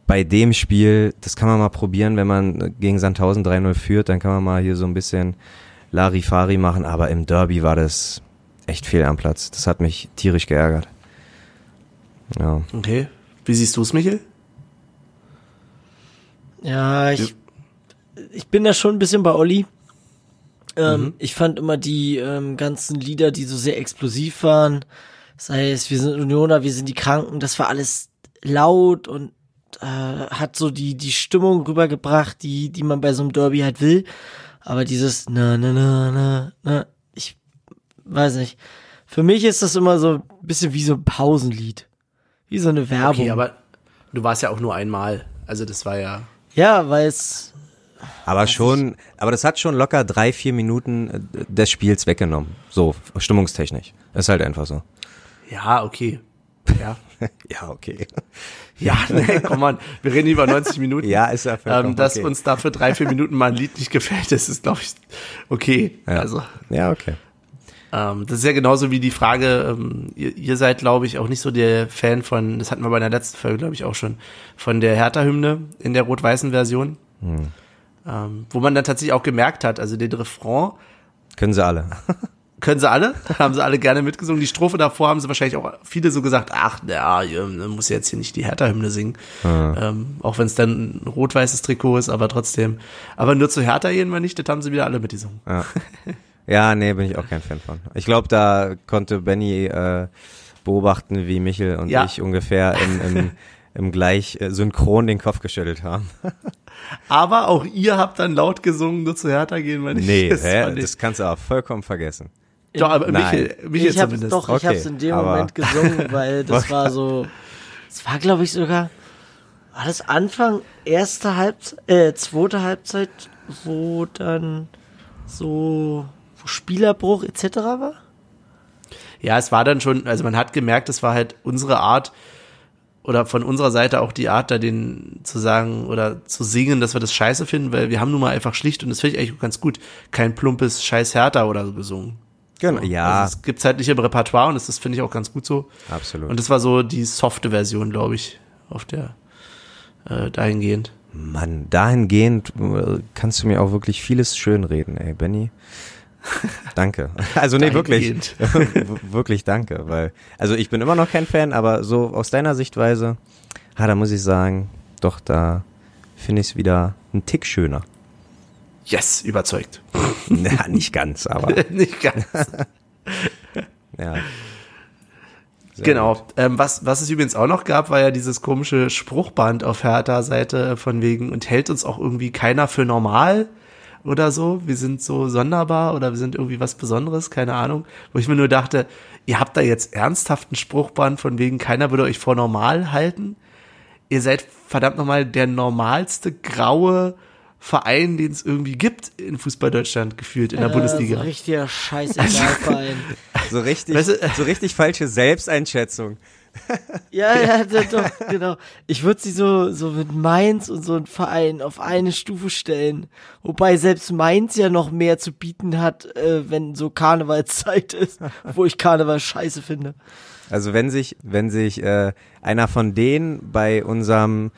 bei dem Spiel, das kann man mal probieren, wenn man gegen Sandhausen 3-0 führt, dann kann man mal hier so ein bisschen Larifari machen, aber im Derby war das echt fehl am Platz. Das hat mich tierisch geärgert. Ja. Okay. Wie siehst du es, Michel? Ja, ich, ich bin da schon ein bisschen bei Olli. Ähm, Ich fand immer die ähm, ganzen Lieder, die so sehr explosiv waren, sei es wir sind Unioner, wir sind die Kranken, das war alles laut und äh, hat so die die Stimmung rübergebracht, die die man bei so einem Derby halt will. Aber dieses na na na na na, weiß nicht. Für mich ist das immer so ein bisschen wie so ein Pausenlied, wie so eine Werbung. Okay, aber du warst ja auch nur einmal. Also das war ja. ja, weil es Aber schon, aber das hat schon locker drei, vier Minuten äh, des Spiels weggenommen. So, stimmungstechnisch. Ist halt einfach so. Ja, okay. Ja. [LAUGHS] Ja, okay. Ja, [LAUGHS] nee, komm mal, wir reden über 90 Minuten. Ja, ist ja vollkommen ähm, Dass okay. uns dafür drei, vier Minuten mal ein Lied nicht gefällt, das ist, glaube ich, okay. Ja. Also, Ja, okay. Ähm, das ist ja genauso wie die Frage, ähm, ihr, ihr seid, glaube ich, auch nicht so der Fan von, das hatten wir bei der letzten Folge, glaube ich, auch schon, von der Hertha-Hymne in der rot-weißen Version. Hm. Ähm, wo man dann tatsächlich auch gemerkt hat, also den Refrain Können sie alle. [LAUGHS] können sie alle, haben sie alle gerne mitgesungen. Die Strophe davor haben sie wahrscheinlich auch viele so gesagt, ach, ihr muss jetzt hier nicht die Hertha-Hymne singen. Ähm, auch wenn es dann ein rot-weißes Trikot ist, aber trotzdem. Aber nur zu Hertha wir nicht, das haben sie wieder alle mitgesungen. Ja. [LAUGHS] ja, nee, bin ich auch kein Fan von. Ich glaube, da konnte Benny äh, beobachten, wie Michel und Ja. ich ungefähr im, im, [LAUGHS] im gleich äh, synchron den Kopf geschüttelt haben. [LAUGHS] Aber auch ihr habt dann laut gesungen, nur zu Hertha gehen wir nicht. Nee, [LAUGHS] Das hä? ich- das kannst du auch vollkommen vergessen. Doch, aber Nein. Michel, Michel ich hab's zumindest. doch, ich Okay, hab's in dem Moment gesungen, weil das war so, es war glaube ich sogar, war das Anfang erste Halbzeit, äh, zweite Halbzeit, wo dann so, wo Spielerbruch etc. war? Ja, es war dann schon, also man hat gemerkt, es war halt unsere Art, oder von unserer Seite auch die Art, da den zu sagen oder zu singen, dass wir das scheiße finden, weil wir haben nun mal einfach schlicht und das finde ich eigentlich ganz gut, kein plumpes Scheiß Hertha oder so gesungen. Genau. Ja, Also es gibt halt nicht im Repertoire und das, das finde ich auch ganz gut so. absolut. Und das war so die softe Version, glaube ich, auf der äh, dahingehend. Mann, dahingehend äh, kannst du mir auch wirklich vieles schönreden, ey, Benny. [LAUGHS] Danke. Also nee, wirklich. [LAUGHS] wirklich danke, weil, also ich bin immer noch kein Fan, aber so aus deiner Sichtweise, ah, da muss ich sagen, doch, da finde ich es wieder ein Tick schöner. Yes, überzeugt. [LAUGHS] Ja, nicht ganz, aber nicht ganz. ja. Sehr genau. Ähm, was, was es übrigens auch noch gab, war ja dieses komische Spruchband auf Hertha-Seite von wegen und hält uns auch irgendwie keiner für normal oder so. Wir sind so sonderbar oder wir sind irgendwie was Besonderes, keine Ahnung. Wo ich mir nur dachte, ihr habt da jetzt ernsthaft einen Spruchband von wegen keiner würde euch vor normal halten. Ihr seid verdammt nochmal der normalste graue Verein, den es irgendwie gibt in Fußball Deutschland gefühlt in der Äh, Bundesliga. So richtiger Scheißegal-Verein. So richtig, Weißt du- so richtig falsche Selbsteinschätzung. [LAUGHS] Ja, ja, doch, genau. Ich würde sie so, so mit Mainz und so ein Verein auf eine Stufe stellen. Wobei selbst Mainz ja noch mehr zu bieten hat, äh, wenn so Karnevalszeit [LAUGHS] ist, wo ich Karneval scheiße finde. Also wenn sich, wenn sich äh, einer von denen bei unserem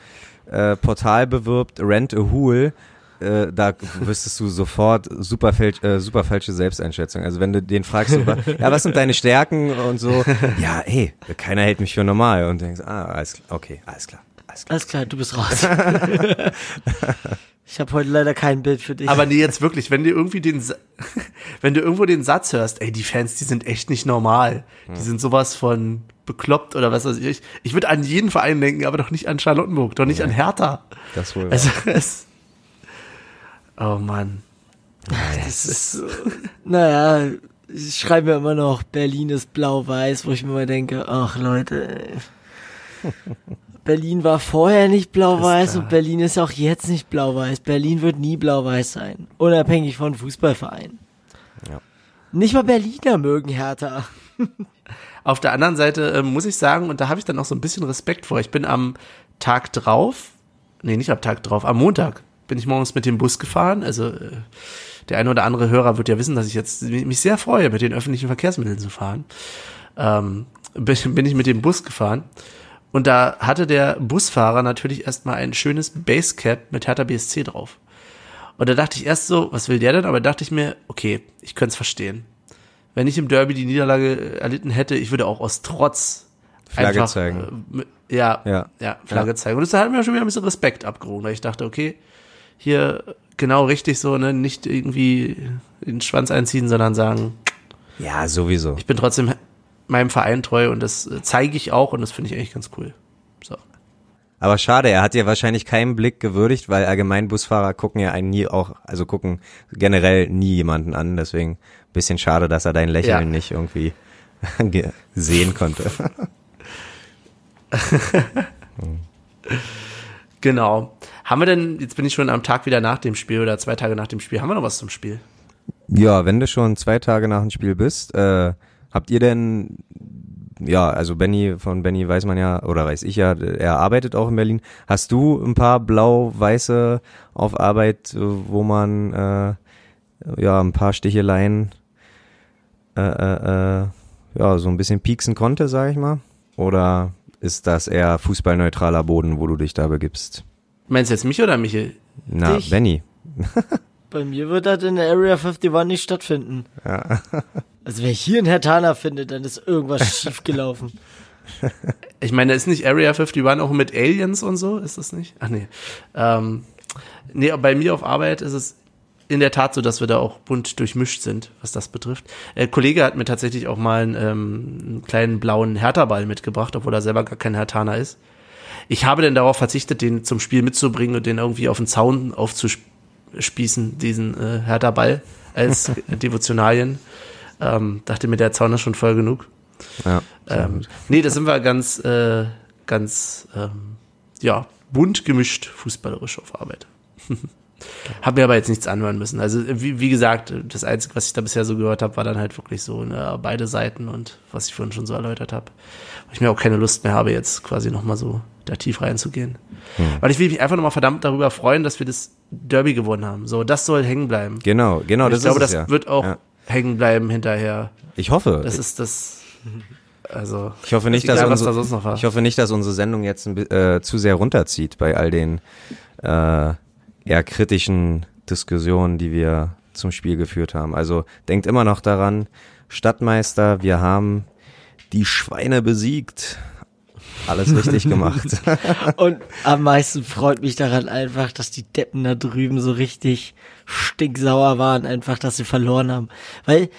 äh, Portal bewirbt, Rent a Hool, äh, da wüsstest du sofort super, fälsch, äh, super falsche Selbsteinschätzung. Also wenn du den fragst, so, ja, was sind deine Stärken und so, ja, ey, keiner hält mich für normal und denkst, ah, alles klar, okay, alles klar, alles klar. Alles klar, du bist raus. [LAUGHS] ich habe heute leider kein Bild für dich. Aber nee, jetzt wirklich, wenn du irgendwie den, Sa- [LAUGHS] wenn du irgendwo den Satz hörst, ey, die Fans, die sind echt nicht normal. Die sind sowas von bekloppt oder was weiß ich. Ich würde an jeden Verein denken, aber doch nicht an Charlottenburg, doch nicht an Hertha. Das wohl. Also, [LAUGHS] es, oh Mann. Das ist so, [LAUGHS] naja, ich schreibe mir immer noch, Berlin ist blau-weiß, wo ich mir mal denke, ach Leute. [LAUGHS] Berlin war vorher nicht blau-weiß und Berlin ist auch jetzt nicht blau-weiß. Berlin wird nie blau-weiß sein, unabhängig von Fußballvereinen. Ja. Nicht mal Berliner mögen Hertha. [LAUGHS] Auf der anderen Seite äh, muss ich sagen, und da habe ich dann auch so ein bisschen Respekt vor. Ich bin am Tag drauf, nee, nicht am Tag drauf, am Montag bin ich morgens mit dem Bus gefahren. Also äh, der eine oder andere Hörer wird ja wissen, dass ich jetzt mich sehr freue, mit den öffentlichen Verkehrsmitteln zu fahren. Ähm, bin, bin ich mit dem Bus gefahren. Und da hatte der Busfahrer natürlich erstmal ein schönes Basecap mit Hertha BSC drauf. Und da dachte ich erst so, was will der denn? Aber dachte ich mir, okay, ich könnte es verstehen. Wenn ich im Derby die Niederlage erlitten hätte, ich würde auch aus Trotz Flagge einfach, zeigen. Äh, ja, ja, Ja. Flagge Ja. zeigen. Und das hat mir schon wieder ein bisschen Respekt abgerungen, weil ich dachte, okay, hier genau richtig so, ne, nicht irgendwie den Schwanz einziehen, sondern sagen, Ja, sowieso. ich bin trotzdem meinem Verein treu und das äh, zeige ich auch und das finde ich eigentlich ganz cool. So. Aber schade, er hat ja wahrscheinlich keinen Blick gewürdigt, weil allgemein Busfahrer gucken ja einen nie auch, also gucken generell nie jemanden an. Deswegen bisschen schade, dass er dein Lächeln Ja. nicht irgendwie [LAUGHS] ge- sehen konnte. [LAUGHS] Genau. Haben wir denn, jetzt bin ich schon am Tag wieder nach dem Spiel oder zwei Tage nach dem Spiel, haben wir noch was zum Spiel? Ja, wenn du schon zwei Tage nach dem Spiel bist, äh, habt ihr denn, ja, also Benny, von Benny weiß man ja, oder weiß ich ja, er arbeitet auch in Berlin. Hast du ein paar blau-weiße auf Arbeit, äh, wo man, äh, ja, ein paar Sticheleien, äh, äh, äh, ja, so ein bisschen pieksen konnte, sag ich mal? Oder ist das eher fußballneutraler Boden, wo du dich da begibst? Meinst du jetzt mich oder Michel? Na, Dich. Benny. [LAUGHS] Bei mir wird das in der Area 51 nicht stattfinden. Ja. [LAUGHS] Also wer hier einen Hertaner findet, dann ist irgendwas [LAUGHS] schiefgelaufen. Ich meine, ist nicht Area 51 auch mit Aliens und so? Ist das nicht? Ach nee. Ähm, nee, bei mir auf Arbeit ist es in der Tat so, dass wir da auch bunt durchmischt sind, was das betrifft. Ein Kollege hat mir tatsächlich auch mal einen, ähm, einen kleinen blauen Hertha-Ball mitgebracht, obwohl er selber gar kein Hertaner ist. Ich habe denn darauf verzichtet, den zum Spiel mitzubringen und den irgendwie auf den Zaun aufzuspießen, diesen äh, Hertha-Ball als [LAUGHS] Devotionalien. Ähm, dachte mir, der Zaun ist schon voll genug. Ja. Ähm, nee, da sind wir ganz, äh, ganz, ähm, ja, bunt gemischt fußballerisch auf Arbeit. [LAUGHS] Hab mir aber jetzt nichts anhören müssen. Also wie, wie gesagt, das Einzige, was ich da bisher so gehört habe, war dann halt wirklich so ne, beide Seiten und was ich vorhin schon so erläutert habe. Ich mir auch keine Lust mehr habe, jetzt quasi nochmal so da tief reinzugehen. Hm. Weil ich will mich einfach nochmal verdammt darüber freuen, dass wir das Derby gewonnen haben. So, das soll hängen bleiben. Genau, genau. Und Das ich glaube, ist es, das ja. wird auch Ja. hängen bleiben hinterher. Ich hoffe. Das ist das. Also. Ich hoffe nicht, dass egal, unsere, da ich hoffe nicht, dass unsere Sendung jetzt äh, zu sehr runterzieht bei all den äh, eher kritischen Diskussionen, die wir zum Spiel geführt haben. Also denkt immer noch daran, Stadtmeister, wir haben die Schweine besiegt. Alles richtig gemacht. [LAUGHS] Und am meisten freut mich daran einfach, dass die Deppen da drüben so richtig stinksauer waren, einfach, dass sie verloren haben. Weil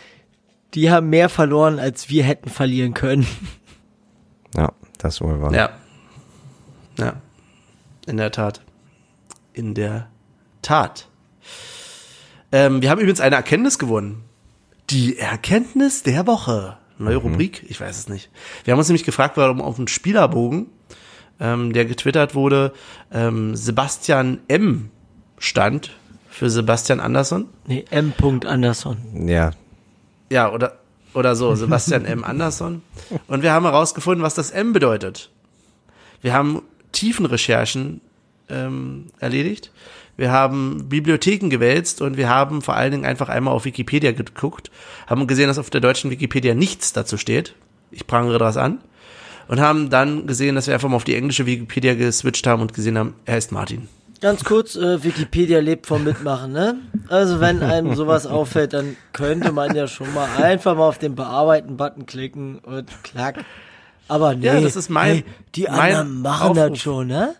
die haben mehr verloren, als wir hätten verlieren können. ja, das wohl war. Ja. Ja. In der Tat. In der Tat. Ähm, wir haben übrigens eine Erkenntnis gewonnen. Die Erkenntnis der Woche. Neue Rubrik? Ich weiß es nicht. Wir haben uns nämlich gefragt, warum auf dem Spielerbogen, ähm, der getwittert wurde, ähm, Sebastian M. stand für Sebastian Andersson. Nee, M. Anderson. Ja, Ja, oder, oder so, [LAUGHS] Sebastian M. Andersson. Und wir haben herausgefunden, was das M bedeutet. Wir haben Tiefenrecherchen ähm, erledigt. Wir haben Bibliotheken gewälzt und wir haben vor allen Dingen einfach einmal auf Wikipedia geguckt, haben gesehen, dass auf der deutschen Wikipedia nichts dazu steht. Ich prangere das an. Und haben dann gesehen, dass wir einfach mal auf die englische Wikipedia geswitcht haben und gesehen haben, er heißt Martin. Ganz kurz, äh, Wikipedia lebt vom Mitmachen, ne? Also wenn einem sowas auffällt, dann könnte man ja schon mal einfach mal auf den Bearbeiten-Button klicken und klack. Aber nee, Ja, das ist mein- hey, die mein anderen machen Aufruf. das schon, ne?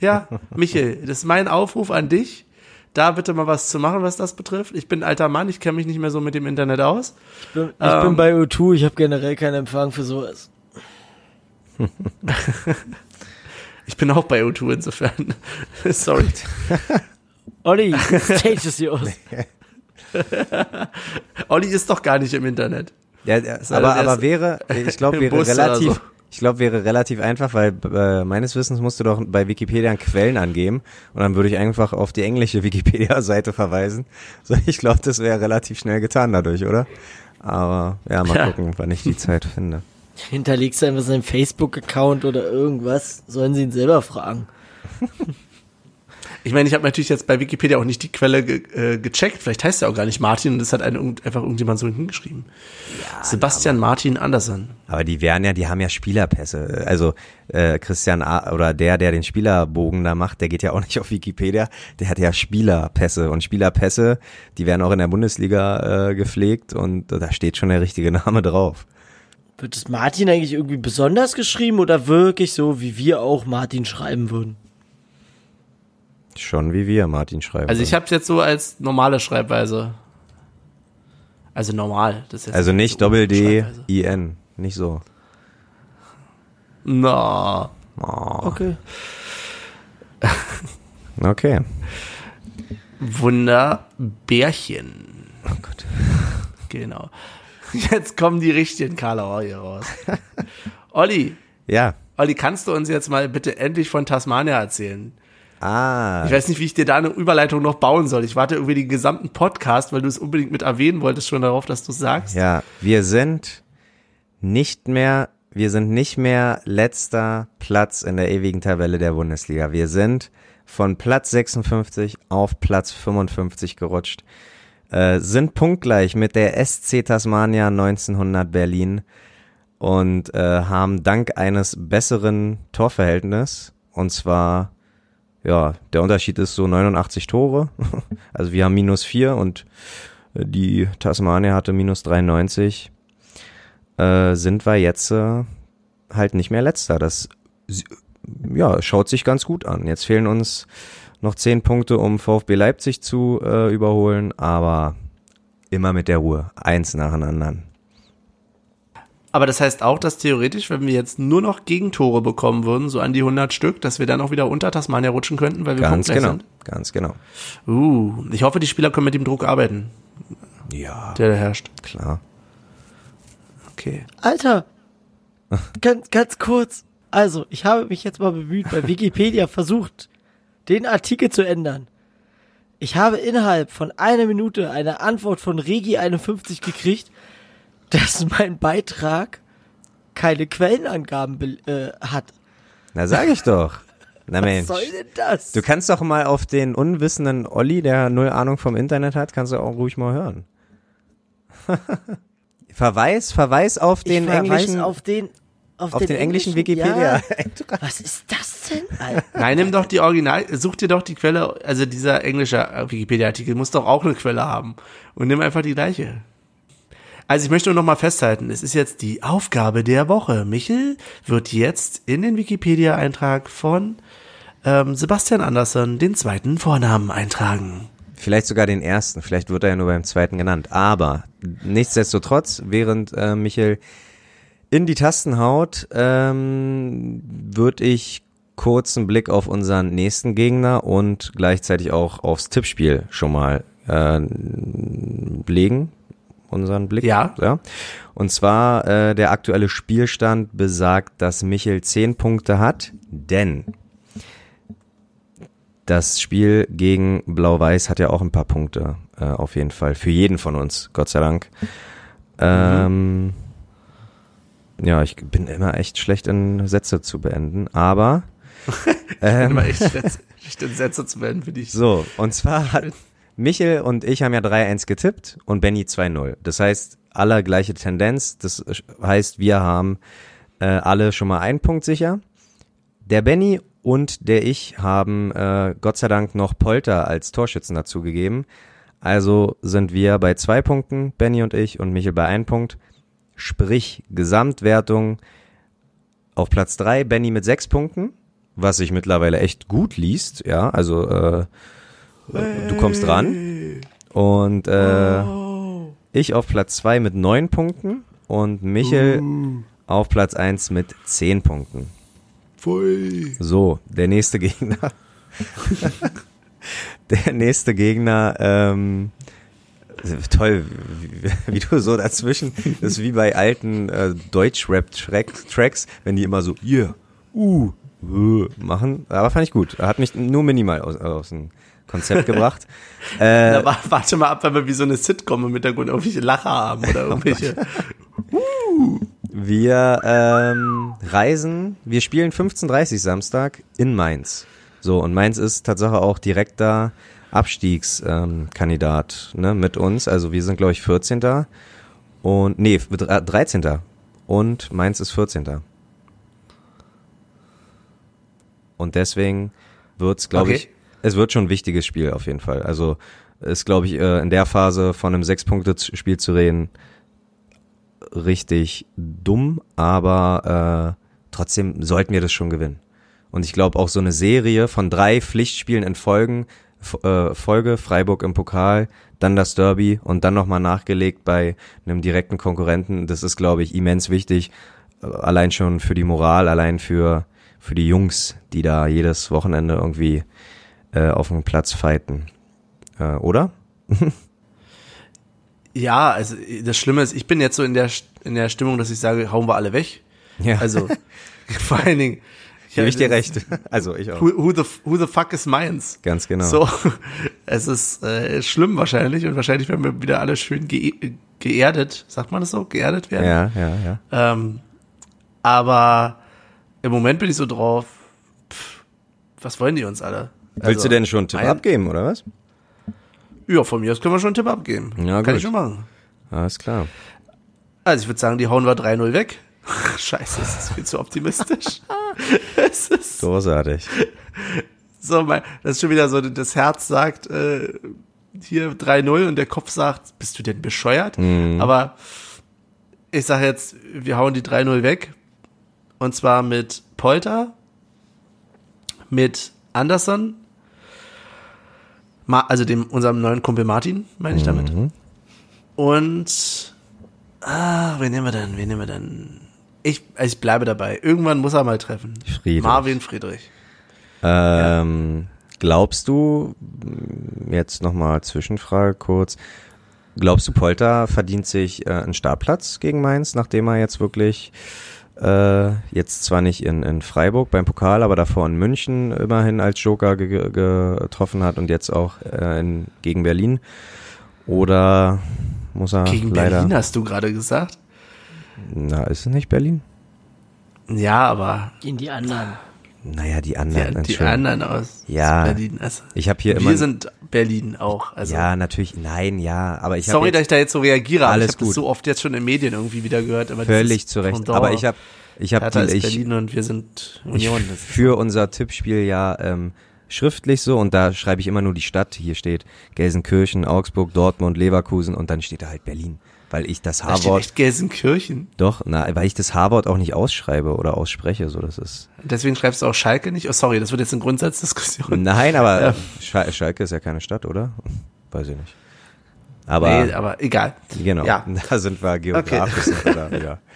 Ja, Michael, das ist mein Aufruf an dich, da bitte mal was zu machen, was das betrifft. Ich bin ein alter Mann, ich kenne mich nicht mehr so mit dem Internet aus. Ich bin, ich Ähm. bin bei O2, ich habe generell keinen Empfang für sowas. [LAUGHS] Ich bin auch bei O2 insofern. [LAUGHS] Sorry. [LAUGHS] Olli, stage is yours. Olli ist doch gar nicht im Internet. Ja, ja, sei aber, er aber wäre, ich glaube, wäre relativ, so. Ich glaube, wäre relativ einfach, weil äh, meines Wissens musst du doch bei Wikipedia Quellen angeben und dann würde ich einfach auf die englische [LAUGHS] Wikipedia-Seite verweisen. So, ich glaube, das wäre relativ schnell getan dadurch, oder? Aber ja, mal Ja. gucken, wann ich die Zeit finde. [LAUGHS] Hinterlegst du einfach seinen Facebook-Account oder irgendwas, sollen sie ihn selber fragen. [LAUGHS] Ich meine, ich habe natürlich jetzt bei Wikipedia auch nicht die Quelle ge äh, gecheckt. Vielleicht heißt er auch gar nicht Martin und das hat einen, einfach irgendjemand so hingeschrieben. Sebastian Martin Andersson. Aber die wären ja, die haben ja Spielerpässe. Also äh, Christian A oder der, der den Spielerbogen da macht, der geht ja auch nicht auf Wikipedia. Der hat ja Spielerpässe und Spielerpässe, die werden auch in der Bundesliga äh, gepflegt und da steht schon der richtige Name drauf. Wird es Martin eigentlich irgendwie besonders geschrieben oder wirklich so, wie wir auch Martin schreiben würden? Schon wie wir, Martin schreiben. Also ich habe es jetzt so als normale Schreibweise. Also normal. Das ist jetzt also nicht Doppel D. I N, nicht so. Na. Oh, Okay. [LAUGHS] okay. Wunderbärchen. Oh Gott. [LAUGHS] Genau. Jetzt kommen die richtigen Karlauer hier raus. [LAUGHS] Olli, Ja. Olli, kannst du uns jetzt mal bitte endlich von Tasmania erzählen? Ah. Ich weiß nicht, wie ich dir da eine Überleitung noch bauen soll. Ich warte irgendwie den gesamten Podcast, weil du es unbedingt mit erwähnen wolltest, schon darauf, dass du es sagst. Ja, wir sind nicht mehr, wir sind nicht mehr letzter Platz in der ewigen Tabelle der Bundesliga. Wir sind von Platz 56 auf Platz 55 gerutscht. Äh, sind punktgleich mit der SC Tasmania 1900 Berlin und äh, haben dank eines besseren Torverhältnisses und zwar ja, der Unterschied ist so 89 Tore. [LAUGHS] Also wir haben minus 4 und äh, die Tasmania hatte minus 93. Äh, sind wir jetzt äh, halt nicht mehr letzter. Das ja, schaut sich ganz gut an. Jetzt fehlen uns noch 10 Punkte, um VfB Leipzig zu äh, überholen, aber immer mit der Ruhe. Eins nach dem anderen. Aber das heißt auch, dass theoretisch, wenn wir jetzt nur noch Gegentore bekommen würden, so an die 100 Stück, dass wir dann auch wieder unter Tasmania rutschen könnten, weil wir Ganz genau. Ganz genau. sind. Uh, ich hoffe, die Spieler können mit dem Druck arbeiten, Ja, der da herrscht. klar. Okay. Alter, [LAUGHS] ganz, ganz kurz. Also, ich habe mich jetzt mal bemüht, bei Wikipedia [LAUGHS] versucht, den Artikel zu ändern. Ich habe innerhalb von einer Minute eine Antwort von Regi51 gekriegt, dass mein Beitrag keine Quellenangaben be- äh, hat. Na, sag ich doch. Na [LAUGHS] Mensch. Was soll denn das? Du kannst doch mal auf den unwissenden Olli, der null Ahnung vom Internet hat, kannst du auch ruhig mal hören. [LAUGHS] Verweis, Verweis auf den ich englischen, auf den auf, auf den, englischen Wikipedia. Ja. Was ist das denn? Alter? [LAUGHS] Nein, nimm doch die Original, such dir doch die Quelle, also dieser englische Wikipedia-Artikel muss doch auch eine Quelle haben. Und nimm einfach die gleiche. Also ich möchte nur noch mal festhalten, es ist jetzt die Aufgabe der Woche. Michel wird jetzt in den Wikipedia-Eintrag von ähm, Sebastian Andersson den zweiten Vornamen eintragen. Vielleicht sogar den ersten, vielleicht wird er ja nur beim zweiten genannt. Aber nichtsdestotrotz, während äh, Michael in die Tasten haut, ähm, würde ich kurz einen Blick auf unseren nächsten Gegner und gleichzeitig auch aufs Tippspiel schon mal äh, legen. Unseren Blick. Ja. ja. Und zwar äh, der aktuelle Spielstand besagt, dass Michel 10 Punkte hat, denn das Spiel gegen Blau-Weiß hat ja auch ein paar Punkte, äh, auf jeden Fall. Für jeden von uns, Gott sei Dank. Ähm, ja, ich bin immer echt schlecht in Sätze zu beenden, aber [LAUGHS] Ähm. Immer echt schlecht, in Sätze zu werden, finde ich. so, und zwar hat Michel und ich haben ja 3-1 getippt und Benny 2-0. Das heißt, alle gleiche Tendenz. Das heißt, wir haben äh, alle schon mal einen Punkt sicher. Der Benny und der ich haben äh, Gott sei Dank noch Polter als Torschützen dazugegeben. Also sind wir bei zwei Punkten, Benny und ich, und Michel bei einem Punkt. Sprich, Gesamtwertung auf Platz drei, Benny mit sechs Punkten, was sich mittlerweile echt gut liest, ja, also äh, du kommst ran. Und äh, ich auf Platz zwei mit neun Punkten und Michel auf Platz eins mit zehn Punkten. Pfui. So, der nächste Gegner. [LAUGHS] der nächste Gegner, ähm, toll, wie, wie du so dazwischen, das ist wie bei alten äh, Deutsch-Rap-Tracks, wenn die immer so, yeah, uh, uh, machen. Aber fand ich gut. Hat mich nur minimal aus, aus dem Konzept [LAUGHS] gebracht. Äh, Da wa- warte mal ab, wenn wir wie so eine Sitcom im Hintergrund irgendwelche Lacher haben oder [LAUGHS] irgendwelche. Wir ähm, reisen, wir spielen 15.30 Samstag in Mainz. So, und Mainz ist Tatsache auch direkter Abstiegskandidat ähm, ne, mit uns. Also wir sind, glaube ich, 14. Und, nee, dr- 13. Und Mainz ist 14. Und deswegen wird's, glaube Okay. ich, es wird schon ein wichtiges Spiel auf jeden Fall. Also ist, glaube ich, äh, in der Phase von einem Sechs-Punkte-Spiel zu reden, richtig dumm, aber äh, trotzdem sollten wir das schon gewinnen. Und ich glaube auch so eine Serie von drei Pflichtspielen in Folgen, äh, Folge, Freiburg im Pokal, dann das Derby und dann nochmal nachgelegt bei einem direkten Konkurrenten, das ist, glaube ich, immens wichtig. Allein schon für die Moral, allein für, für die Jungs, die da jedes Wochenende irgendwie äh, auf dem Platz fighten. Äh, oder? [LAUGHS] Ja, also das Schlimme ist, ich bin jetzt so in der in der Stimmung, dass ich sage, hauen wir alle weg. Ja. Also [LAUGHS] vor allen Dingen. Gebe ich dir recht. Also ich auch. Who, who, the, who the fuck is meins? Ganz genau. So, [LAUGHS] es ist äh, schlimm wahrscheinlich und wahrscheinlich werden wir wieder alle schön ge geerdet, sagt man das so, geerdet werden. Ja, ja, ja. Ähm, aber im Moment bin ich so drauf, pff, was wollen die uns alle? Willst Also, du denn schon einen Tipp ein- abgeben, oder was? Ja, von mir aus können wir schon einen Tipp abgeben. Ja, Kann gut. ich schon machen. Alles klar. Also ich würde sagen, die hauen wir 3-0 weg. [LAUGHS] Scheiße, das ist viel zu optimistisch. [LAUGHS] es ist Großartig. [LAUGHS] so, mein, das ist schon wieder so, das Herz sagt äh, hier 3-0 und der Kopf sagt, bist du denn bescheuert? Aber ich sage jetzt, wir hauen die 3-0 weg. Und zwar mit Polter, mit Anderson, also dem unserem neuen Kumpel Martin, meine ich damit. Und ah, wen nehmen wir denn? Wen nehmen wir denn? Ich, ich bleibe dabei. Irgendwann muss er mal treffen. Friedrich. Marvin Friedrich. Ähm, glaubst du, jetzt nochmal Zwischenfrage kurz, glaubst du, Polter verdient sich äh, einen Startplatz gegen Mainz, nachdem er jetzt wirklich Äh, jetzt zwar nicht in, in Freiburg beim Pokal, aber davor in München immerhin als Joker ge ge getroffen hat und jetzt auch äh, in, gegen Berlin. Oder muss er Gegen leider. Berlin hast du gerade gesagt? Na, ist es nicht Berlin? Ja, aber Gegen die anderen. Naja, die die, anderen. die Entschuldigung. anderen aus, Ja. Berlin. Also, Ich habe hier immer. wir sind Berlin auch. Also, ja, natürlich. Nein, ja, aber ich sorry, habe dass ich da jetzt so reagiere. aber Alles ich habe das so oft jetzt schon in Medien irgendwie wieder gehört. Aber völlig zu Recht. Pendant, Aber ich habe ich habe Hertha ist ich, Berlin und wir sind ich Union. Ist- für unser Tippspiel ja ähm, schriftlich so und da schreibe ich immer nur die Stadt. Hier steht Gelsenkirchen, Augsburg, Dortmund, Leverkusen und dann steht da halt Berlin, weil ich das da H-Wort echt Gelsenkirchen. doch, na, weil ich das H-Wort auch nicht ausschreibe oder ausspreche, so das ist. Deswegen schreibst du auch Schalke nicht. Oh, sorry, das wird jetzt eine Grundsatzdiskussion. Nein, aber Ja. Schal Schalke ist ja keine Stadt, oder? Weiß ich nicht. Aber nee, aber egal. genau, Ja. [LAUGHS] da sind wir geografisch wir da wieder. [LAUGHS]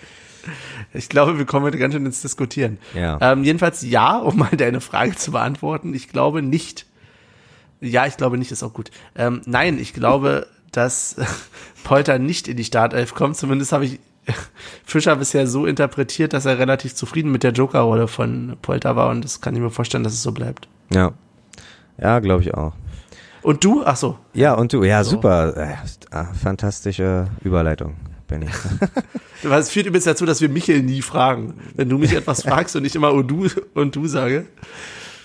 Ich glaube, wir kommen heute ganz schön ins Diskutieren. Ja. Ähm, jedenfalls ja, um mal deine Frage zu beantworten. Ich glaube nicht. Ja, ich glaube nicht, ist auch gut. Ähm, nein, ich glaube, dass [LAUGHS] Polter nicht in die Startelf kommt. Zumindest habe ich [LAUGHS] Fischer bisher so interpretiert, dass er relativ zufrieden mit der Joker-Rolle von Polter war und das kann ich mir vorstellen, dass es so bleibt. Ja. Ja, glaube ich auch. Und du? Ach so. Ja, und du, ja, So. super. Ah, fantastische Überleitung, Benny. [LAUGHS] Es führt übrigens dazu, dass wir Michael nie fragen. Wenn du mich etwas fragst und ich immer und du und du sage,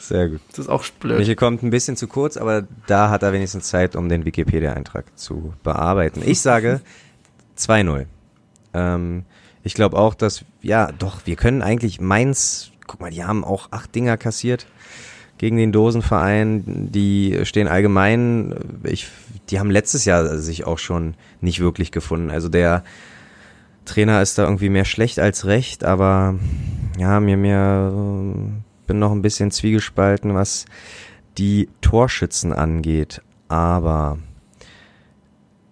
Sehr gut. das ist auch blöd. Michi kommt ein bisschen zu kurz, aber da hat er wenigstens Zeit, um den Wikipedia-Eintrag zu bearbeiten. Ich sage [LAUGHS] 2-0. Ähm, ich glaube auch, dass, ja, doch, wir können eigentlich Mainz, guck mal, die haben auch acht Dinger kassiert gegen den Dosenverein. Die stehen allgemein, ich, die haben letztes Jahr sich auch schon nicht wirklich gefunden. Also der Trainer ist da irgendwie mehr schlecht als recht, aber ja, mir, mir, äh, bin noch ein bisschen zwiegespalten, was die Torschützen angeht. Aber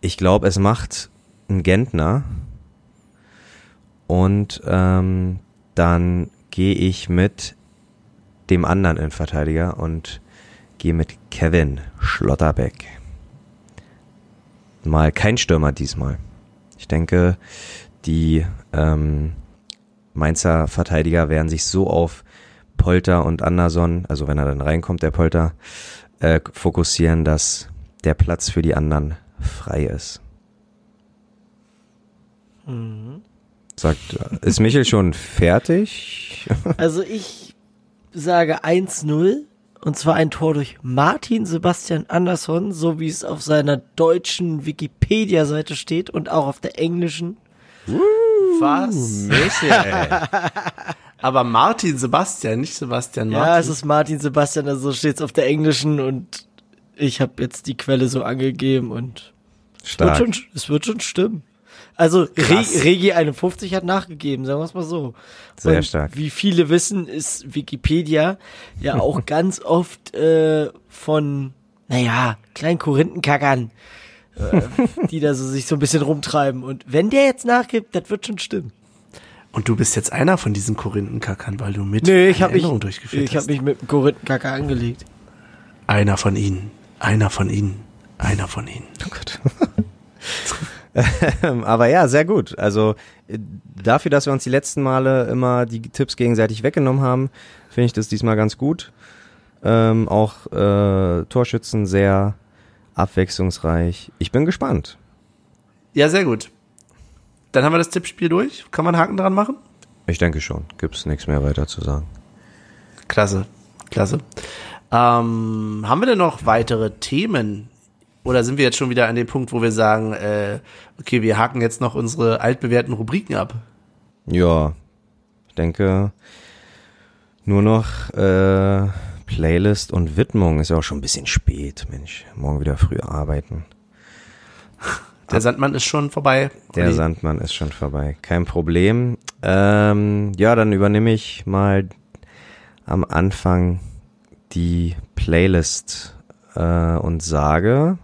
ich glaube, es macht ein Gentner. Und ähm, dann gehe ich mit dem anderen Innenverteidiger und gehe mit Kevin Schlotterbeck. Mal kein Stürmer diesmal. Ich denke, die ähm, Mainzer Verteidiger werden sich so auf Polter und Anderson, also wenn er dann reinkommt, der Polter, äh, fokussieren, dass der Platz für die anderen frei ist. Sagt, ist Michel schon fertig? [LAUGHS] Also ich sage 1-0 und zwar ein Tor durch Martin Sebastian Andersson, so wie es auf seiner deutschen Wikipedia-Seite steht und auch auf der englischen. Was? Michel. [LAUGHS] Aber Martin Sebastian, nicht Sebastian Martin. Ja, es ist Martin Sebastian, also so steht es auf der englischen und ich habe jetzt die Quelle so angegeben und es wird, schon, es wird schon stimmen. Also Re. Regi 51 hat nachgegeben, sagen wir es mal so. Sehr und stark. Wie viele wissen, ist Wikipedia ja auch [LAUGHS] ganz oft äh, von, naja, kleinen Korinthenkackern, äh, [LAUGHS] die da so sich so ein bisschen rumtreiben. Und wenn der jetzt nachgibt, das wird schon stimmen. Und du bist jetzt einer von diesen Korinthenkackern, weil du mit Nee, ich eine habe mich, Änderung durchgeführt ich hab hast. mich mit dem Korinthenkacker angelegt. einer von ihnen, einer von ihnen, einer von ihnen. Oh Gott. [LAUGHS] Ähm, Aber ja, sehr gut. Also äh, dafür, dass wir uns die letzten Male immer die Tipps gegenseitig weggenommen haben, finde ich das diesmal ganz gut. Ähm, auch äh, Torschützen sehr abwechslungsreich. Ich bin gespannt. Ja, sehr gut. Dann haben wir das Tippspiel durch. Kann man Haken dran machen? Ich denke schon. Gibt's nichts mehr weiter zu sagen. Klasse, klasse. Ähm, haben wir denn noch weitere Themen? Oder sind wir jetzt schon wieder an dem Punkt, wo wir sagen, äh, okay, wir haken jetzt noch unsere altbewährten Rubriken ab? Ja, ich denke nur noch äh, Playlist und Widmung ist ja auch schon ein bisschen spät, Mensch. Morgen wieder früh arbeiten. [LAUGHS] Der Sandmann ist schon vorbei. Der Olli. Sandmann ist schon vorbei. Kein Problem. Ähm, ja, dann übernehme ich mal am Anfang die Playlist äh, und sage,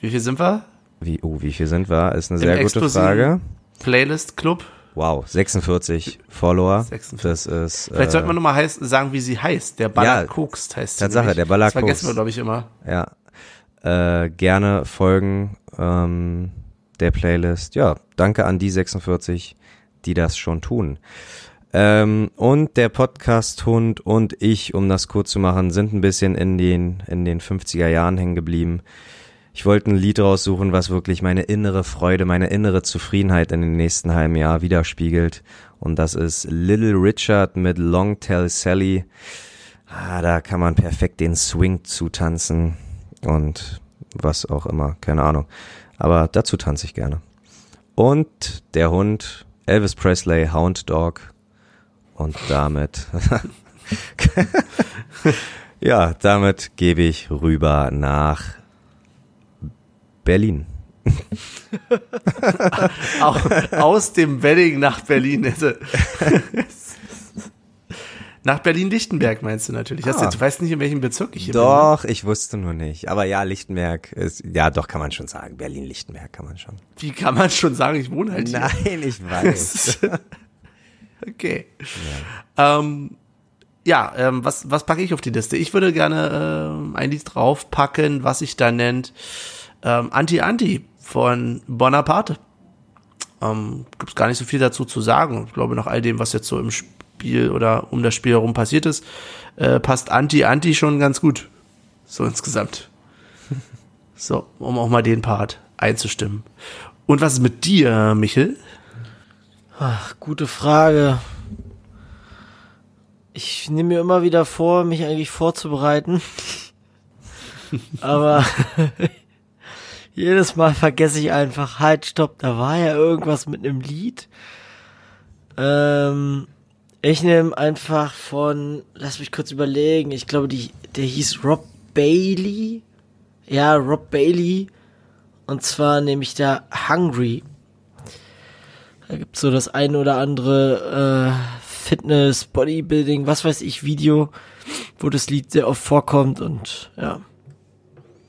Wie viel sind wir? wie, oh, wie viel sind wir? Ist eine Im sehr gute Frage. Playlist Club. Wow, 46 Follower. 46. Das ist Vielleicht äh, sollte man nochmal heiß, sagen, wie sie heißt. Der Baller Ja, Kokst heißt sie. Tatsache, nämlich. der Baller Das vergessen wir, glaube ich, immer. Ja. Äh, gerne folgen ähm, der Playlist. Ja, danke an die 46, die das schon tun. Ähm, und der Podcast-Hund und ich, um das kurz zu machen, sind ein bisschen in den, in den 50er Jahren hängen geblieben. Ich wollte ein Lied raussuchen, was wirklich meine innere Freude, meine innere Zufriedenheit in den nächsten halben Jahr widerspiegelt. Und das ist Little Richard mit Long Tell Sally. Ah, da kann man perfekt den Swing zutanzen und was auch immer, keine Ahnung. Aber dazu tanze ich gerne. Und der Hund, Elvis Presley, Hound Dog. Und damit, [LAUGHS] ja, damit gebe ich rüber nach Berlin. [LAUGHS] Auch aus dem Wedding nach Berlin. [LAUGHS] Nach Berlin-Lichtenberg meinst du natürlich. Hast Ah. du, du weißt nicht, in welchem Bezirk ich hier Doch, ich wusste nur nicht. Aber ja, Lichtenberg ist, ja, doch kann man schon sagen. Berlin-Lichtenberg kann man schon. bin. Wie kann man schon sagen, ich wohne halt hier? Nein, ich [LAUGHS] weiß. okay. Ja, ähm, ja ähm, was, was packe ich auf die Liste? Ich würde gerne ähm, ein Lied draufpacken, was sich da nennt ähm, Anti-Anti von Bonaparte. Ähm, Gibt es gar nicht so viel dazu zu sagen. Ich glaube, nach all dem, was jetzt so im Spiel oder um das Spiel herum passiert ist, äh, passt Anti-Anti schon ganz gut. So insgesamt. [LAUGHS] So, um auch mal den Part einzustimmen. Und was ist mit dir, Michel? Ach, gute Frage. Ich nehme mir immer wieder vor, mich eigentlich vorzubereiten. [LAUGHS] Aber [LAUGHS] jedes Mal vergesse ich einfach, halt, stopp, da war ja irgendwas mit einem Lied. Ähm, ich nehme einfach von, lass mich kurz überlegen, ich glaube, die, der hieß Rob Bailey. Ja, Rob Bailey. Und zwar nehme ich da Hungry. Da gibt's so das ein oder andere äh, Fitness, Bodybuilding, was weiß ich, Video, wo das Lied sehr oft vorkommt und ja.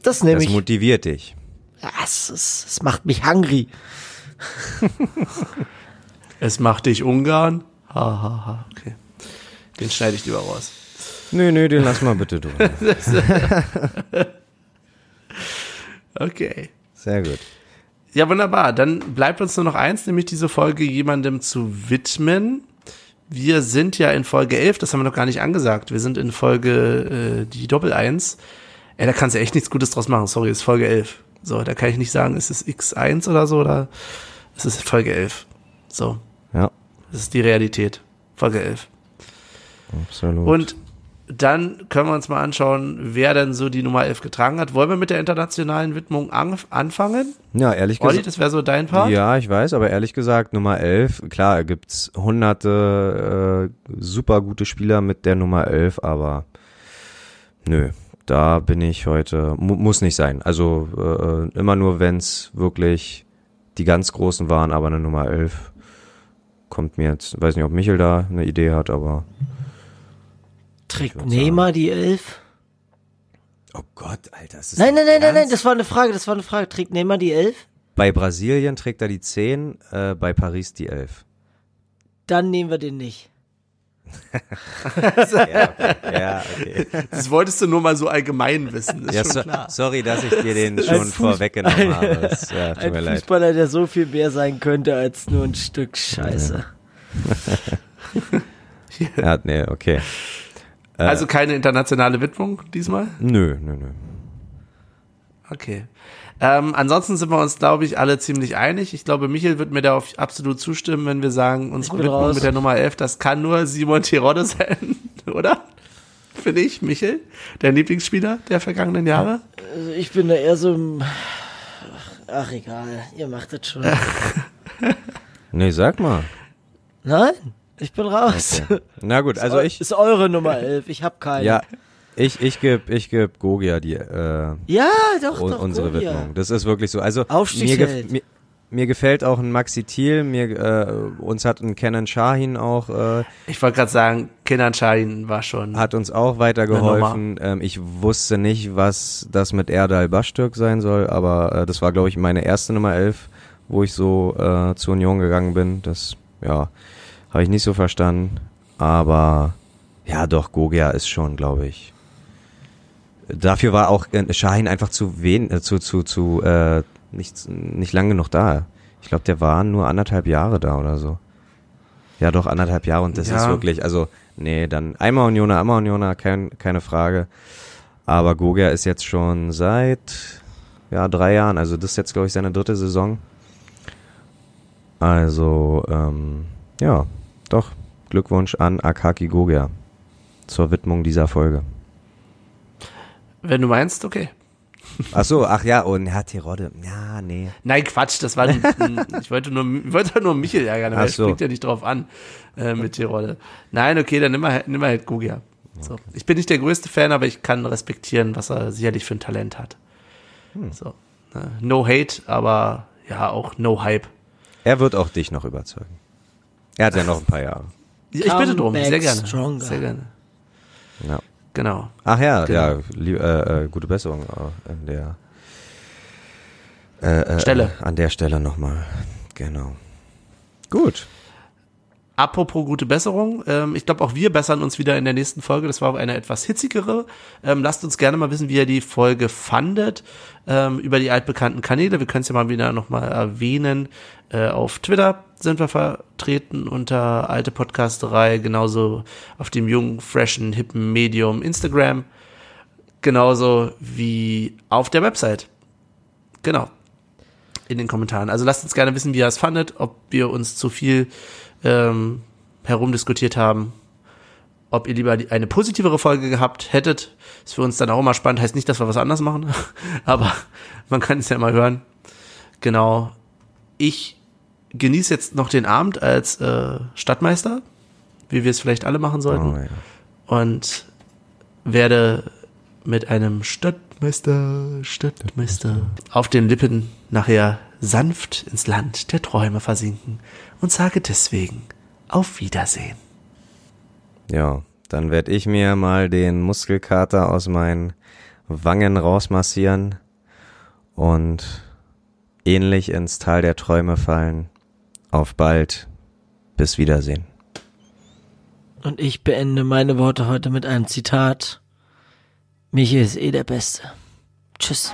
Das nehme Das ich. motiviert dich. Ja, es, es, es macht mich hungry. [LAUGHS] Es macht dich Ungarn. Ha, ha, ha. Okay. Den schneide ich lieber raus. Nö, nö, den lass mal bitte durch. [LAUGHS] Okay. Sehr gut. Ja, wunderbar. Dann bleibt uns nur noch eins, nämlich diese Folge jemandem zu widmen. Wir sind ja in Folge 11, das haben wir noch gar nicht angesagt. Wir sind in Folge äh, die Doppel 1. Ey, da kannst du echt nichts Gutes draus machen. Sorry, ist Folge 11. So, da kann ich nicht sagen, ist es X1 oder so oder es ist Folge 11. So, das ist die Realität. Folge 11. absolut. Und dann können wir uns mal anschauen, wer denn so die Nummer 11 getragen hat. Wollen wir mit der internationalen Widmung an anfangen? ja, ehrlich Olli, gesagt. das wäre so dein Part? Ja, ich weiß, aber ehrlich gesagt, Nummer 11, klar, gibt's hunderte äh, super gute Spieler mit der Nummer 11, aber nö, da bin ich heute, mu muss nicht sein. Also äh, immer nur, wenn's wirklich die ganz Großen waren, aber eine Nummer 11 kommt mir jetzt, weiß nicht, ob Michel da eine Idee hat, aber Trägt Neymar die Elf? Oh Gott, Alter, ist das Nein, nein, nein, nein, nein, das war eine Frage, das war eine Frage. Trägt Neymar die Elf? Bei Brasilien trägt er die 10, äh, bei Paris die 11. Dann nehmen wir den nicht. Ja, okay. ja, okay. Das wolltest du nur mal so allgemein wissen. Ist Ja, schon so, klar. sorry, dass ich dir den schon Fuß- vorweggenommen habe. [LAUGHS] Das, ja, tut Ein mir leid. Fußballer, der so viel mehr sein könnte als nur ein Stück Scheiße. Ja, [LAUGHS] nee, okay. Äh, Also keine internationale Widmung diesmal? Nö, nö, nö. Okay. Ähm, ansonsten sind wir uns, glaube ich, alle ziemlich einig. Ich glaube, Michel wird mir da auf absolut zustimmen, wenn wir sagen, unsere Widmung raus. mit der Nummer 11, das kann nur Simon Terodde sein, [LAUGHS] oder? Finde ich, Michel, dein Lieblingsspieler der vergangenen Jahre? Also ich bin da eher so im... Ach egal, ihr macht das schon. [LAUGHS] Nee, sag mal. Nein, ich bin raus. Na gut, also ich, Ist eure Nummer 11, ich hab keine. ja, ich, ich geb, ich geb Gogia die, äh, Ja, doch, un- doch. unsere Gogia. Widmung. Das ist wirklich so. Also, mir, gef mir, mir gefällt auch ein Maxi Thiel, mir, äh, uns hat ein Kenan Shahin auch, äh, Ich wollte gerade sagen, Kenan Shahin war schon. hat uns auch weitergeholfen. Ähm, ich wusste nicht, was das mit Erdal Bastürk sein soll, aber äh, das war, glaube ich, meine erste Nummer 11, wo ich so äh, zur Union gegangen bin. Das, ja, habe ich nicht so verstanden. Aber ja, doch, Gogia ist schon, glaube ich. Dafür war auch äh, Shahin einfach zu wen, äh, zu, zu, zu, äh, nicht, nicht lang genug da. Ich glaube, der war nur anderthalb Jahre da oder so. Ja, doch, anderthalb Jahre und das Ja. ist wirklich, also, nee, dann einmal Unioner, einmal Unioner, kein, keine Frage. Aber Gogia ist jetzt schon seit, ja, drei Jahren, also das ist jetzt, glaube ich, seine dritte Saison. Also, ähm, ja, doch, Glückwunsch an Akaki Gogia zur Widmung dieser Folge. Wenn du meinst, okay. Ach so, ach ja, und Herr Terodde, ja, nee. Nein, Quatsch, das war ein, ich wollte nur, ich wollte nur Michel ärgern, aber Ach er so. springt ja nicht drauf an äh, mit die Rolle. Nein, okay, dann nimm mal, nimm mal halt Gugia. So. Ich bin nicht der größte Fan, aber ich kann respektieren, was er sicherlich für ein Talent hat. Hm. So. ne? No hate, aber ja, auch no hype. Er wird auch dich noch überzeugen. Er hat ja noch ein paar Jahre. Ja, Ich bitte drum, sehr gerne. stronger. Sehr gerne. Ja. Genau. Ach ja, Genau. ja, äh, äh, gute Besserung äh, an der äh, äh, Stelle. An der Stelle nochmal. Genau. Gut. Apropos gute Besserung, ähm, ich glaube auch wir bessern uns wieder in der nächsten Folge. Das war eine etwas hitzigere. Ähm, lasst uns gerne mal wissen, wie ihr die Folge fandet ähm, über die altbekannten Kanäle. Wir können es ja mal wieder nochmal erwähnen. Äh, auf Twitter sind wir vertreten unter alte Podcasterei, genauso auf dem jungen, freshen, hippen Medium Instagram, genauso wie auf der Website. Genau in den Kommentaren. Also lasst uns gerne wissen, wie ihr es fandet, ob wir uns zu viel ähm, herumdiskutiert haben, ob ihr lieber eine positivere Folge gehabt hättet. Ist für uns dann auch immer spannend. Heißt nicht, dass wir was anders machen, [LAUGHS] aber man kann es ja mal hören. Genau. Ich genieße jetzt noch den Abend als äh, Stadtmeister, wie wir es vielleicht alle machen sollten Oh, ja. und werde mit einem Stadtmeister, Stadtmeister auf den Lippen nachher sanft ins Land der Träume versinken und sage deswegen auf Wiedersehen. ja, dann werde ich mir mal den Muskelkater aus meinen Wangen rausmassieren und ähnlich ins Tal der Träume fallen. Auf bald. Bis Wiedersehen. Und ich beende meine Worte heute mit einem Zitat. Michi ist eh der Beste. Tschüss.